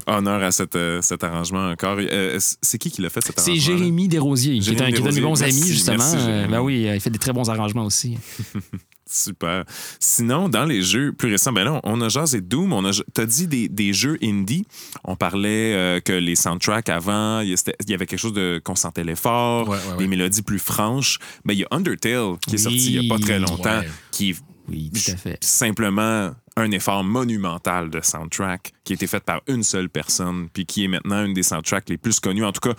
honneur à cet, euh, cet arrangement encore. Euh, c'est qui qui l'a fait, cet C'est arrangement Jérémy Desrosiers, qui est un, Jérémy qui est un de mes bons amis, justement. merci, Euh, ben oui, euh, il fait des très bons arrangements aussi. Super. Sinon, dans les jeux plus récents, ben là, on a jasé Doom. On a, t'as dit des, des jeux indie. On parlait euh, que les soundtracks avant, il y avait quelque chose de qu'on sentait l'effort, Ouais, ouais, ouais. des mélodies plus franches. Mais il y a Undertale qui est sorti il n'y a pas très longtemps, qui est Oui, tout à fait. simplement un effort monumental de soundtrack qui a été fait par une seule personne, puis qui est maintenant une des soundtracks les plus connues. En tout cas,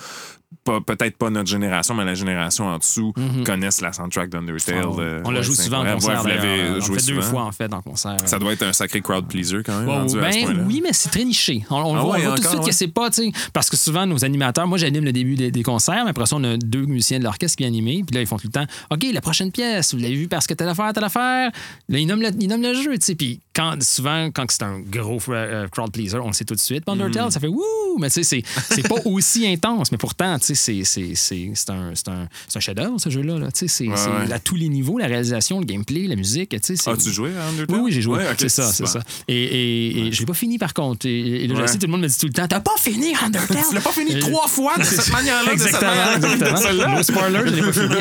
peut-être pas notre génération, mais la génération en dessous connaissent la soundtrack d'Undertale. On, Euh, Mhm. on la joue souvent en concert. Ouais, vous l'avez d'ailleurs. On joué fait deux souvent. fois, en fait, en concert. Ça doit être un sacré crowd pleaser quand même. Ben oui, mais c'est très niché. On, on le Ah voit, ouais, on voit tout de suite ouais. que c'est pas, tu sais, parce que souvent nos animateurs, moi j'anime le début des, des concerts, mais après ça on a deux musiciens de l'orchestre qui animent, puis là ils font tout le temps, ok la prochaine pièce, vous l'avez vu parce que telle affaire, telle affaire, là ils nomment le, ils nomment le jeu, tu sais, puis quand souvent quand c'est un gros euh, crowd pleaser, on le sait tout de suite. Puis Undertale, Mm. ça fait wouh, mais tu sais c'est pas aussi intense, mais pourtant tu sais c'est un un, un chef-d'œuvre ce jeu-là, là. tu sais c'est Ouais, c'est ouais. à tous les niveaux, la réalisation, le gameplay, la musique, tu sais. As-tu joué à Undertale? oui, oui, j'ai joué. Ouais, c'est ça, c'est ça. Et, et, et je l'ai pas fini par contre. Et, et là, je sais, tout le monde me dit tout le temps T'as pas fini Undertale? Tu l'as pas fini trois fois de cette manière-là. cette Exactement. No spoiler, je l'ai pas fini.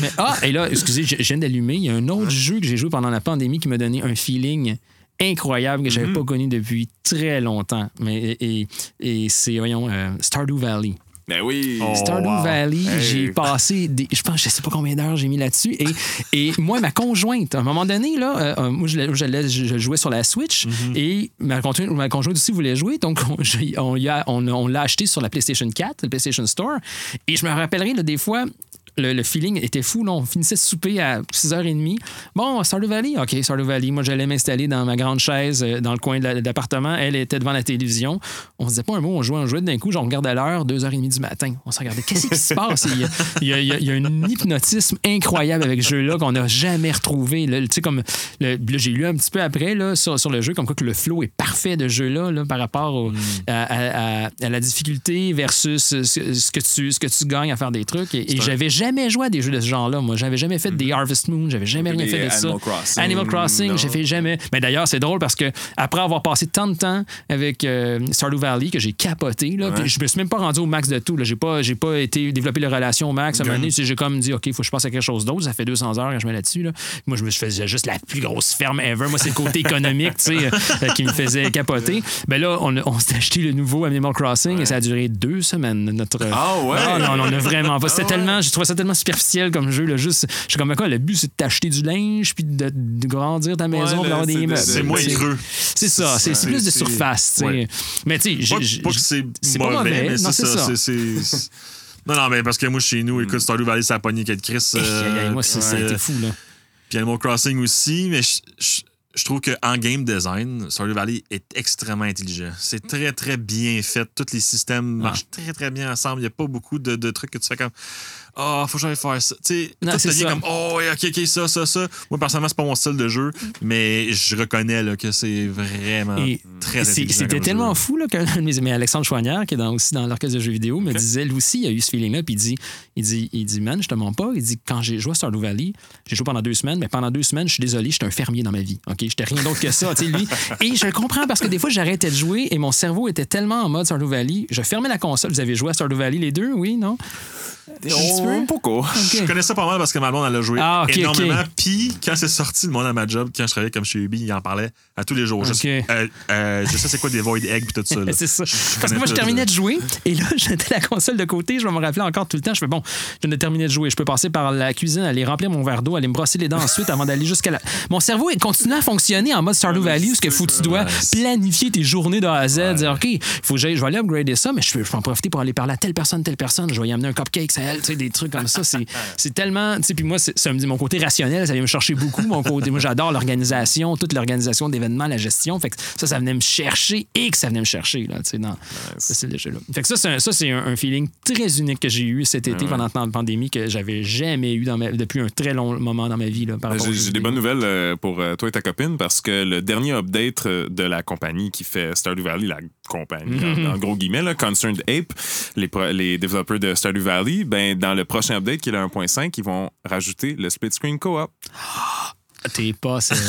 Mais, ah, et là, excusez, je viens d'allumer. Il y a un autre jeu que j'ai joué pendant la pandémie qui m'a donné un feeling incroyable que j'avais Mm-hmm. pas connu depuis très longtemps. Mais, et, et c'est, voyons, euh, Stardew Valley. Ben oui. Oh. Stardew wow. Valley, Hey. j'ai passé, des, je pense, je sais pas combien d'heures j'ai mis là-dessus. Et, et moi, ma conjointe, à un moment donné, là, euh, euh, moi, je, l'ai- je, je jouais sur la Switch Mm-hmm. et ma conjointe, ma conjointe aussi voulait jouer. Donc, on, je- on, y a- on- on l'a acheté sur la PlayStation 4, le PlayStation Store. Et je me rappellerai, là, des fois, le, le feeling était fou. Là. On finissait de souper à 6h30. Bon, Stardew Valley? OK, Stardew Valley. Moi, j'allais m'installer dans ma grande chaise euh, dans le coin de la- de l'appartement. Elle était devant la télévision. On se disait pas un mot, on jouait, on jouait d'un coup. On regardait l'heure, 2h30 du matin. On se regardait. Qu'est-ce qui se passe? Il y a, il y a- il y a- il y a un hypnotisme incroyable avec ce jeu-là qu'on n'a jamais retrouvé. Tu sais, comme, j'ai lu un petit peu après là, sur, sur le jeu, comme quoi que le flow est parfait de jeu-là là, par rapport au- à, à- à- à la difficulté versus ce, ce que tu, ce que tu gagnes à faire des trucs. Et, et j'avais jamais joué à des jeux de ce genre-là. Moi, j'avais jamais fait des Harvest Moon, j'avais jamais rien fait de ça. Animal Crossing, Animal Crossing, j'ai fait jamais. Mais d'ailleurs, c'est drôle parce que après avoir passé tant de temps avec euh, Stardew Valley que j'ai capoté, là, puis je me suis même pas rendu au max de tout. J'ai pas, j'ai pas été développer les relations au max. À un moment donné, j'ai comme dit, OK, il faut que je passe à quelque chose d'autre. Ça fait 200 heures que je mets là-dessus. Là. Moi, je me faisais juste la plus grosse ferme ever. Moi, c'est le côté économique tu sais, euh, qui me faisait capoter. Ben là, on, s'est acheté le nouveau Animal Crossing et ça a duré deux semaines. Notre... Ah ouais? Ah, non, non, on a vraiment pas. C'était Ah ouais? tellement, je trouvais ça tellement superficiel comme jeu. Là, juste, je suis comme, quoi, le but, c'est de t'acheter du linge puis de, de grandir ta maison Ouais, puis d'avoir des immeubles. C'est moins C'est- creux. C'est ça, c'est plus de surface. tu sais. ouais. Mais tu sais, Pas, que c'est mauvais, mauvais. mais c'est ça. Non, non, mais parce que moi, chez nous, écoute, Stardew Valley, ça a pogné quel Chris. Aïe, moi, c'est- ça a euh, été fou, là. Puis Animal Crossing aussi, mais je, je- je trouve qu'en game design, Stardew Valley est extrêmement intelligent. C'est très, très bien fait. Tous les systèmes Ah. marchent très, très bien ensemble. Il n'y a pas beaucoup de, de trucs que tu fais comme Ah, faut que j'aille faire ça. Tu sais, tout comme Oh, ouais, ok, ok, ça, ça, ça. Moi, personnellement, c'est pas mon style de jeu, mais je reconnais là, que c'est vraiment Et très. C'était tellement jeu. fou là, que mais Alexandre Chouanière, qui est dans- aussi dans l'orchestre de jeux vidéo, me disait, lui aussi, il a eu ce feeling-là, puis il dit, il dit, il dit, man, je te mens pas. Il dit, quand j'ai joué à Stardew Valley, j'ai joué pendant deux semaines, mais pendant deux semaines, je suis désolé, j'étais un fermier dans ma vie. OK? J'étais rien d'autre que ça, tu sais, lui. Et je le comprends parce que des fois, j'arrêtais de jouer et mon cerveau était tellement en mode Stardew Valley. Je fermais la console. Vous avez joué à Stardew Valley les deux, oui, non? Oh, pourquoi? Je connais ça pas mal parce que ma blonde, elle a joué Ah, énormément. Puis, quand c'est sorti, le monde à ma job, quand je travaillais comme chez Ubi, il en parlait à tous les jours. Je, sais- euh, euh, je sais c'est quoi des void eggs puis tout ça. C'est ça. Je Parce que moi, je terminais de jouer et là, j'étais la console de côté. Je vais me rappeler encore tout le temps. Je fais bon, je viens de terminer de jouer. Je peux passer par la cuisine, aller remplir mon verre d'eau, aller me brosser les dents ensuite avant d'aller jusqu'à la. Mon cerveau il continue à fonctionner en mode Stardew Valley où ce que faut tu dois planifier tes journées de A à Z. Dire, OK, faut que je vais aller upgrader ça, mais je peux en profiter pour aller parler à telle personne, telle personne. Je vais y amener un cupcake, à elle, tu sais, des trucs comme ça. C'est c'est tellement. Tu sais, puis moi, ça me dit mon côté rationnel, ça vient me chercher beaucoup. Mon côté, moi, j'adore l'organisation, toute l'organisation d'événements, la gestion. Fait que ça, ça venait me chercher et que ça venait me chercher, là, tu sais, dans ce style de jeu-là. Fait que ça, c'est un, ça, c'est un, feeling très unique que j'ai eu cet été pendant le temps de pandémie que j'avais jamais eu dans ma- depuis un très long moment dans ma vie. Là, aux J'ai des bonnes nouvelles euh, pour euh, toi et ta copine parce que le dernier update euh, de la compagnie qui fait Stardew Valley, la compagnie, en, en gros guillemets, là, Concerned Ape, les, pro- les développeurs de Stardew Valley, ben, dans le prochain update qui est le 1.5, ils vont rajouter le split screen co-op. T'es pas sérieux.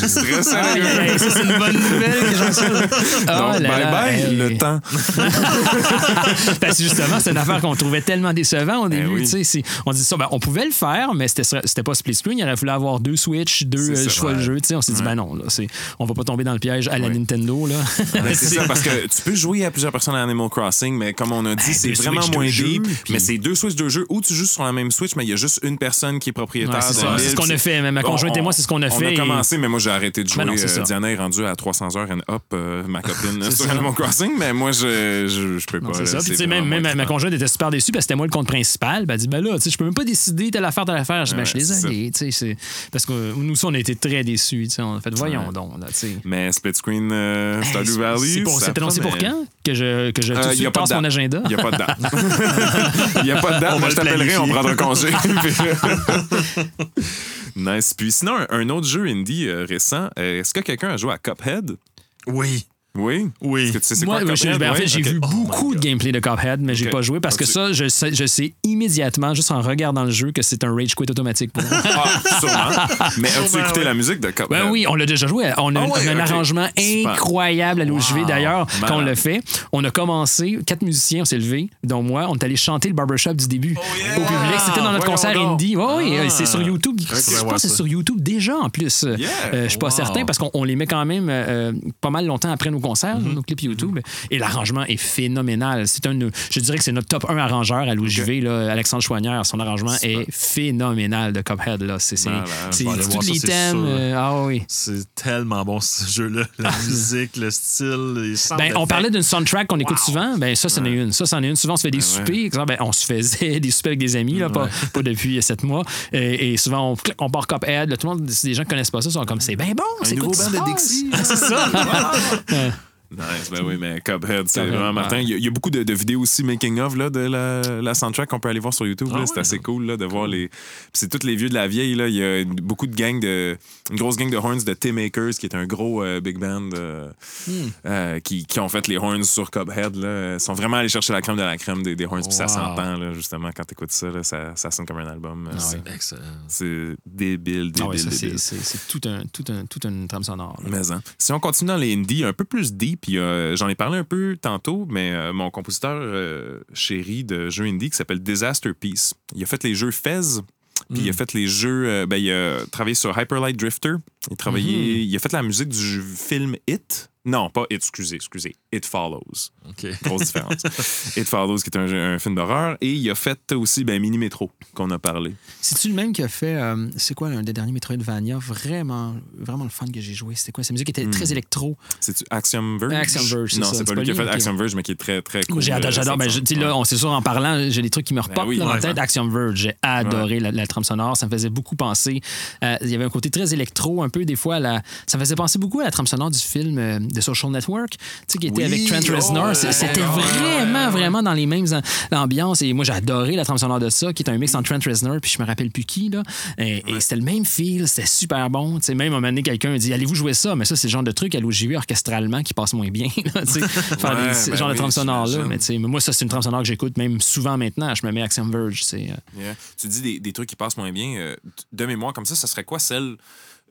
Aïe, ça, c'est une bonne nouvelle que j'en suis. Donc, Oh là bye bye hey. le temps. Parce que justement, c'est une affaire qu'on trouvait tellement décevant au début. oui. sais, c'est- On dit ça, ben, on pouvait le faire, mais c'était pas split screen. Il aurait fallu avoir deux Switch, deux C'est euh, choix de jeu. On s'est dit, ben non, là, c'est- on va pas tomber dans le piège à la Ouais. Nintendo. Là. Ben, c'est ça, parce que tu peux jouer à plusieurs personnes à Animal Crossing, mais comme on a dit, c'est Ben, deux vraiment Switch, moins deep. puis- Mais c'est deux Switch, deux jeux, ou tu joues sur la même Switch, mais il y a juste une personne qui est propriétaire c'est. C'est ce qu'on a fait. Ma conjointe et moi, c'est ce qu'on a On a commencé, mais moi, j'ai arrêté de jouer. Ben non, c'est Euh. Diana est rendue à 300 heures and up, euh, ma copine, C'est sur. Animal Crossing, mais moi, je, je, je peux pas. C'est ça. Puis, tu sais, même, même ma, conjointe était super déçue parce que c'était moi le compte principal. Ben, elle dit, ben là, tu sais, je peux même pas décider telle affaire, telle affaire. Je dis, ben, je c'est désolé. tu sais, Parce que nous, aussi, on a été très déçus. tu sais. On a fait, voyons donc. Là, tu sais. Mais Split Screen euh, Stardew Valley. C'est annoncé pour quand? Que je, que je tout Euh, de suite passe mon agenda? Il n'y a pas de date. Il n'y a pas de date, va je le t'appellerai, on prendra congé. Nice. Puis sinon, un, autre jeu indie euh, récent, euh, est-ce que quelqu'un a joué à Cuphead? Oui. Oui. Oui. Est-ce que tu sais c'est Moi, quoi je- Cuphead? ben, en fait, j'ai vu Oh beaucoup de gameplay de Cuphead, mais j'ai Ok. pas joué parce que ça, je sais, je sais immédiatement, juste en regardant le jeu, que c'est un rage quit automatique pour moi. Ah, sûrement. Mais as-tu écouté ouais. la musique de Cuphead? Ben oui, on l'a déjà joué. On a, Ah ouais, un arrangement Super. incroyable à l'OJV. Wow, D'ailleurs, quand on l'a fait, on a commencé, quatre musiciens, on s'est levés, dont moi, on est allé chanter le barbershop du début Oh, yeah! au public. C'était dans notre concert donc. indie. Oui, oui, Ah. c'est sur YouTube. Je pense que c'est sur YouTube déjà en plus. Euh, je suis pas Wow. certain parce qu'on on les met quand même euh, pas mal longtemps après nos concerts, Mm-hmm. nos clips YouTube. Et l'arrangement est phénoménal. C'est un, je dirais que c'est notre top 1 arrangeur à l'OJV, là, Alexandre Chouanière. Son arrangement est phénoménal de Cuphead. Là. C'est, tous ça, les thèmes. euh, ah oui. C'est tellement bon ce jeu-là. La musique, le style, Ben, on parlait d'une soundtrack qu'on écoute souvent. Ben, ça, c'en est une. Ça, c'en est une. Souvent, on se fait des Ben soupers. Exemple, ben, on se faisait des soupers avec des amis, là, pas, pas depuis sept mois. Et, et souvent, on, on part Cuphead. Là, tout le monde, des gens qui connaissent pas ça, sont comme c'est bien bon. C'est nouveau band de? Dixie. c'est ça. Nice, ben oui, mais Cuphead, c'est vraiment ouais. martin. Il y, a, il y a beaucoup de, de vidéos aussi making-of là, de la, la soundtrack qu'on peut aller voir sur YouTube. Ah c'est assez cool là, de voir les. C'est tous les vieux de la vieille. Là. Il y a une- beaucoup de gangs de. Une grosse gang de horns de Tim Akers, qui est un gros euh, big band euh, Hmm. euh, qui, qui ont fait les horns sur Cuphead. Là. Ils sont vraiment allés chercher la crème de la crème des, des horns. Puis ça s'entend, là, justement, quand tu écoutes ça, là, ça. Ça sonne comme un album. Ah C'est- Excellent. C'est débile, débile, Ah ouais, ça, c'est, débile. c'est, c'est tout un, tout un, tout une trame sonore. Mais hein. Si on continue dans les indies, un peu plus deep, a- j'en ai parlé un peu tantôt, mais euh, mon compositeur euh, chéri de jeux indie qui s'appelle Disaster Peace, il a fait les jeux Fez. Puis il a fait les jeux. euh, ben, il a travaillé sur Hyper Light Drifter. Il, a travaillé, il a fait la musique du film It. Non, pas It, excusez, excusez. It Follows. OK. Grosse différence. It Follows, qui est un, film d'horreur. Et il a fait aussi ben, Mini Metro, qu'on a parlé. C'est-tu le même qui a fait. euh, c'est quoi un des derniers Metroidvania? Vraiment, vraiment le fun que j'ai joué? C'était quoi? Sa musique était très électro. C'est-tu Axiom Verge? Axiom Verge, Non, c'est pas lui qui a fait ok. Axiom Verge, mais qui est très, très cool. Adoré, euh, j'adore. Ben, je- là, on c'est sûr, en parlant, j'ai des trucs qui me repopent oui, là, dans ouais, la tête. Axiom Verge, j'ai adoré la, la trame sonore. Ça me faisait beaucoup penser. euh, il y avait un côté très électro, un peu des fois. La, ça me faisait penser beaucoup à la trame sonore du film euh, de Social Network, tu sais, qui était Oui, avec Trent oh, Reznor. C'est- C'était vraiment, vraiment dans les mêmes am- ambiances. Et moi, j'ai adoré la trame sonore de ça, qui est un mix entre Trent Reznor, puis je me rappelle plus qui. Là. Et, et c'était le même feel, c'était super bon. Tu sais, même à un moment donné, quelqu'un a dit Allez-vous jouer ça? Mais ça, c'est le genre de truc à l'OJV orchestralement qui passe moins bien. là, tu sais, faire Ouais, des- ce ben genre de oui, trame sonore-là. Mais tu sais, mais moi, ça, c'est une trame sonore que j'écoute même souvent maintenant. Je me mets Axiom Verge. Euh, Yeah. Tu dis des, des trucs qui passent moins bien. euh, de mémoire comme ça, ça serait quoi celle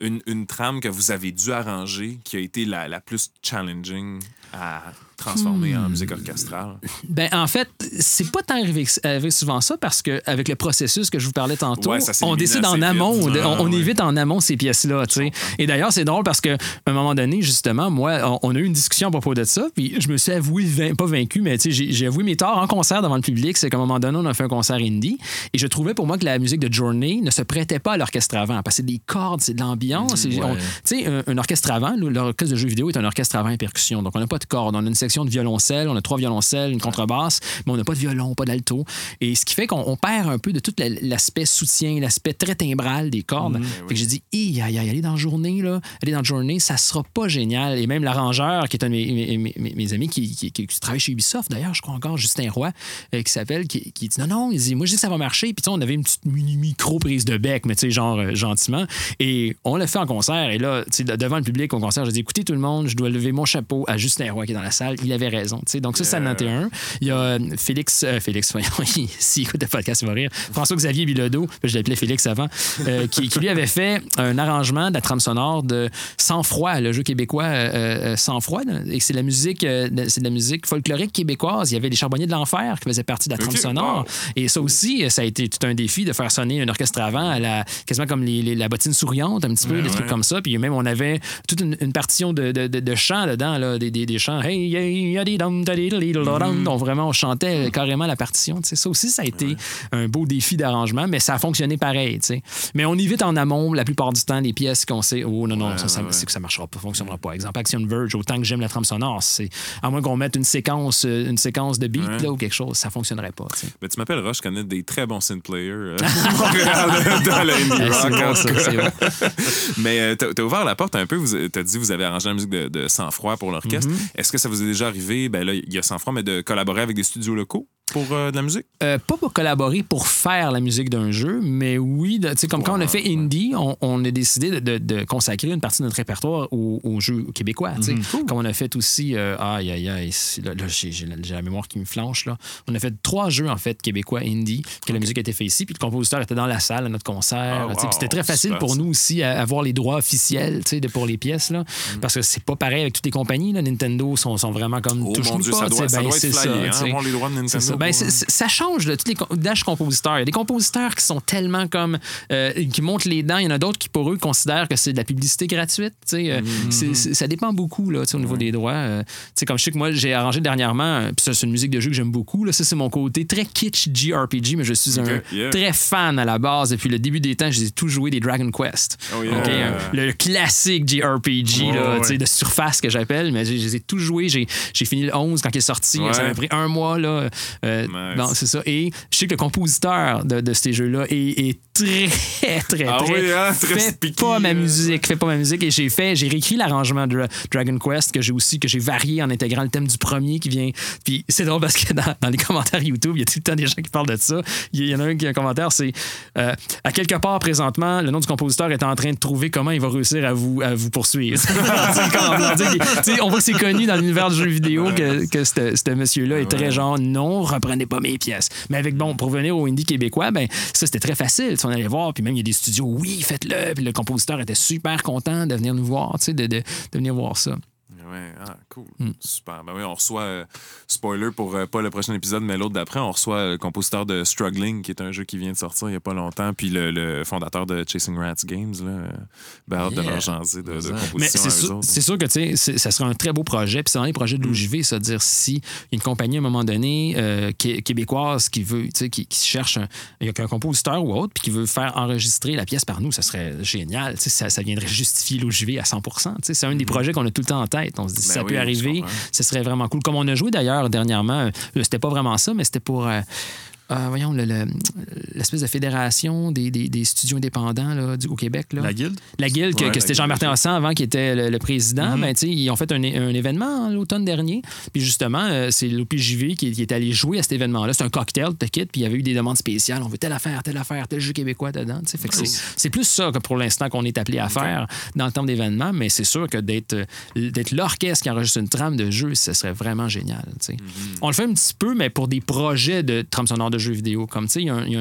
une, une trame que vous avez dû arranger qui a été la, la plus challenging à transformer Hmm. en musique orchestrale? Ben, en fait, c'est pas tant arrivé, arrivé souvent ça parce qu'avec le processus que je vous parlais tantôt, Ouais, ça on décide en amont, vite. on, Ah, on ouais. évite en amont ces pièces-là. tu sais. Et d'ailleurs, c'est drôle parce qu'à un moment donné, justement, moi, on, on a eu une discussion à propos de ça, puis je me suis avoué, vain- pas vaincu, mais tu sais, j'ai avoué mes torts en concert devant le public. C'est qu'à un moment donné, on a fait un concert indie et je trouvais pour moi que la musique de Journey ne se prêtait pas à l'orchestre avant parce que c'est des cordes, c'est de l'ambiance. on- ouais. tu sais, un, un orchestre avant, l'orchestre de jeux vidéo est un orchestre avant et percussion. Donc, on n'a pas de cordes. On a une section de violoncelle, on a trois violoncelles, une contrebasse, mais on n'a pas de violon, pas d'alto. Et ce qui fait qu'on on perd un peu de tout la- l'aspect soutien, l'aspect très timbral des cordes. Fait que j'ai dit, aïe, aïe, aller dans la journée, là, aller dans la journée, ça sera pas génial. Et même l'arrangeur, qui est un de mes, mes- mes- mes- mes amis qui, qui- qui- qui travaille chez Ubisoft, d'ailleurs, je crois encore, Justin Roy, euh, qui s'appelle, qui, qui dit, non, non, il dit, moi, je dis que ça va marcher. Puis, on avait une petite mini micro prise de bec, mais tu sais, genre euh, gentiment. Et on l'a fait en concert. Et là, devant le public au concert, j'ai dit, écoutez tout le monde, je dois lever mon chapeau à Justin Roy qui est dans la salle. Il avait raison. tu sais. Donc, ça, ça en était un. Il y a euh, Félix, euh, Félix, voyons, il- s'il écoute le podcast, il va rire. François-Xavier Bilodeau, je l'appelais Félix avant, euh, qui, qui lui avait fait un arrangement de la trame sonore de Sans froid, le jeu québécois euh, Sans froid. Et c'est de la musique, c'est de la musique folklorique québécoise. Il y avait les Charbonniers de l'enfer qui faisaient partie de la trame Ok, sonore. Et ça aussi, ça a été tout un défi de faire sonner un orchestre avant à la, quasiment comme les, les- la bottine souriante, un petit peu, Ouais, des ouais. trucs comme ça. Puis même, on avait toute une, une partition de, de, de, de chant dedans, là, des, des, des chants. Hey, hey, Donc vraiment, on chantait carrément la partition. tu. Ça aussi, ça a été un beau défi d'arrangement, mais ça a fonctionné pareil. tu sais. Mais on évite en amont, la plupart du temps, les pièces qu'on sait, oh non, non, Ouais, ça, ça, ouais, que ça marchera pas, fonctionnera pas. Exemple, Action Verge, autant que j'aime la trame sonore, c'est à moins qu'on mette une séquence, une séquence de beat là, ou quelque chose, ça fonctionnerait pas. tu. Ben, tu m'appelles Roche, je connais des très bons synth players. Mais t'as t'as ouvert la porte un peu, vous t'as dit vous avez arrangé la musique de, de sang-froid pour l'orchestre. Est-ce que ça vous déjà arrivé, ben là, il y a sang-froid, mais de collaborer avec des studios locaux pour euh, de la musique? Euh, pas pour collaborer pour faire la musique d'un jeu, mais oui, tu sais, comme quand on a fait Indie, on, on a décidé de, de- de consacrer une partie de notre répertoire aux, aux jeux québécois. tu sais. Comme on a fait aussi, euh, aïe, aïe, aïe, là, là, j'ai la, la mémoire qui me flanche. Là. On a fait trois jeux, en fait, québécois Indie, que la musique a été faite ici, puis le compositeur était dans la salle à notre concert. Ah, wow, C'était très facile pour ça. nous aussi à avoir les droits officiels tu sais, de, pour les pièces, là, parce que c'est pas pareil avec toutes les compagnies. Là. Nintendo sont, sont vraiment comme Oh touche mon Dieu, pas, ça doit, ça ben, doit ça, hein, avoir les droits de Nintendo. Ça. Ben, ça change de tous les d'âge compositeurs. Il y a des compositeurs qui sont tellement comme euh, qui montent les dents. Il y en a d'autres qui pour eux considèrent que c'est de la publicité gratuite. euh, Mm-hmm. ça dépend beaucoup là, au niveau des droits. Euh, tu sais, comme je sais que moi j'ai arrangé dernièrement, euh, puis ça c'est une musique de jeu que j'aime beaucoup. Là, ça c'est mon côté très kitsch JRPG, mais je suis un yeah. très fan à la base. Depuis le début des temps, j'ai tout joué des Dragon Quest. Oh, yeah. Euh, le classique JRPG là, ouais. de surface que j'appelle, mais j'ai- je les ai tous joués. J'ai j'ai fini le 11 quand il est sorti. Ouais. Ça m'a pris un mois. Là, Euh, Nice. bon, c'est ça. Et je sais que le compositeur de, de ces jeux-là est, est très, très, Ah très. oui, hein, très fait pas ma musique, fait pas ma musique. Et j'ai fait, j'ai réécrit l'arrangement de Dragon Quest que j'ai aussi, que j'ai varié en intégrant le thème du premier qui vient. Puis c'est drôle parce que dans, dans les commentaires YouTube, il y a tout le temps des gens qui parlent de ça. Il y en a un qui a un commentaire, c'est euh, à quelque part présentement, le nom du compositeur est en train de trouver comment il va réussir à vous, à vous poursuivre. On voit que c'est connu dans l'univers du jeu vidéo que, que ce ce monsieur-là est très genre non, reprenez pas mes pièces. Mais avec bon, pour venir au indie québécois, ben ça c'était très facile. Tu on allait voir, puis même il y a des studios, oui, faites-le. Puis le compositeur était super content de venir nous voir, tu sais, de, venir voir ça. Ah, cool. Hmm. Super. Ben oui, on reçoit, euh, spoiler pour euh, pas le prochain épisode, mais l'autre d'après, on reçoit le compositeur de Struggling, qui est un jeu qui vient de sortir il y a pas longtemps, puis le, le fondateur de Chasing Rats Games, là. euh, Ben, de leur jaser de, de Mais c'est sûr, autres. c'est sûr que tu sais, c'est- ça sera un très beau projet. Puis c'est dans les projets de l'OJV, ça, dire si une compagnie à un moment donné euh, qué- québécoise qui veut, tu sais, qui, qui cherche un, compositeur ou autre, puis qui veut faire enregistrer la pièce par nous, ça serait génial. Tu sais, ça, ça viendrait justifier l'OJV à 100 Tu sais, C'est un des projets qu'on a tout le temps en tête. On se dit, Ben ça oui, peut arriver, ce serait vraiment cool. Comme on a joué d'ailleurs dernièrement, euh, c'était pas vraiment ça, mais c'était pour. Euh, euh, voyons, le- le- l'espèce de fédération des, des- des studios indépendants là, du, au Québec. Là. La guilde? La Guilde, que, Ouais, que c'était Jean-Martin. Hassan avant qui était le, le président, Mhm. ben, tu sais, ils ont fait un, un événement l'automne dernier. Puis justement, euh, c'est l'OPJV qui, qui est allé jouer à cet événement-là. C'est un cocktail de kit, puis il y avait eu des demandes spéciales. On veut telle affaire, telle affaire, tel jeu québécois dedans. c'est- c'est plus ça que pour l'instant qu'on est appelé à faire dans le temps d'événement, mais c'est sûr que d'être d'être l'orchestre qui enregistre une trame de jeu, ce serait vraiment génial. tu sais. On le fait un petit peu, mais pour des projets de trame sonore de jeux vidéo. Comme, tu sais, il y, a un- y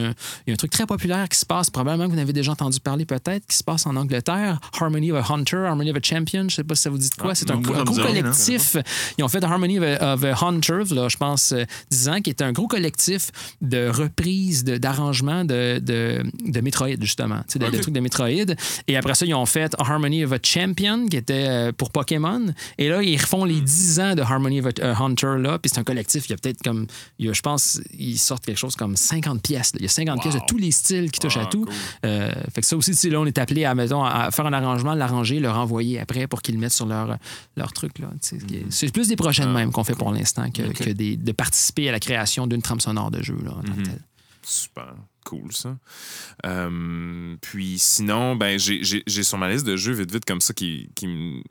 y a truc très populaire qui se passe, probablement que vous en avez déjà entendu parler peut-être, qui se passe en Angleterre, Harmony of a Hunter, Harmony of a Champion, je sais pas si ça vous dit de quoi. Ah, c'est un, gros rien, collectif. Ils ont fait Harmony of a, of a Hunter, là, je pense, euh, 10 ans, qui est un gros collectif de reprises, de- d'arrangements de, de, de Metroid, justement. Tu sais, de, de Ok. trucs de Metroid. Et après ça, ils ont fait Harmony of a Champion, qui était euh, pour Pokémon. Et là, ils refont les 10 ans de Harmony of a a Hunter, là. Puis c'est un collectif, il y a peut-être comme, il y a, je pense, ils sortent quelque chose comme 50 pièces. Il y a 50 pièces de tous les styles qui touchent à Ah, tout. cool. Euh, fait que ça aussi, là, on est appelé à, mettons, à faire un arrangement, l'arranger, le renvoyer après pour qu'ils le mettent sur leur, leur truc. Là, sais. C'est plus des projets de même qu'on fait pour l'instant que, que des, de participer à la création d'une trame sonore de jeu. Là, en tant que tel. Super cool, ça. Euh, puis sinon, ben, j'ai- j'ai j'ai sur ma liste de jeux vite, vite comme ça qui, qui me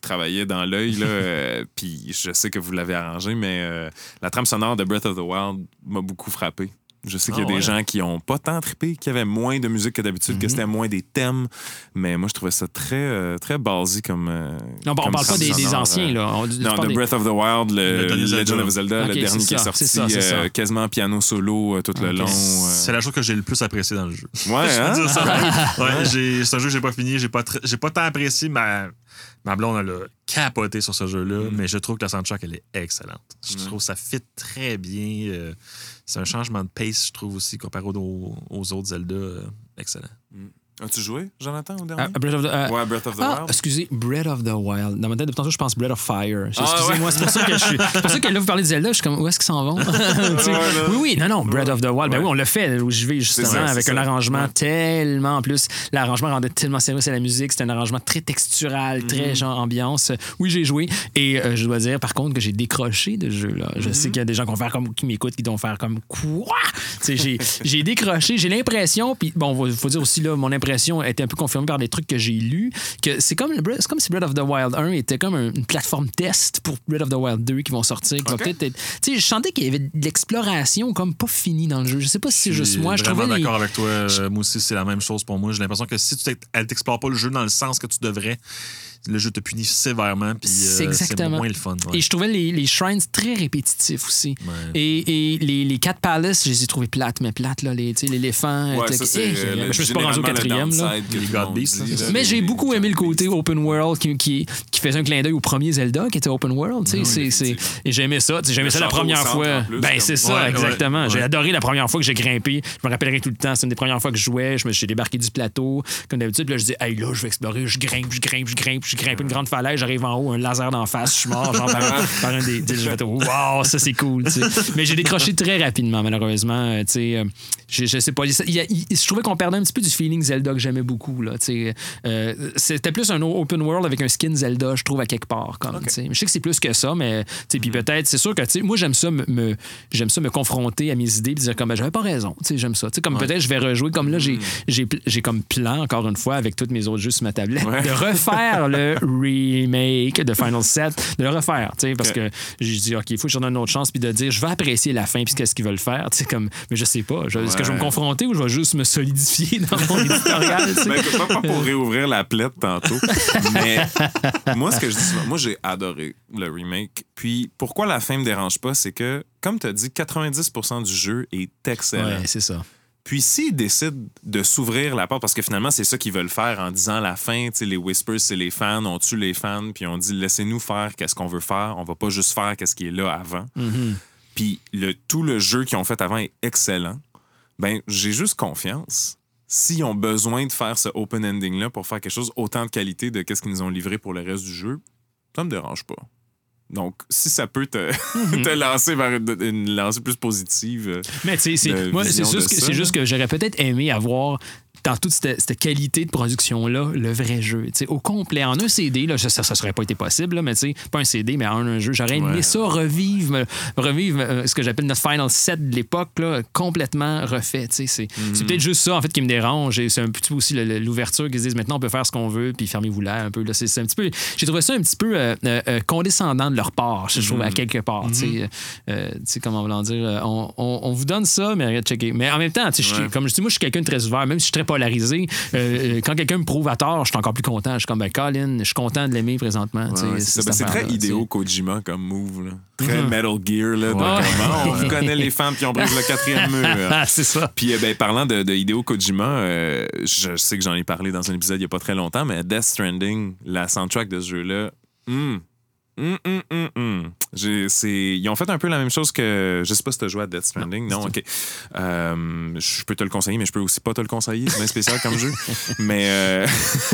qui travaillait dans l'œil. là, euh, Puis je sais que vous l'avez arrangé, mais euh, la trame sonore de Breath of the Wild m'a beaucoup frappé. Je sais qu'il y a Ah des ouais. gens qui ont pas tant trippé, qui avaient moins de musique que d'habitude, Mhm. que c'était moins des thèmes. Mais moi, je trouvais ça très, euh, très basé comme. euh, Non, bon, on comme parle pas des, anciens. Là. On, non, des- Breath of the Wild, le, Le. Legend of Zelda, le dernier qui est sorti, c'est ça, euh, quasiment piano solo euh, tout le long. euh. C'est la chose que j'ai le plus apprécié dans le jeu. Ouais, Je hein? Ouais, j'ai- c'est un jeu que j'ai pas fini, j'ai pas, j'ai pas tant apprécié. Ma, ma blonde, elle a capoté sur ce jeu-là, mais je trouve que la soundtrack, elle est excellente. Je Mm. trouve que ça fit très bien. euh, c'est un changement de pace, je trouve aussi, comparé aux, aux autres Zelda. euh, excellent. As-tu joué, Jonathan, au dernier? Ah, Breath of the- euh, ouais, Breath of the Ah, Wild. excusez, Breath of the Wild. Dans ma tête, de tantôt, je pense Breath of Fire. Ah, Excusez-moi, ouais. c'est pour ça que je suis. C'est pour ça que là, vous parlez de Zelda, je suis comme, où est-ce qu'ils s'en vont? Là. oui, oui, non, non, Breath of the Wild. Ben oui, on l'a fait, là, où je vais justement, ça, avec un ça. arrangement tellement. En plus, l'arrangement rendait tellement service à la musique. C'était un arrangement très textural, Mhm. très genre ambiance. Oui, j'ai joué. Et euh, je dois dire, par contre, que j'ai décroché de ce jeu-là. Je Mhm. sais qu'il y a des gens qui, vont faire comme, qui m'écoutent, qui vont faire comme quoi? J'ai, j'ai décroché. J'ai l'impression, puis bon, il faut dire aussi, là, mon impression était un peu confirmée par des trucs que j'ai lus, que c'est comme, le comme si Breath of the Wild 1 était comme un- une plateforme test pour Breath of the Wild 2 qui vont sortir. Qui va Ok. peut-être être- Tu sais, je sentais qu'il y avait de l'exploration comme pas finie dans le jeu. Je sais pas si c'est Je juste suis moi. Je vraiment trouvais les- d'accord avec toi. euh, Moi aussi, c'est la même chose pour moi. J'ai l'impression que si tu t'ex- elle t'explore pas le jeu dans le sens que tu devrais, le jeu te punit sévèrement. Puis C'est euh, moins le fun. ouais. Et je trouvais les, les shrines très répétitifs aussi. Ouais. Et, et les, les quatre palaces, je les ai trouvés plates, mais plates, là, les, tu sais, l'éléphant. Ouais, euh, euh, je me suis pas rendu au quatrième. là. Les God Beasts. Mais j'ai beaucoup aimé le côté open world qui, qui, qui faisait un clin d'œil au premier Zelda qui était open world. tu sais, Oui, c'est- et j'ai aimé ça. tu sais, J'ai aimé Le ça la première fois. ben, c'est ça, exactement. J'ai adoré la première fois que j'ai grimpé. Je me rappellerai tout le temps. C'est une des premières fois que je jouais. Je me suis débarqué du plateau, comme d'habitude. Puis là, je dis, hey, là, je vais explorer. Je grimpe, je grimpe, je grimpe. Je grimpe une grande falaise. J'arrive en haut, un laser d'en face. Je suis mort, genre, par, par un des. sais, Je wow, ça, c'est cool. Mais j'ai décroché très rapidement, malheureusement. euh, euh, je, je sais pas. Il il- je trouvais qu'on perdait un petit peu du feeling Zelda que j'aimais beaucoup. Là. Euh, C'était plus un open world avec un skin Zelda, je trouve, à quelque part. Comme, sais. Je sais que c'est plus que ça, mais puis peut-être, c'est sûr que tu sais, moi, j'aime ça me, me- j'aime ça me confronter à mes idées et dire comme, ben, j'avais pas raison. J'aime ça. Tu sais, Comme peut-être, je vais rejouer. Comme là, j'ai j'ai j'ai comme plan, encore une fois, avec tous mes autres jeux sur ma tablette, Ouais. de refaire le remake de Final 7, de le refaire. tu sais, Parce que j'ai dit, OK, il faut que je donne une autre chance, puis de dire, je vais apprécier la fin, puis qu'est-ce qu'ils veulent faire. tu sais, Comme, mais je sais pas. Est-ce que je vais me confronter ou je vais juste me solidifier dans mon éditorial? tu sais? Ben, pas, pas pour réouvrir la plaide tantôt, mais moi, ce que je dis souvent, moi, j'ai adoré le remake. Puis, pourquoi la fin me dérange pas, c'est que, comme tu as dit, 90% du jeu est excellent. Ouais, c'est ça. Puis s'ils décident de s'ouvrir la porte, parce que finalement, c'est ça qu'ils veulent faire en disant la fin, tu sais, les Whispers, c'est les fans, on tue les fans, puis on dit laissez-nous faire qu'est-ce qu'on veut faire, on va pas juste faire qu'est-ce qui est là avant. Mhm. Puis le, tout le jeu qu'ils ont fait avant est excellent. Ben, j'ai juste confiance. S'ils ont besoin de faire ce open ending-là pour faire quelque chose autant de qualité de qu'est-ce qu'ils nous ont livré pour le reste du jeu, ça me dérange pas. Donc, si ça peut te, Mhm. te lancer vers une, une lancée plus positive, euh, Mais tu sais, c'est- juste, que- là. juste que j'aurais peut-être aimé avoir dans toute cette, cette qualité de production-là, le vrai jeu. Au complet, en un CD, là, ça, ça serait pas été possible, là, mais tu sais, pas un CD, mais en un jeu. J'aurais aimé Ouais. ça, revivre, revivre euh, ce que j'appelle notre Final Set de l'époque, complètement refait. tu sais. C'est Mhm. c'est peut-être juste ça, en fait, qui me dérange. C'est un petit peu aussi l'ouverture qu'ils se disent maintenant, on peut faire ce qu'on veut, puis fermez-vous là un peu. là. C'est un petit peu. J'ai trouvé ça un petit peu euh, euh, condescendant de leur part, je trouve, à quelque part. tu sais. Tu sais, comment voulant dire, on, on- on vous donne ça, mais regarde, checker. Mais en même temps, Ouais. comme je dis, moi, je suis quelqu'un de très ouvert, même si je suis très polarisé. Euh, euh, quand quelqu'un me prouve à tort, je suis encore plus content. Je suis comme, ben, Colin, je suis content de l'aimer présentement. Ouais, c'est Ben, très idéo. Kojima comme move. Là. Très Mhm. Metal Gear. Là, donc, Ouais. comment on connaît les fans qui ont brisé le quatrième mur? Ah, c'est ça. Puis, euh, ben, parlant de, de Hideo Kojima, euh, je sais que j'en ai parlé dans un épisode il n'y a pas très longtemps, mais Death Stranding, la soundtrack de ce jeu-là, hum, hum. J'ai- c'est- Ils ont fait un peu la même chose que. Je sais pas si tu as joué à Death Stranding. Non, ok. Euh, je peux te le conseiller, mais je peux aussi pas te le conseiller. C'est bien spécial comme jeu. Mais. euh,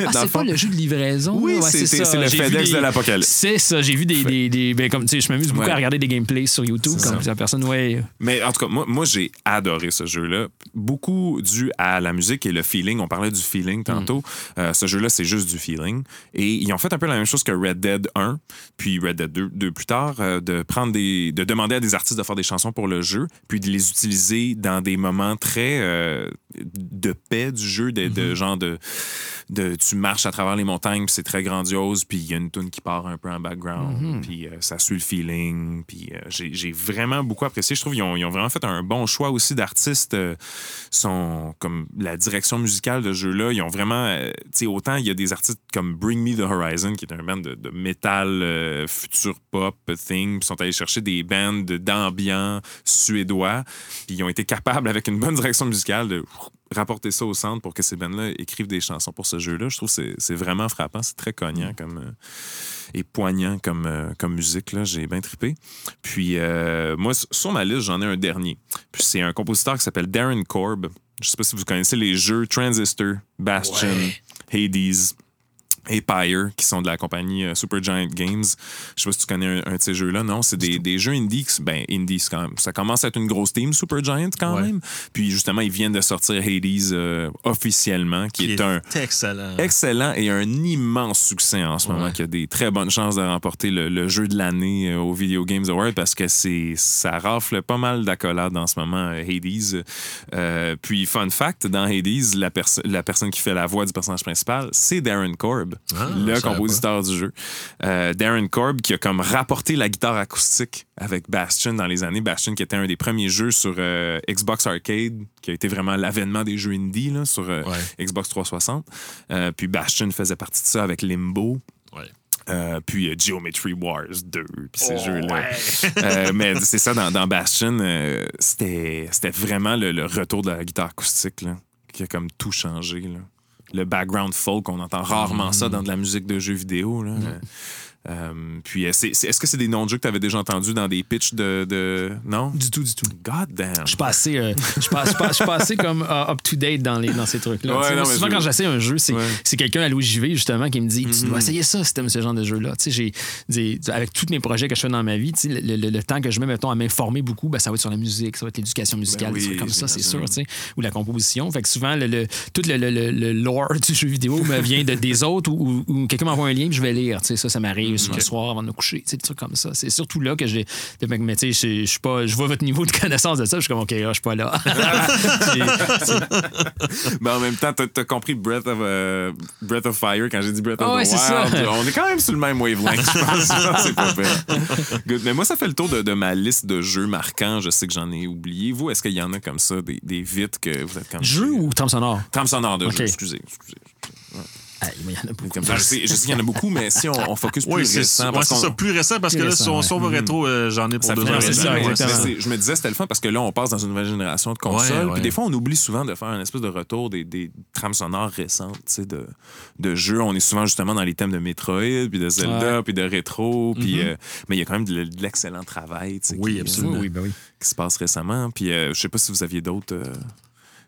Ah, c'est pas le jeu de livraison? Oui? Ouais, c'est- le FedEx des- de l'apocalypse. C'est ça. J'ai vu des. des, des- ben, comme, tu sais, je m'amuse beaucoup Ouais. à regarder des gameplays sur YouTube, comme plusieurs personnes. Ouais. Mais en tout cas, moi, moi j'ai adoré ce jeu-là. Beaucoup dû à la musique et le feeling. On parlait du feeling tantôt. Euh, ce jeu-là, c'est juste du feeling. Et ils ont fait un peu la même chose que Red Dead 1, puis Red Dead 2, 2 plus tard, euh, de prendre des. de demander à des artistes de faire des chansons pour le jeu, puis de les utiliser dans des moments très euh, de paix du jeu, de, de genre de, de. Tu marches à travers les montagnes, puis c'est très grandiose, puis il y a une tune qui part un peu en background, puis euh, ça suit le feeling, puis euh, j'ai vraiment beaucoup apprécié. Je trouve qu'ils ont, ils ont vraiment fait un bon choix aussi d'artistes. euh, sont comme la direction musicale de ce jeu-là. Ils ont vraiment. tu sais, autant il y a des artistes comme Bring Me the Horizon, qui est un band de, euh, future pop thing, puis sont allés chercher des bands d'ambiance suédois, puis ils ont été capables, avec une bonne direction musicale, de rapporter ça au centre pour que ces bands-là écrivent des chansons pour ce jeu-là. Je trouve que c'est- vraiment frappant. C'est très cognant comme, euh, et poignant comme, euh, comme musique. là. J'ai bien trippé. Puis, euh, moi, sur ma liste, j'en ai un dernier. Puis, c'est un compositeur qui s'appelle Darren Korb. Je sais pas si vous connaissez les jeux Transistor, Bastion, Hades. Et Pyre, qui sont de la compagnie euh, Supergiant Games. Je sais pas si tu connais un, un de ces jeux-là. Non, c'est des, des jeux indie. qui- Ben, indie, quand même, ça commence à être une grosse team, Supergiant, quand Ouais. même. Puis, justement, ils viennent de sortir Hades euh, officiellement, qui, est, un excellent. excellent et un immense succès en ce moment, qui a des très bonnes chances de remporter le, le jeu de l'année euh, au Video Games Award parce que c'est ça rafle pas mal d'accolades en ce moment, Hades. Euh, puis, fun fact, dans Hades, la, la personne qui fait la voix du personnage principal, c'est Darren Korb, Ah, le compositeur du jeu. Euh, Darren Korb qui a comme rapporté la guitare acoustique avec Bastion dans les années. Bastion qui était un des premiers jeux sur euh, Xbox Arcade, qui a été vraiment l'avènement des jeux indie là, sur euh, Ouais. Xbox 360. Euh, puis Bastion faisait partie de ça avec Limbo. Ouais. Euh, puis euh, Geometry Wars 2, puis ces Oh, jeux-là. ouais. Euh, mais c'est ça, dans, dans Bastion, euh, c'était c'était vraiment le, le retour de la guitare acoustique là, qui a comme tout changé. Là. Le background folk, on entend rarement ça dans de la musique de jeux vidéo. Là. Euh, euh, puis, euh, est-ce que c'est des noms de jeux que tu avais déjà entendus dans des pitchs de. de... Non? Du tout, du tout. God damn. Je suis pas assez, euh, je suis pas, je suis pas- je suis pas assez comme uh, up-to-date dans, les, dans ces trucs-là. Ouais, souvent, je- quand j'essaie un jeu, c'est Ouais. quelqu'un à l'OJV, justement, qui me dit Tu dois essayer ça si t'aimes ce genre de jeu-là. Avec tous mes projets que je fais dans ma vie, sais, le, le- le temps que je mets, mettons, à m'informer beaucoup, ben, ça va être sur la musique, ça va être l'éducation musicale, Ben des oui, trucs comme ça, c'est sûr, ou la composition. Fait que souvent, le, le- tout le, le- le- le lore du jeu vidéo me vient de, des autres ou, ou- ou quelqu'un m'envoie un lien, puis je vais lire. Ça, ça m'arrive souvent le soir avant de me coucher, tu sais, des trucs comme ça. C'est surtout là que j'ai. Mais tu sais, je- pas. Je vois votre niveau de connaissance de ça, je suis comme, OK, là, je suis pas là. Mais en même temps, t'as as compris Breath of, euh, Breath of Fire quand j'ai dit Breath of ouais, the c'est ça. Wild. On est quand même sur le même wavelength, je pense. C'est pas. Good. Mais moi, ça fait le tour de, de ma liste de jeux marquants. Je sais que j'en ai oublié. Vous, est-ce qu'il y en a comme ça, des, des vites que vous êtes comme. Jeu ou trame sonore? Trame sonore de jeu, excusez. excusez. Ah, il y en a beaucoup. Je sais, je sais qu'il y en a beaucoup, mais si on, on focus plus Oui, récent. c'est ça, plus récent, parce Plus que là, récent, si on, si on va rétro, euh, j'en ai pour Ça deux ans. un Je me disais, c'était le fun parce que là, on passe dans une nouvelle génération de consoles. Ouais, Puis des fois, on oublie souvent de faire une espèce de retour des, des trames sonores récentes tu sais, de, de jeux. On est souvent justement dans les thèmes de Metroid, puis de Zelda, Ouais. puis de rétro. Puis, Mhm. euh, mais il y a quand même de, l'excellent travail tu sais, Oui, qui, absolument. euh, Oui, ben oui. qui se passe récemment. Puis euh, je sais pas si vous aviez d'autres euh,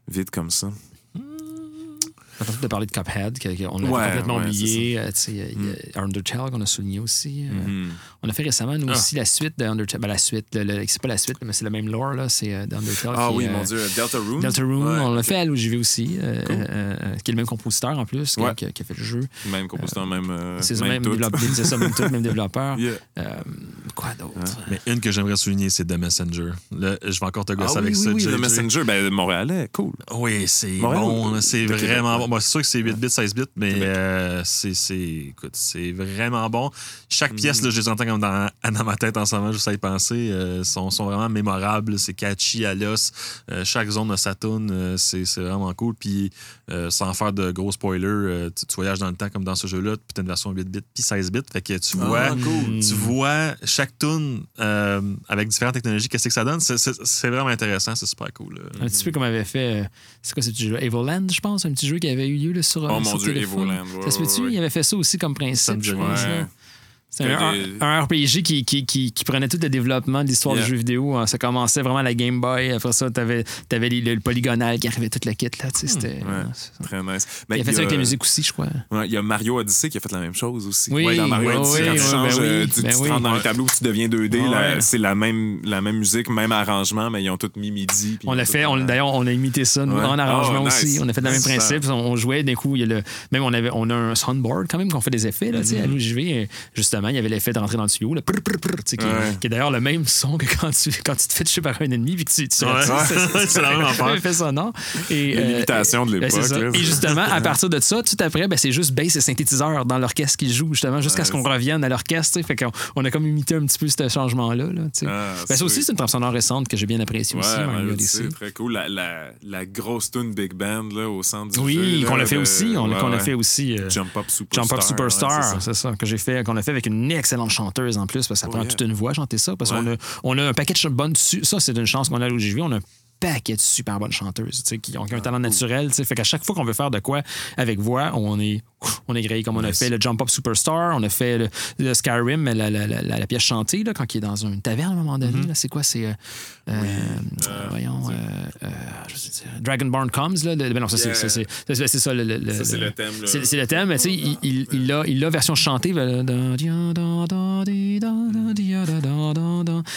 vides comme ça. On a de parler de Cuphead, que- que on l'a Ouais, complètement ouais, oublié. Euh, a Undertale qu'on a souligné aussi. Euh, Mhm. On a fait récemment, nous Ah. aussi, la suite de Undertale. Ben, la suite, le- le- c'est pas la suite, mais c'est le même lore, là. C'est euh, d'Undertale. Ah qui, oui, euh, mon Dieu, Deltarune. Deltarune, Ouais, on l'a fait à l'OJV aussi, Cool. euh, euh, qui est le même compositeur en plus, qui, Ouais. qui a, qui a fait le jeu. Même compositeur, même. euh, C'est ça, même même, tout. développeur, c'est ça, même tout, même développeur. Yeah. Euh, quoi d'autre? Mais une que j'aimerais souligner, c'est The Messenger. Là, je vais encore te Ah gosser oui, avec oui, ça. oui, le Messenger, ben, Montréalais, cool. Oui, c'est Montréal bon. C'est vraiment ouais. Moi, c'est sûr que c'est 8 bits, 16 bits, mais euh, c'est, c'est, écoute, c'est vraiment bon. Chaque pièce, là, je les entends comme dans, dans ma tête en ce moment, juste à y penser, euh, sont, sont vraiment mémorables. C'est catchy à l'os. Euh, chaque zone de sa tune, euh, c'est, c'est vraiment cool. Puis, euh, sans faire de gros spoilers, euh, tu, tu voyages dans le temps comme dans ce jeu-là, puis t'as une version 8 bits, puis 16 bits. Fait que tu vois, Ah, cool. tu vois chaque tune euh, avec différentes technologies, qu'est-ce que ça donne. C'est, vraiment intéressant, c'est super cool. là. Un petit peu comme avait fait. euh, c'est quoi ce petit jeu? Evoland, je pense, un petit jeu qui avait eu lieu là, sur. Oh mon sur Dieu, téléphone. Evoland. ouais, Ça se peut-tu? ouais, ouais. Il avait fait ça aussi comme principe, je pense. là. C'est un, RPG qui, qui, qui, qui prenait tout le développement de l'histoire Yeah. du jeu vidéo. hein. Ça commençait vraiment à la Game Boy. Après ça, t'avais avais le polygonal qui arrivait toute la kit. Là, Hmm. Ouais. Très nice. Ben, il a fait ça avec la musique aussi, je crois. Ouais, il y a Mario Odyssey qui a fait la même chose aussi. Oui, dans Mario Odyssey, quand tu changes, ben euh, tu, ben tu dans le tableau, tu deviens 2D. là, Ouais. c'est la même, la même musique, même arrangement, mais ils ont tous mis midi. On l'a fait, tout- d'ailleurs, on a imité ça nous, en arrangement Oh, nice. aussi. On a fait le même principe. On, jouait, d'un coup, il y a le, même on, avait, on a un soundboard quand même qu'on fait des effets. Là, sais, à l'OJV, justement, il y avait l'effet de rentrer dans le tuyau, là, prr, prr, prr, tu sais, qui, Ouais. qui est d'ailleurs le même son que quand tu, quand tu te fais toucher par un ennemi puis que tu, tu Ouais. C'est la même affaire. Effet sonore. Et, euh, L'imitation de ben, c'est l'époque. là. Et justement, à partir de ça, tout après, ben, c'est juste bass et synthétiseur dans l'orchestre qui joue, justement, jusqu'à ce qu'on revienne à l'orchestre. Fait qu'on on a comme imité un petit peu ce changement-là. là. Ah, Ben, ça aussi, c'est une trame sonore récente que j'ai bien appréciée aussi. Odyssey. Odyssey, très cool. La, la, la grosse tune Big Band là, au centre du Oui, qu'on l'a fait de- aussi. On, qu'on a fait aussi. euh, Jump Up Superstar. Jump Up Superstar, c'est ça. c'est ça, que j'ai fait, qu'on a fait avec une excellente chanteuse en plus, parce que ça Oh, prend yeah. toute une voix chanter ça, parce Ouais. qu'on a, on a un paquet de bonnes. Ça, c'est une chance qu'on a à l'OGV. On a un paquet de super bonnes chanteuses, tu sais, qui ont, qui ont un talent naturel, tu sais. Fait qu'à chaque fois qu'on veut faire de quoi avec voix, on est, on est grillé. Comme on a fait le Jump Up Superstar, on a fait le, le Skyrim, la, la, la, la- la pièce chantée, là, quand il est dans une taverne à un moment donné. Là. C'est quoi? C'est. euh, euh, voyons. euh, euh, pas, Dragonborn Comes, là. le- ben non, ça, c'est- Yeah. ça. Le, le- Ça, c'est le- thème. c'est le thème, mais tu sais, il, il, il l'a version chantée. ben. Tu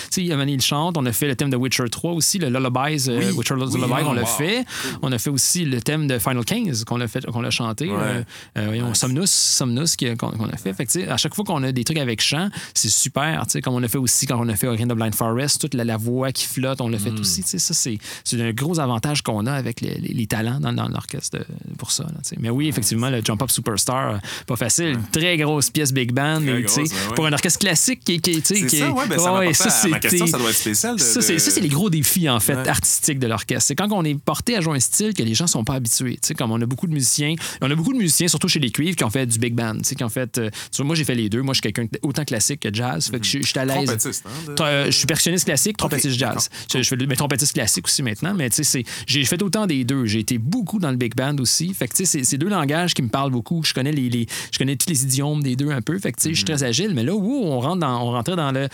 sais, il a chante. On a fait le thème de Witcher 3 aussi, le Lullabies, Oui. Witcher Oui, Lullaby, oh, on l'a wow. fait. On a fait aussi le thème de Final Kings qu'on a, fait, qu'on a chanté. Ouais. Euh, euh, voyons. Somnus, Somnus qu'on a fait. que, à chaque fois qu'on a des trucs avec chant, c'est super. Comme on a fait aussi quand on a fait Orient of Blind Forest, toute la, la voix qui flotte, on l'a Mm. fait aussi. tu sais, Ça, c'est un gros avantage qu'on a avec les, les- les talents dans, dans l'orchestre de- pour ça. là. Mais oui, effectivement, le Jump Up Superstar, euh, pas facile. Très grosse pièce Big Band. Mais, grosse, ouais. Pour un orchestre classique qui, qui, ça, ouais, ben, ça ouais, m'apporte à ma question, c'était- ça doit être spécial. De, ça, c'est, de- ça, c'est les gros défis, en fait, artistiques de l'orchestre. C'est quand on est porté à jouer un style que les gens sont pas habitués. Comme on a beaucoup de musiciens, on a beaucoup de musiciens, surtout chez les cuivres, qui ont fait du big band. Tu sais, qui ont fait. euh, vois, moi, j'ai fait les deux. Moi, je suis quelqu'un autant classique que jazz. Fait que je, je suis à l'aise. Trompettiste, hein, de- euh, Je suis percussionniste classique, trompettiste jazz. Je, je fais mais trompettiste classique aussi maintenant. Mais tu sais, j'ai fait autant des deux. J'ai été beaucoup dans le big band aussi. Fait que tu sais, c'est- deux langages qui me parlent beaucoup. Je connais les, les- je connais tous les idiomes des deux un peu. Fait que tu sais, je suis Mhm. très agile. Mais là, wow, on rentre dans, on rentrait dans le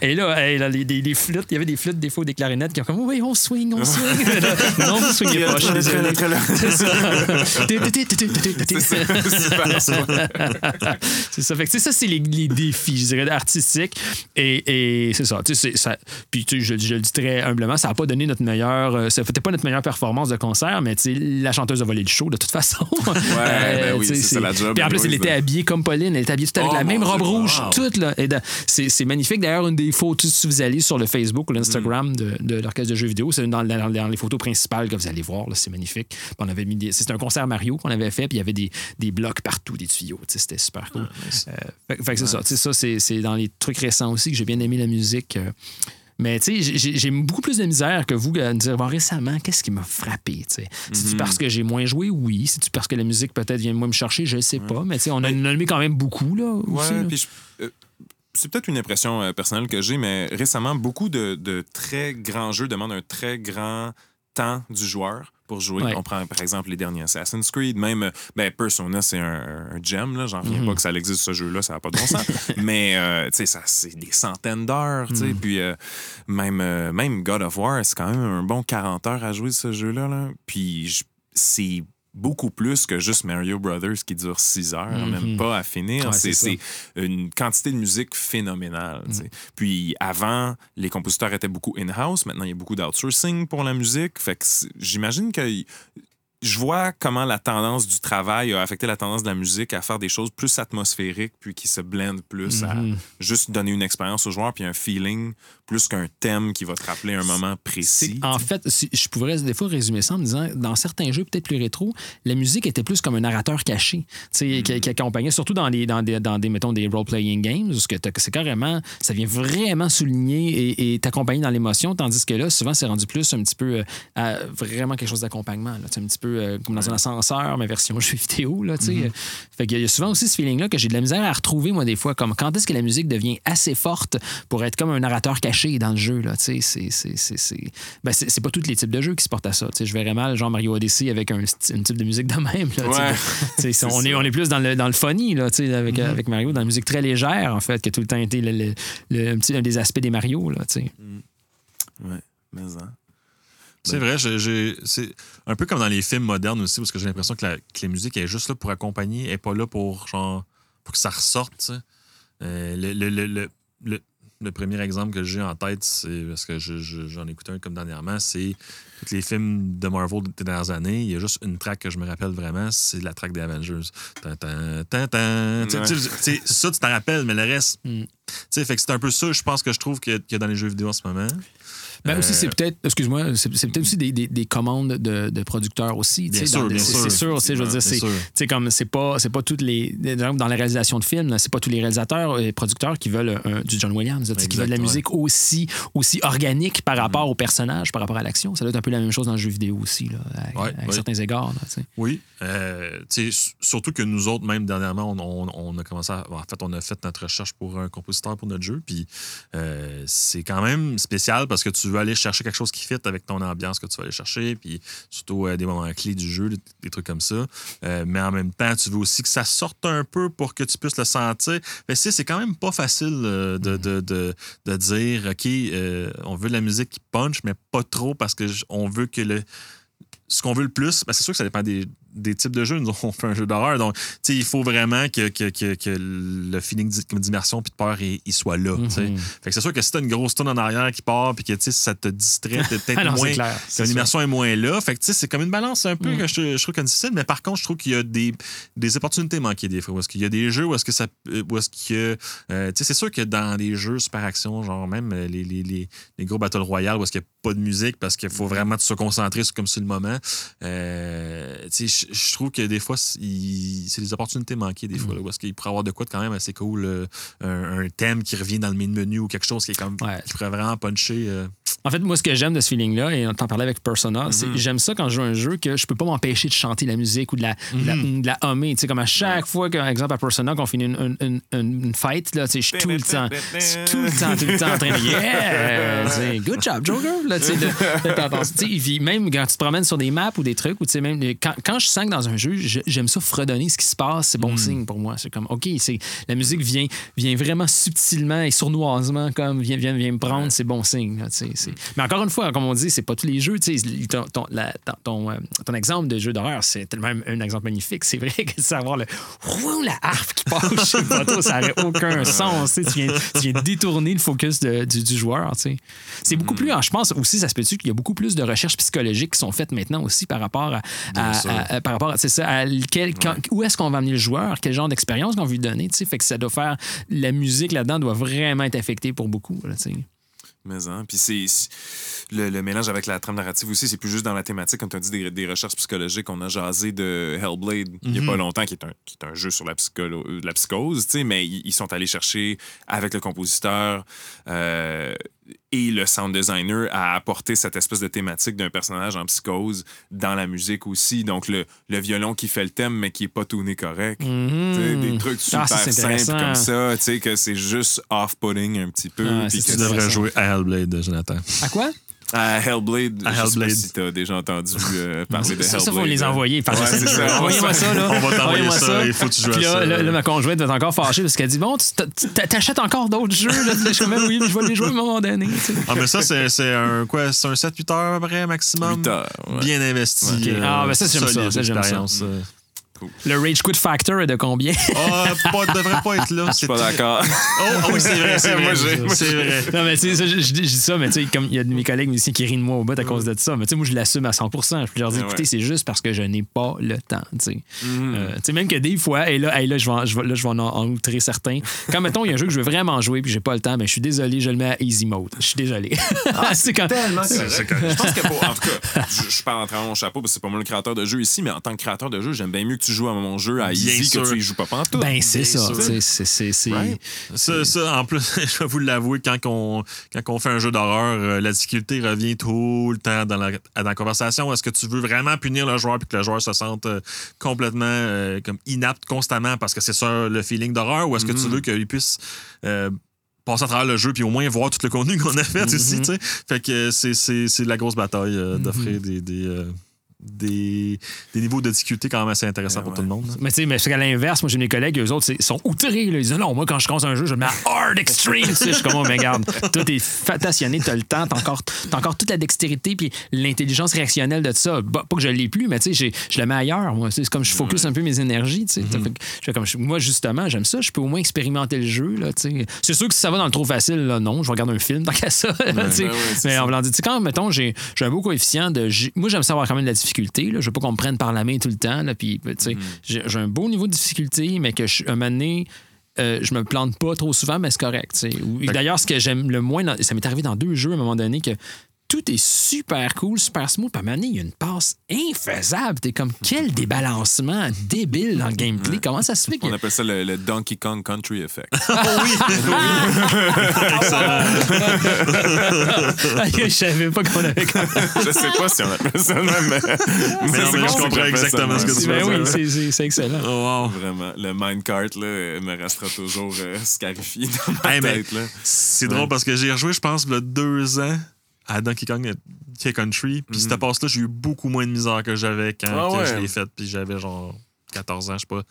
et là, hey, là, les, les- les flûtes, il y avait des flûtes, des fois, des clarinettes qui ont comme oui, on swing, on swing. non, vous swingez pas, je suis désolé. C'est ça. Fait que, ça, c'est les, les défis, je dirais, artistiques. Et, et c'est ça. Ça. Puis, je, je le dis très humblement, ça n'a pas donné notre meilleure. euh, Ça pas notre meilleure performance de concert, mais la chanteuse a volé le show de toute façon. ben oui, c'est la job, Puis en plus, elle était habillée comme Pauline. Elle était habillée toute avec Oh, la même robe Dieu, rouge, wow. toute. Là. C'est, magnifique. D'ailleurs, une des photos, si vous allez sur le Facebook ou l'Instagram de, de l'orchestre de jeux vidéo, c'est une dans, dans- dans les photos principales que vous allez voir. c'est magnifique. On avait mis des- c'était un concert Mario qu'on avait fait, puis il y avait des, des blocs partout, des tuyaux. Tu C'était super cool. Euh, fait, fait que c'est ça. Tu Ça, c'est, c'est dans les trucs récents aussi que j'ai bien aimé la musique. euh, mais tu sais, j'ai- beaucoup plus de misère que vous à me dire bon, récemment, qu'est-ce qui m'a frappé? tu sais? C'est-tu parce que j'ai moins joué? Oui. C'est-tu parce que la musique peut-être vient moins me chercher? Je ne sais pas. Mais tu sais, on a nommé quand même beaucoup. Là, aussi, Ouais, euh, c'est peut-être une impression euh, personnelle que j'ai, mais récemment, beaucoup de, de très grands jeux demandent un très grand temps du joueur pour jouer. Ouais. On prend par exemple les derniers Assassin's Creed, même euh, ben, Persona, c'est un, un gem, là. J'en Mhm. reviens pas que ça existe ce jeu-là, ça n'a pas de bon sens. mais euh, ça, c'est des centaines d'heures, tu sais. Mhm. Puis euh, même, euh, même God of War, c'est quand même un bon 40 heures à jouer ce jeu-là. là. Puis c'est beaucoup plus que juste Mario Brothers qui dure 6 heures, Mhm. même pas à finir. Ouais, c'est une quantité de musique phénoménale. sais. Puis avant, les compositeurs étaient beaucoup in-house. Maintenant, il y a beaucoup d'outsourcing pour la musique. Fait que c'est- j'imagine que je vois comment la tendance du travail a affecté la tendance de la musique à faire des choses plus atmosphériques, puis qui se blendent plus à Mhm. juste donner une expérience au joueur, puis un feeling, plus qu'un thème qui va te rappeler un moment précis. En fait, je pourrais des fois résumer ça en me disant, dans certains jeux peut-être plus rétro, la musique était plus comme un narrateur caché, sais, qui, qui accompagnait, surtout dans des, dans des, dans des mettons, des role-playing games, parce que c'est carrément, ça vient vraiment souligner et, t'accompagner dans l'émotion, tandis que là, souvent, c'est rendu plus un petit peu euh, à vraiment quelque chose d'accompagnement, un petit peu euh, comme dans un ascenseur, mais version jeu vidéo, là, sais. Fait qu'il y a souvent aussi ce feeling-là que j'ai de la misère à retrouver, moi, des fois, comme quand est-ce que la musique devient assez forte pour être comme un narrateur caché dans le jeu, là. C'est- c'est- c'est- c'est- Ben, c'est pas tous les types de jeux qui se portent à ça. Je verrais mal, genre Mario Odyssey avec un, sti- un type de musique de même, là. Ouais. On, est, on est plus dans le, dans le funny, là, tu sais, avec, avec Mario, dans la musique très légère, en fait, qui a tout le temps été le, le- le- un, petit, un des aspects des Mario, là, sais. Ouais, mais hein. C'est vrai, j'ai- j'ai- c'est un peu comme dans les films modernes aussi, parce que j'ai l'impression que la, que la musique est juste là pour accompagner, elle n'est pas là pour, genre, pour que ça ressorte. Euh, le, le- le- le- premier exemple que j'ai en tête, c'est parce que je- je- j'en ai écouté un comme dernièrement, c'est tous les films de Marvel des dernières années. Il y a juste une track que je me rappelle vraiment, c'est la track des Avengers. Ça, tu t'en rappelles, mais le reste. Mm. fait que c'est un peu ça, je pense que je trouve qu'il y a- qu'il y a dans les jeux vidéo en ce moment. Ben aussi, Euh, c'est peut-être, excuse-moi, c'est peut-être aussi des, des- des commandes de, de producteurs aussi. Bien sûr, dans- bien c'est- sûr. C'est sûr, je veux dire, c'est comme c'est pas, c'est pas toutes les. Dans la réalisation de films, c'est pas tous les réalisateurs et producteurs qui veulent du John Williams, qui veulent de la ouais. Musique aussi, aussi organique par rapport au personnage, par rapport à l'action. Ça doit être un peu la même chose dans le jeu vidéo aussi, là, à, Ouais, à ouais. certains égards. là. Oui. Euh, surtout que nous autres, même dernièrement, on, on- on a commencé à. En fait, on a fait notre recherche pour un compositeur pour notre jeu. Puis euh, c'est quand même spécial parce que tu veux aller chercher quelque chose qui fit avec ton ambiance que tu vas aller chercher. Puis surtout euh, des moments clés du jeu, des, des trucs comme ça. Euh, mais en même temps, tu veux aussi que ça sorte un peu pour que tu puisses le sentir. Tu sais, c'est quand même pas facile euh, de, de, de, de dire OK, euh, on veut de la musique qui punch, mais pas trop parce que j- on veut que le ce qu'on veut le plus, ben, c'est sûr que ça dépend des, des types de jeux. Nous, on fait un jeu d'horreur. Donc, tu sais, il faut vraiment que, que, que, que le feeling d'immersion puis de peur, il, il soit là. tu sais. Mhm. Fait que c'est sûr que si t'as une grosse tonne en arrière qui part puis que tu sais, ça te distrait, t'es peut-être Ah moins. clair, que c'est L'immersion est moins là. Fait que tu sais, c'est comme une balance un peu Mm. que je, je trouve difficile. Mais par contre, je trouve qu'il y a des, des opportunités manquées des fois. Où est-ce qu'il y a des jeux où est-ce que ça. Où est-ce a. euh, tu sais, c'est sûr que dans des jeux super action, genre même euh, les, les, les, les gros Battle Royale où est-ce qu'il n'y a pas de musique parce qu'il faut vraiment se concentrer sur, comme sur le moment. Euh, tu sais, je- je trouve que des fois, c'est des opportunités manquées des fois. Là, où est-ce qu'il pourrait avoir de quoi de quand même assez cool. euh, un, un thème qui revient dans le main menu ou quelque chose qui est comme. Ouais. qui pourrait vraiment puncher. euh, En fait, moi, ce que j'aime de ce feeling-là, et on t'en parlait avec Persona, c'est que j'aime ça quand je joue à un jeu que je peux pas m'empêcher de chanter la musique ou de la, de la hummer. Tu sais, comme à chaque fois, par exemple, à Persona, qu'on finit une, une, une, une fight, là, je suis tout le temps, tout le temps, tout le temps en train de Yeah! Good job, Joker! Là, tu sais, même quand tu te promènes sur des maps ou des trucs, ou tu sais, même quand, quand je sens que dans un jeu, je- j'aime ça fredonner ce qui se passe, c'est bon signe pour moi. C'est comme, OK, c'est, la musique vient, vient vraiment subtilement et sournoisement, comme, vient, vient, vient me prendre, c'est bon signe. là, Mais encore une fois, comme on dit, c'est pas tous les jeux. Ton, ton, la- ton, ton, euh, ton exemple de jeu d'horreur, c'est tellement un exemple magnifique. C'est vrai que savoir le ouh, la harpe qui passe chez le bateau, ça n'aurait aucun sens. tu viens, tu viens détourner le focus de- du, du joueur. C'est beaucoup plus, je pense aussi, ça se peut-tu qu'il y a beaucoup plus de recherches psychologiques qui sont faites maintenant aussi par rapport à, par rapport à, ça, à quel- quand- où est-ce qu'on va amener le joueur, quel genre d'expérience qu'on veut lui donner. Fait que ça doit faire, la musique là-dedans doit vraiment être affectée pour beaucoup. là. Mais hein, puis c'est le, le mélange avec la trame narrative aussi, c'est plus juste dans la thématique, comme tu as dit, des, des recherches psychologiques. On a jasé de Hellblade il n'y a pas longtemps, qui est un, qui est un jeu sur la, psycholo- la psychose, tu sais, mais ils, ils sont allés chercher avec le compositeur euh, et le sound designer à apporter cette espèce de thématique d'un personnage en psychose dans la musique aussi. Donc le, le violon qui fait le thème, mais qui est pas tourné correct. Des trucs super Ah, ça, c'est simples comme ça, tu sais, que c'est juste off-putting un petit peu. Ah, puis Tu devrais jouer à Hellblade, Jonathan. À quoi? À Hellblade, À je sais pas si t'as déjà entendu euh, parler de Ça, Hellblade. ça, faut les envoyer. Ouais, ça. Envoyez-moi ça, là. On va t'envoyer Envoyez-moi ça, il faut que tu joues à là, ça. là, là, ma conjointe va être encore fâchée parce qu'elle dit Bon, tu t'achètes encore d'autres jeux. Là. Je suis comme Oui, mais je vais les jouer à un moment donné. tu sais. Ah, mais ça, c'est c'est un, quoi, c'est un 7-8 heures à peu près maximum? 8 heures, ouais. Bien investi. Euh, Ah, ben ça, j'aime ça, solide ça, j'aime ça. Cool. Le Rage Quit Factor est de combien? Ah, pas, devrait pas être là. Je suis pas d'accord. Oh, ah oui, c'est vrai, c'est vrai. C'est non, mais tu sais, je, je- je dis ça, mais tu sais, comme il y a de mes collègues musiciens qui rient de moi au bout à cause de ça, mais tu sais, moi, je l'assume à 100% Je peux leur dire, écoutez, ouais. c'est juste parce que je n'ai pas le temps, tu sais. Mhm. Euh, tu sais, même que des fois, et là, hey, là, je vais, je là, je vais en, en outrer certains. Quand, mettons, il y a un jeu que je veux vraiment jouer puis j'ai pas le temps, ben, je suis désolé, je le mets à easy mode. Je suis désolé. c'est quand... Tellement correct. c'est correct. Je pense que pour, en tout cas, je, je parle en travers mon chapeau parce que c'est pas moi le créateur de jeu ici, mais en tant que créateur de jeu, j'aime bien mieux que tu joues à mon jeu à Bien easy sûr. que tu y joues pas pantoute. Ben, c'est ça. tu C'est, c'est, c'est- Right. Ça, ça, en plus, je vais vous l'avouer, quand on, quand on fait un jeu d'horreur, euh, la difficulté revient tout le temps dans la, dans la conversation. Est-ce que tu veux vraiment punir le joueur puis que le joueur se sente euh, complètement euh, comme inapte constamment parce que c'est ça le feeling d'horreur? Ou est-ce que tu veux qu'il puisse euh, passer à travers le jeu puis au moins voir tout le contenu qu'on a fait aussi, tu sais? Fait que c'est, c'est, c'est la grosse bataille euh, d'offrir des, des, euh, des, des niveaux de difficulté quand même assez intéressants pour ouais. tout le monde. là. Mais tu sais, mais c'est qu'à l'inverse, moi j'ai mes collègues, eux autres, c'est- ils sont outrés. Là. Ils disent non, moi quand je commence un jeu, je le mets à hard extreme. tu sais, je suis comme, oh, mais regarde, toi t'es fatationné, t'as le temps, t'as encore, t'as encore toute la dextérité puis l'intelligence réactionnelle de ça. Bah, pas que je l'ai plus, mais tu sais, j'ai- je le mets ailleurs. Moi, c'est comme je focus un peu mes énergies. tu sais. Fait que je fais comme, moi justement, j'aime ça. Je peux au moins expérimenter le jeu. Là, tu sais. c'est sûr que si ça va dans le trop facile, là, non, je vais regarder un film tant qu'à ça. ben mais ça. en voulant dire, tu sais, quand mettons, j'ai j'ai un beau coefficient de. Moi, j'aime savoir quand même de la difficulté. Là. Je veux pas qu'on me prenne par la main tout le temps. Là, puis, tu sais, j'ai un beau niveau de difficulté, mais que je, un moment donné, euh, je me plante pas trop souvent, mais c'est correct. D'ailleurs, ce que j'aime le moins, dans- ça m'est arrivé dans deux jeux à un moment donné que tout est super cool, super smooth. Puis à un moment donné, il y a une passe infaisable. T'es comme, quel débalancement débile dans le gameplay. Comment ça se fait que. On appelle ça le, le Donkey Kong Country Effect. je savais pas qu'on avait. je sais pas si on appelle ça le même, mais, mais non, c'est mais bon je comprends exactement ce que tu Ben veux oui, dire. c'est- c'est c'est excellent. Oh, wow. Vraiment. Le minecart, là, me restera toujours euh, scarifié dans ma Hey, tête. Là. C'est drôle parce que j'ai rejoué, je pense, il y a deux ans à Donkey Kong Country. Puis cette passe-là, j'ai eu beaucoup moins de misère que j'avais quand Ah que ouais. je l'ai faite. Puis j'avais genre 14 ans, je sais pas.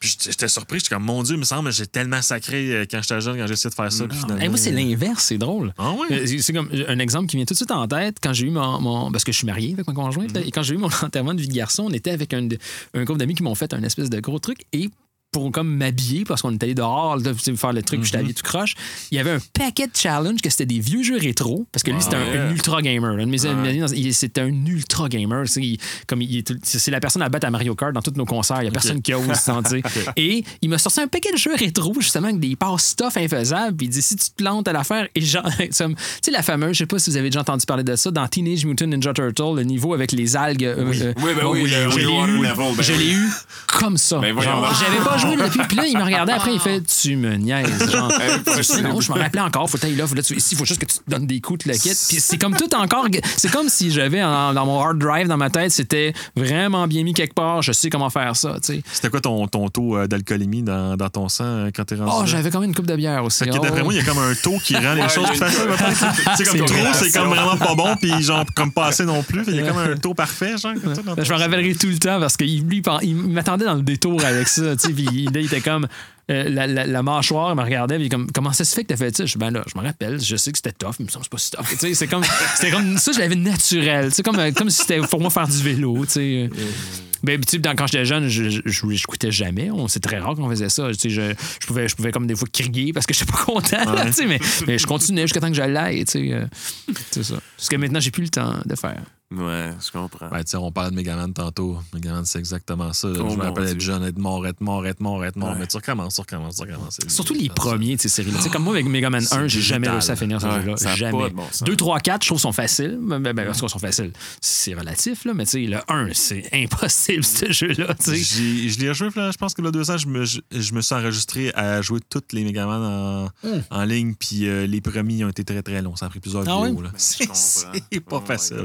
Puis j'étais- surpris, j'étais comme, mon Dieu, il me semble, j'ai tellement sacré euh, quand j'étais jeune, quand j'ai essayé de faire ça. Puis finalement. Hey, moi, c'est l'inverse, c'est drôle. Ah ouais? Euh, C'est comme un exemple qui vient tout de suite en tête quand j'ai eu mon, mon- Parce que je suis marié avec mon conjoint. Et quand j'ai eu mon enterrement de vie de garçon, on était avec un, un groupe d'amis qui m'ont fait un espèce de gros truc. Et pour comme m'habiller, parce qu'on est allé dehors là, faire le truc, puis j'étais habillé tout croche, il y avait un paquet de challenges que c'était des vieux jeux rétro. Parce que lui, c'était un, ultra gamer. Mes amis, c'était un ultra gamer. il- comme c'est la personne à battre à Mario Kart dans tous nos concerts. Il n'y a personne qui ose, tu sais. Et il m'a sorti un paquet de jeux rétro, justement, avec des passes stuff infaisables. Puis il dit si tu te plantes à l'affaire, et genre, comme- tu sais, la fameuse, je sais pas si vous avez déjà entendu parler de ça, dans Teenage Mutant Ninja Turtle, le niveau avec les algues. euh, euh, Oui, ben bon, oui, le je l'ai eu, level, ben je oui. l'ai eu comme ça. Ben. J'avais pas joué depuis. Puis là, il me regardait après, il fait Tu me niaises. Genre, non, je me rappelais encore, faut là, faut là, tu- ici, il faut juste que tu te donnes des coups, tu le quittes. Puis c'est comme tout encore. C'est comme si j'avais dans mon hard drive dans ma tête, c'était vraiment bien mis quelque part, je sais comment faire ça, tu sais. C'était quoi ton, ton taux euh, d'alcoolémie dans, dans ton sang euh, quand t'es rendu? Oh, là? j'avais quand même une coupe de bière aussi. Oh. d'après moi, il y a comme un taux qui rend les choses il. C'est comme C'est trop, c'est comme vraiment pas bon, puis genre comme pas assez non plus. Qu'il y a comme un taux parfait, genre. comme ça, dans ton Je me rappellerai tout le temps parce qu'il lui, il m'attendait dans le détour avec ça. tu sais, Puis il, était comme. euh, la, la- la mâchoire, il me regardait, puis comme, comment ça se fait que t'as fait ça? Je ben là, je me rappelle, je sais que c'était tough, mais il me semble que c'est pas si tough. C'est comme, c'était comme, ça, je l'avais naturel. Tu sais, comme, euh, comme si c'était pour moi faire du vélo. Tu sais. Ben, quand j'étais jeune, je, je, je, je quittais jamais. C'est très rare qu'on faisait ça. Je, je, pouvais, je pouvais comme des fois crier parce que j'étais pas content. là, mais, mais je continuais jusqu'à temps que je l'aille. Euh, c'est ça. Parce que maintenant, j'ai plus le temps de faire. Ouais, je comprends. Ben, on parlait de Megaman tantôt. Megaman, c'est exactement ça. Oh, je me rappelle être jeune, être mort, être mort, être mort, être mort. Ouais. Mais tu recommences, tu recommences, tu recommences. C'est- Surtout les premiers de ces séries-là. Tu sais, comme moi, avec Mega Man 1, j'ai jamais réussi à finir ce Ouais, jeu-là. Jamais. pas de bon sens. 2, 3, 4, je trouve sont faciles. Ben, ben, ben, sont faciles. C'est relatif, là, mais tu sais, le 1, c'est impossible, ce jeu-là. sais. J'ai- Je l'ai rejoué, je pense que là, deux ans, je me, je, je me suis enregistré à jouer toutes les Megaman en, Hmm. en ligne, puis euh, les premiers ont été très très longs. Ça a pris plusieurs Ah vidéos. C'est pas Oh facile.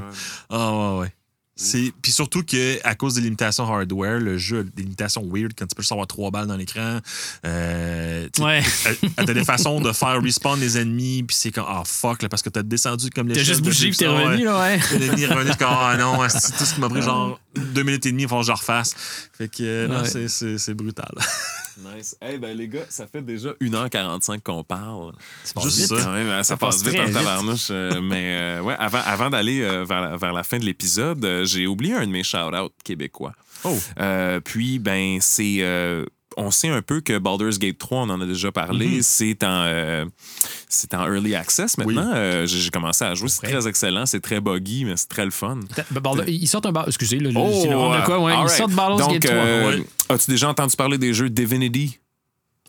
Ah ouais, ouais. C'est... Puis surtout qu'à cause des limitations hardware, le jeu a des limitations weird quand tu peux juste avoir trois balles dans l'écran. Euh, Ouais. T'as des façons de faire respawn les ennemis, puis c'est comme, ah fuck, là, parce que t'as descendu comme les T'as juste bougé puis t'es revenu, là, ouais. L'ennemi est revenu, comme, ah non, c'est tout ce qui m'a pris genre deux minutes et demie, il faut que je refasse. Fait que, euh, non, Ouais. c'est brutal. Nice. Hey, ben les gars, ça fait déjà 1h45 qu'on parle. Juste vite. ça. Quand même, hein, ça, Ça passe, passe vite en tabarnouche. euh, mais euh, ouais, avant, avant d'aller euh, vers, la, vers la fin de l'épisode, euh, j'ai oublié un de mes shout-outs québécois. Oh. Puis, ben, c'est. On sait un peu que Baldur's Gate 3, on en a déjà parlé, Mhm. c'est en, euh, c'est en early access maintenant. Euh, j'ai commencé à jouer, c'est très excellent, c'est très buggy, mais c'est très le fun. Ben, ils sortent un bar. Excusez, là, Oh, le rôle de quoi? Ouais, all ils sortent Baldur's Donc, Gate 3. euh, ouais. as-tu déjà entendu parler des jeux Divinity?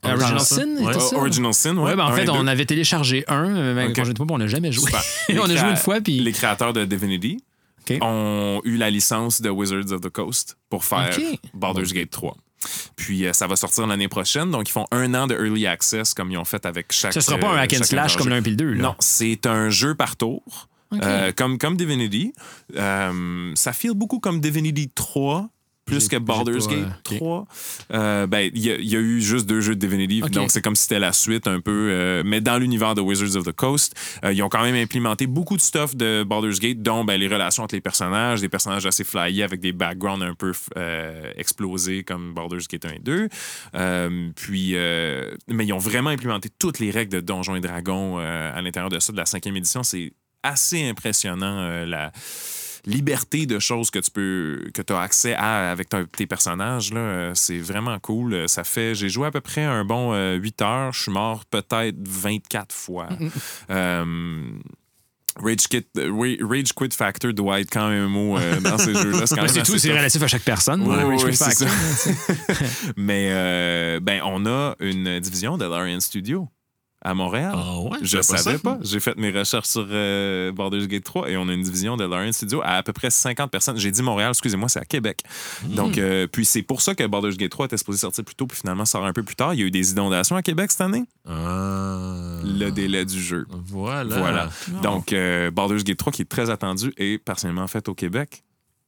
Original. Sin, Ouais. était ça? Original Sin, ouais. Ouais, ben, en Un fait, on avait téléchargé un, euh, ben, Ok. quand j'étais pas, puis on n'a jamais joué. On a Les joué une fois, puis. Les créateurs de Divinity ont eu la licence de Wizards of the Coast pour faire. Baldur's Gate 3. Puis euh, ça va sortir l'année prochaine, donc ils font un an de early access comme ils ont fait avec chaque. Ce sera pas un euh, hack and slash comme l'un puis le deux. Là. Non, c'est un jeu par tour. Euh, comme, comme Divinity. Euh, ça feel beaucoup comme Divinity 3, plus que Baldur's pas, Gate euh, ok. 3. Euh, ben, il y, a- il y a eu juste deux jeux de Divinity, donc c'est comme si c'était la suite un peu. euh, mais dans l'univers de Wizards of the Coast, euh, ils ont quand même implémenté beaucoup de stuff de Baldur's Gate, dont ben, les relations entre les personnages, des personnages assez flyés avec des backgrounds un peu euh, explosés comme Baldur's Gate 1 et 2. Euh, puis, euh, mais ils ont vraiment implémenté toutes les règles de Donjons et Dragons euh, à l'intérieur de ça, de la cinquième édition. C'est assez impressionnant euh, la liberté de choses que tu peux que as accès à avec ta- tes personnages là Euh, c'est vraiment cool Euh, ça fait j'ai joué à peu près un bon euh, 8 heures je suis mort peut-être 24 fois Euh, Rage Quit, Ra- Rage Quit Factor doit être quand même un mot euh, dans ces jeux-là. quand Ben, même c'est assez tout, c'est tough. relatif à chaque personne. Oui, Ouais, oui, ça. Mais euh, ben, on a une division de Larian Studio à Montréal? Ah ouais, Je savais savais pas. J'ai fait mes recherches sur euh, Baldur's Gate 3 et on a une division de Larian Studio à à peu près 50 personnes. J'ai dit Montréal, excusez-moi, c'est à Québec. Hmm. Donc, euh, puis c'est pour ça que Baldur's Gate 3 était supposé sortir plus tôt, puis finalement sort un peu plus tard. Il y a eu des inondations à Québec cette année. Ah. Le délai du jeu. Voilà. Voilà. Donc, euh, Baldur's Gate 3 qui est très attendu et partiellement fait au Québec.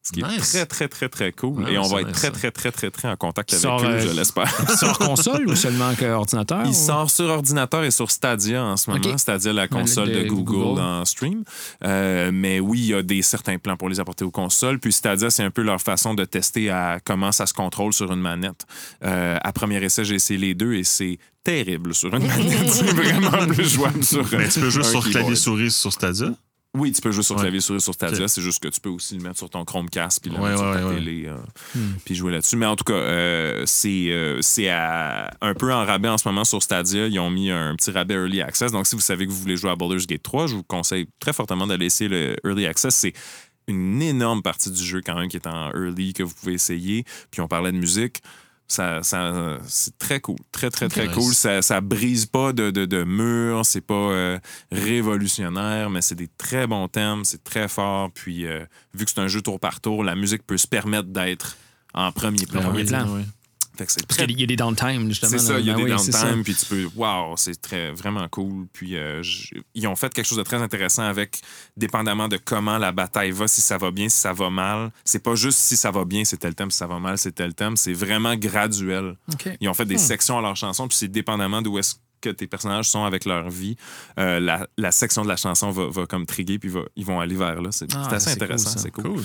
Ce qui est très, très, très, très cool. Ouais, et on va être très, très, très, très, très en contact avec Sort, eux, euh, je l'espère. Sur console ou seulement que ordinateur? Il ou- sort sur ordinateur et sur Stadia en ce moment. Ok. Stadia, la console de de, Google, Google. en stream. Euh, mais oui, il y a des certains plans pour les apporter aux consoles. Puis Stadia, c'est un peu leur façon de tester à comment ça se contrôle sur une manette. Euh, à premier essai, j'ai essayé les deux et c'est terrible sur une manette. c'est vraiment plus jouable sur Mais tu peux jouer un sur keyboard. clavier-souris sur Stadia? Oui, tu peux jouer sur clavier souris sur Stadia. C'est juste que tu peux aussi le mettre sur ton Chromecast puis le Ouais, mettre sur ta ouais. télé euh, Hmm. puis jouer là-dessus. Mais en tout cas, euh, c'est euh, c'est à- un peu en rabais en ce moment sur Stadia. Ils ont mis un petit rabais Early Access. Donc, si vous savez que vous voulez jouer à Baldur's Gate 3, je vous conseille très fortement d'aller essayer le Early Access. C'est une énorme partie du jeu quand même qui est en early que vous pouvez essayer. Puis on parlait de musique. Ça, ça, c'est très cool. Très, très, très cool. Ça, ça brise pas de, de, de murs. C'est pas euh, révolutionnaire, mais c'est des très bons thèmes. C'est très fort. Puis, euh, vu que c'est un jeu tour par tour, la musique peut se permettre d'être en premier plan. premier plan. oui. Fait que c'est Parce très qu'il y a des downtime, justement. c'est ça, il y a Ben des downtime, puis tu peux. Waouh, c'est très vraiment cool. Puis euh, j- ils ont fait quelque chose de très intéressant avec, dépendamment de comment la bataille va, si ça va bien, si ça va mal. C'est pas juste si ça va bien, c'est tel thème, si ça va mal, c'est tel thème. C'est vraiment graduel. Ils ont fait des Hmm. sections à leur chanson, puis c'est dépendamment d'où est-ce que tes personnages sont avec leur vie. euh, la, la section de la chanson va, va comme triguer, puis va- ils vont aller vers là. C'est Ah, assez intéressant, c'est cool.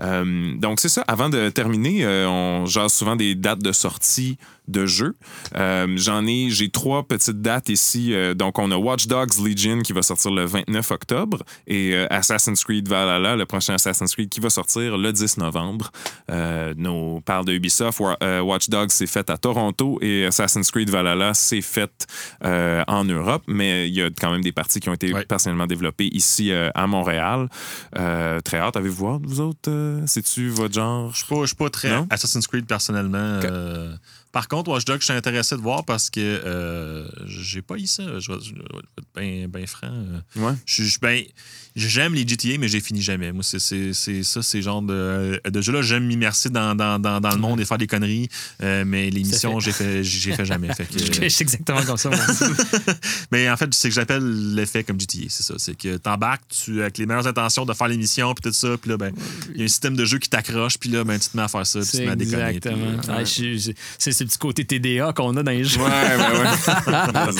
Euh, donc, c'est ça. Avant de terminer, euh, on jase souvent des dates de sortie de jeux. Euh, J'en ai, j'ai trois petites dates ici. Donc, on a Watch Dogs Legion qui va sortir le 29 octobre et Assassin's Creed Valhalla, le prochain Assassin's Creed qui va sortir le 10 novembre. Nos parle de Ubisoft. Wa- Watch Dogs c'est fait à Toronto et Assassin's Creed Valhalla c'est fait en Europe, mais il y a quand même des parties qui ont été Ouais. personnellement développées ici à Montréal. Très hâte. Avez-vous hâte, vous autres? Euh, C'est-tu votre genre? Je suis pas, je suis pas très Non? Assassin's Creed personnellement. euh, par contre, Watch Dogs, je suis intéressé de voir parce que euh, j'ai pas eu ça. Je vais être bien ben franc. euh. Ouais. Je je- ben, j'aime les GTA, mais j'ai fini jamais. Moi, c'est c'est- c'est ça, ces genres de, de jeux-là. J'aime m'immerser dans, dans, dans, dans le monde et faire des conneries, euh, mais les missions, j'ai fait, j'ai fait jamais. Fait que, Je suis exactement comme ça, moi aussi. mais en fait, c'est que j'appelle l'effet comme GTA, c'est ça. C'est que t'embarques tu, avec les meilleures intentions de faire l'émission, puis tout ça, puis là, ben, il y a un système de jeu qui t'accroche, puis là, ben, tu te mets à faire ça, puis tu te mets à déconner. puis, exactement. euh, Ah, je- je- c'est ce petit côté TDA qu'on a dans les jeux. Ouais, ouais, ouais.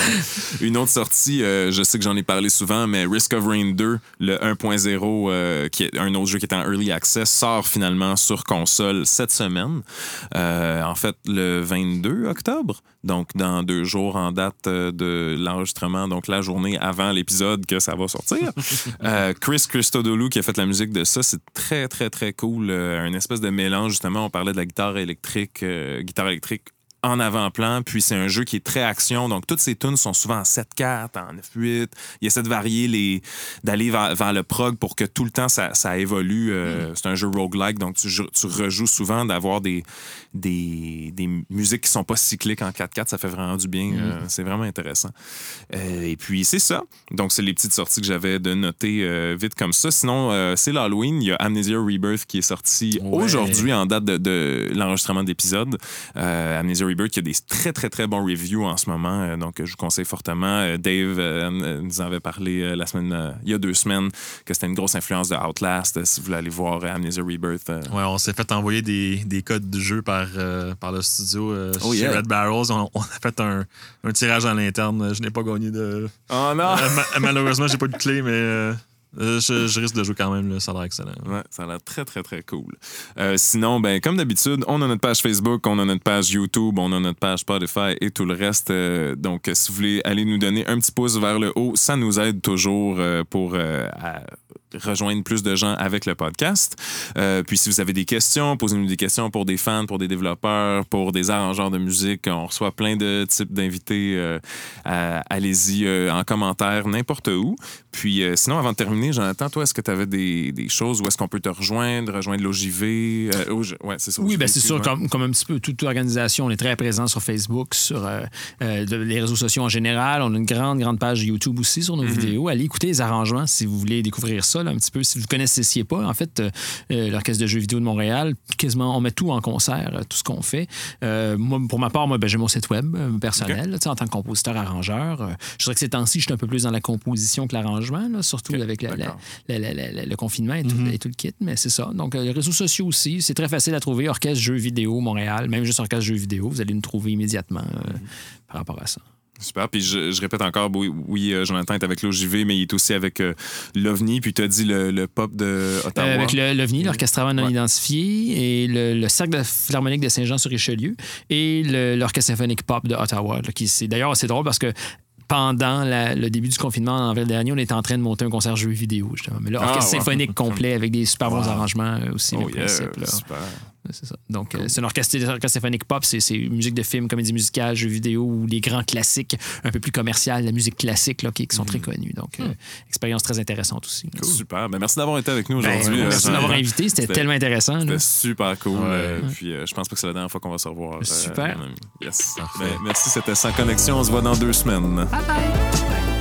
Une autre sortie, euh, je sais que j'en ai parlé souvent, mais Risk of Rain 2, le 1.0, euh, qui est un autre jeu qui est en early access, sort finalement sur console cette semaine. Euh, en fait, le 22 octobre. Donc, dans deux jours en date euh, de l'enregistrement, donc la journée avant l'épisode que ça va sortir. Euh, Chris Christodoulou qui a fait la musique de ça, c'est très, très, très cool. Euh, un espèce de mélange, justement, on parlait de la guitare électrique, euh, guitare électrique en avant-plan, puis c'est un jeu qui est très action, donc toutes ces tunes sont souvent en 7-4, en 9-8. Il essaie de varier les... d'aller vers, vers le prog pour que tout le temps ça, ça évolue. Euh, C'est un jeu roguelike, donc tu, tu rejoues souvent d'avoir des, des, des musiques qui sont pas cycliques en 4-4, ça fait vraiment du bien. euh, c'est vraiment intéressant. Euh, et puis c'est ça. Donc c'est les petites sorties que j'avais de noter vite comme ça. Sinon, c'est l'Halloween. Il y a Amnesia Rebirth qui est sorti Ouais. aujourd'hui en date de, de l'enregistrement d'épisode. Euh, Rebirth qui a des très très très bons reviews en ce moment. Euh, donc je vous conseille fortement. Euh, Dave euh, nous en avait parlé euh, la semaine, euh, il y a deux semaines que c'était une grosse influence de Outlast. Euh, si vous voulez aller voir euh, Amnesia Rebirth. euh, Ouais, on s'est fait envoyer des, des codes de jeu par, euh, par le studio euh, Oh, chez yeah. Red Barrels. On, on a fait un, un tirage à l'interne. Je n'ai pas gagné de. Oh non! Euh, ma- malheureusement, j'ai pas de clé, mais euh, je, risque de jouer quand même. Ça a l'air excellent. Ouais, ça a l'air très, très, très cool. Euh, sinon, ben, comme d'habitude, on a notre page Facebook, on a notre page YouTube, on a notre page Spotify et tout le reste. Euh, donc, si vous voulez aller nous donner un petit pouce vers le haut, ça nous aide toujours pour rejoindre plus de gens avec le podcast. Euh, puis, si vous avez des questions, posez-nous des questions pour des fans, pour des développeurs, pour des arrangeurs de musique. On reçoit plein de types d'invités. Euh, Allez-y euh, en commentaire, n'importe où. Puis, sinon, avant de terminer, Jonathan, toi, est-ce que tu avais des, des choses où est-ce qu'on peut te rejoindre, rejoindre l'OJV? Ouais, c'est ça. Oui, ben c'est sûr, comme, comme un petit peu toute organisation, on est très présent sur Facebook, sur les réseaux sociaux en général. On a une grande, grande page YouTube aussi sur nos vidéos. Allez écouter les arrangements si vous voulez découvrir ça là, un petit peu. Si vous ne connaissiez pas, en fait, euh, euh, l'Orchestre de jeux vidéo de Montréal, quasiment, on met tout en concert, euh, tout ce qu'on fait. Euh, moi, pour ma part, moi, ben, j'ai mon site web personnel, là, en tant que compositeur-arrangeur. Je dirais que ces temps-ci, je suis un peu plus dans la composition que l'arrangement, surtout avec la- la- la- le confinement et tout, Mhm. et tout le kit, mais c'est ça. Donc, les réseaux sociaux aussi, c'est très facile à trouver. Orchestre Jeux Vidéo Montréal, même juste Orchestre Jeux Vidéo, vous allez nous trouver immédiatement Mhm. par rapport à ça. Super. Puis je, je répète encore, oui, oui, euh, Jonathan est avec l'OJV, mais il est aussi avec euh, l'OVNI. Puis tu as dit le, le pop de Ottawa. Euh, avec l'OVNI, l'Orchestre avant non Ouais. identifié, et le, le Cercle de Philharmonique de Saint-Jean-sur-Richelieu, et l'Orchestre symphonique pop de Ottawa. là, qui c'est D'ailleurs, c'est drôle parce que pendant la- le début du confinement en avril dernier, on était en train de monter un concert jeux vidéo, justement. Mais là, Ah, orchestre symphonique complet avec des super bons Wow. arrangements euh, aussi, Oh le yeah, principe. là. super. C'est ça. Donc, euh, c'est un orchestre, orchestre symphonique pop, c'est musique de film, comédie musicale, jeux vidéo ou les grands classiques un peu plus commerciales, la musique classique là, qui, qui sont très connues. Donc, euh, expérience très intéressante aussi. Super. Ben, merci d'avoir été avec nous Ben, aujourd'hui. euh, merci Jonathan. invité, c'était tellement intéressant. C'était super cool. Ouais. euh, Puis euh, je pense pas que c'est la dernière fois qu'on va se revoir. Super. Yes. Ben, merci, c'était Sans Connexion. On se voit dans deux semaines. Bye bye!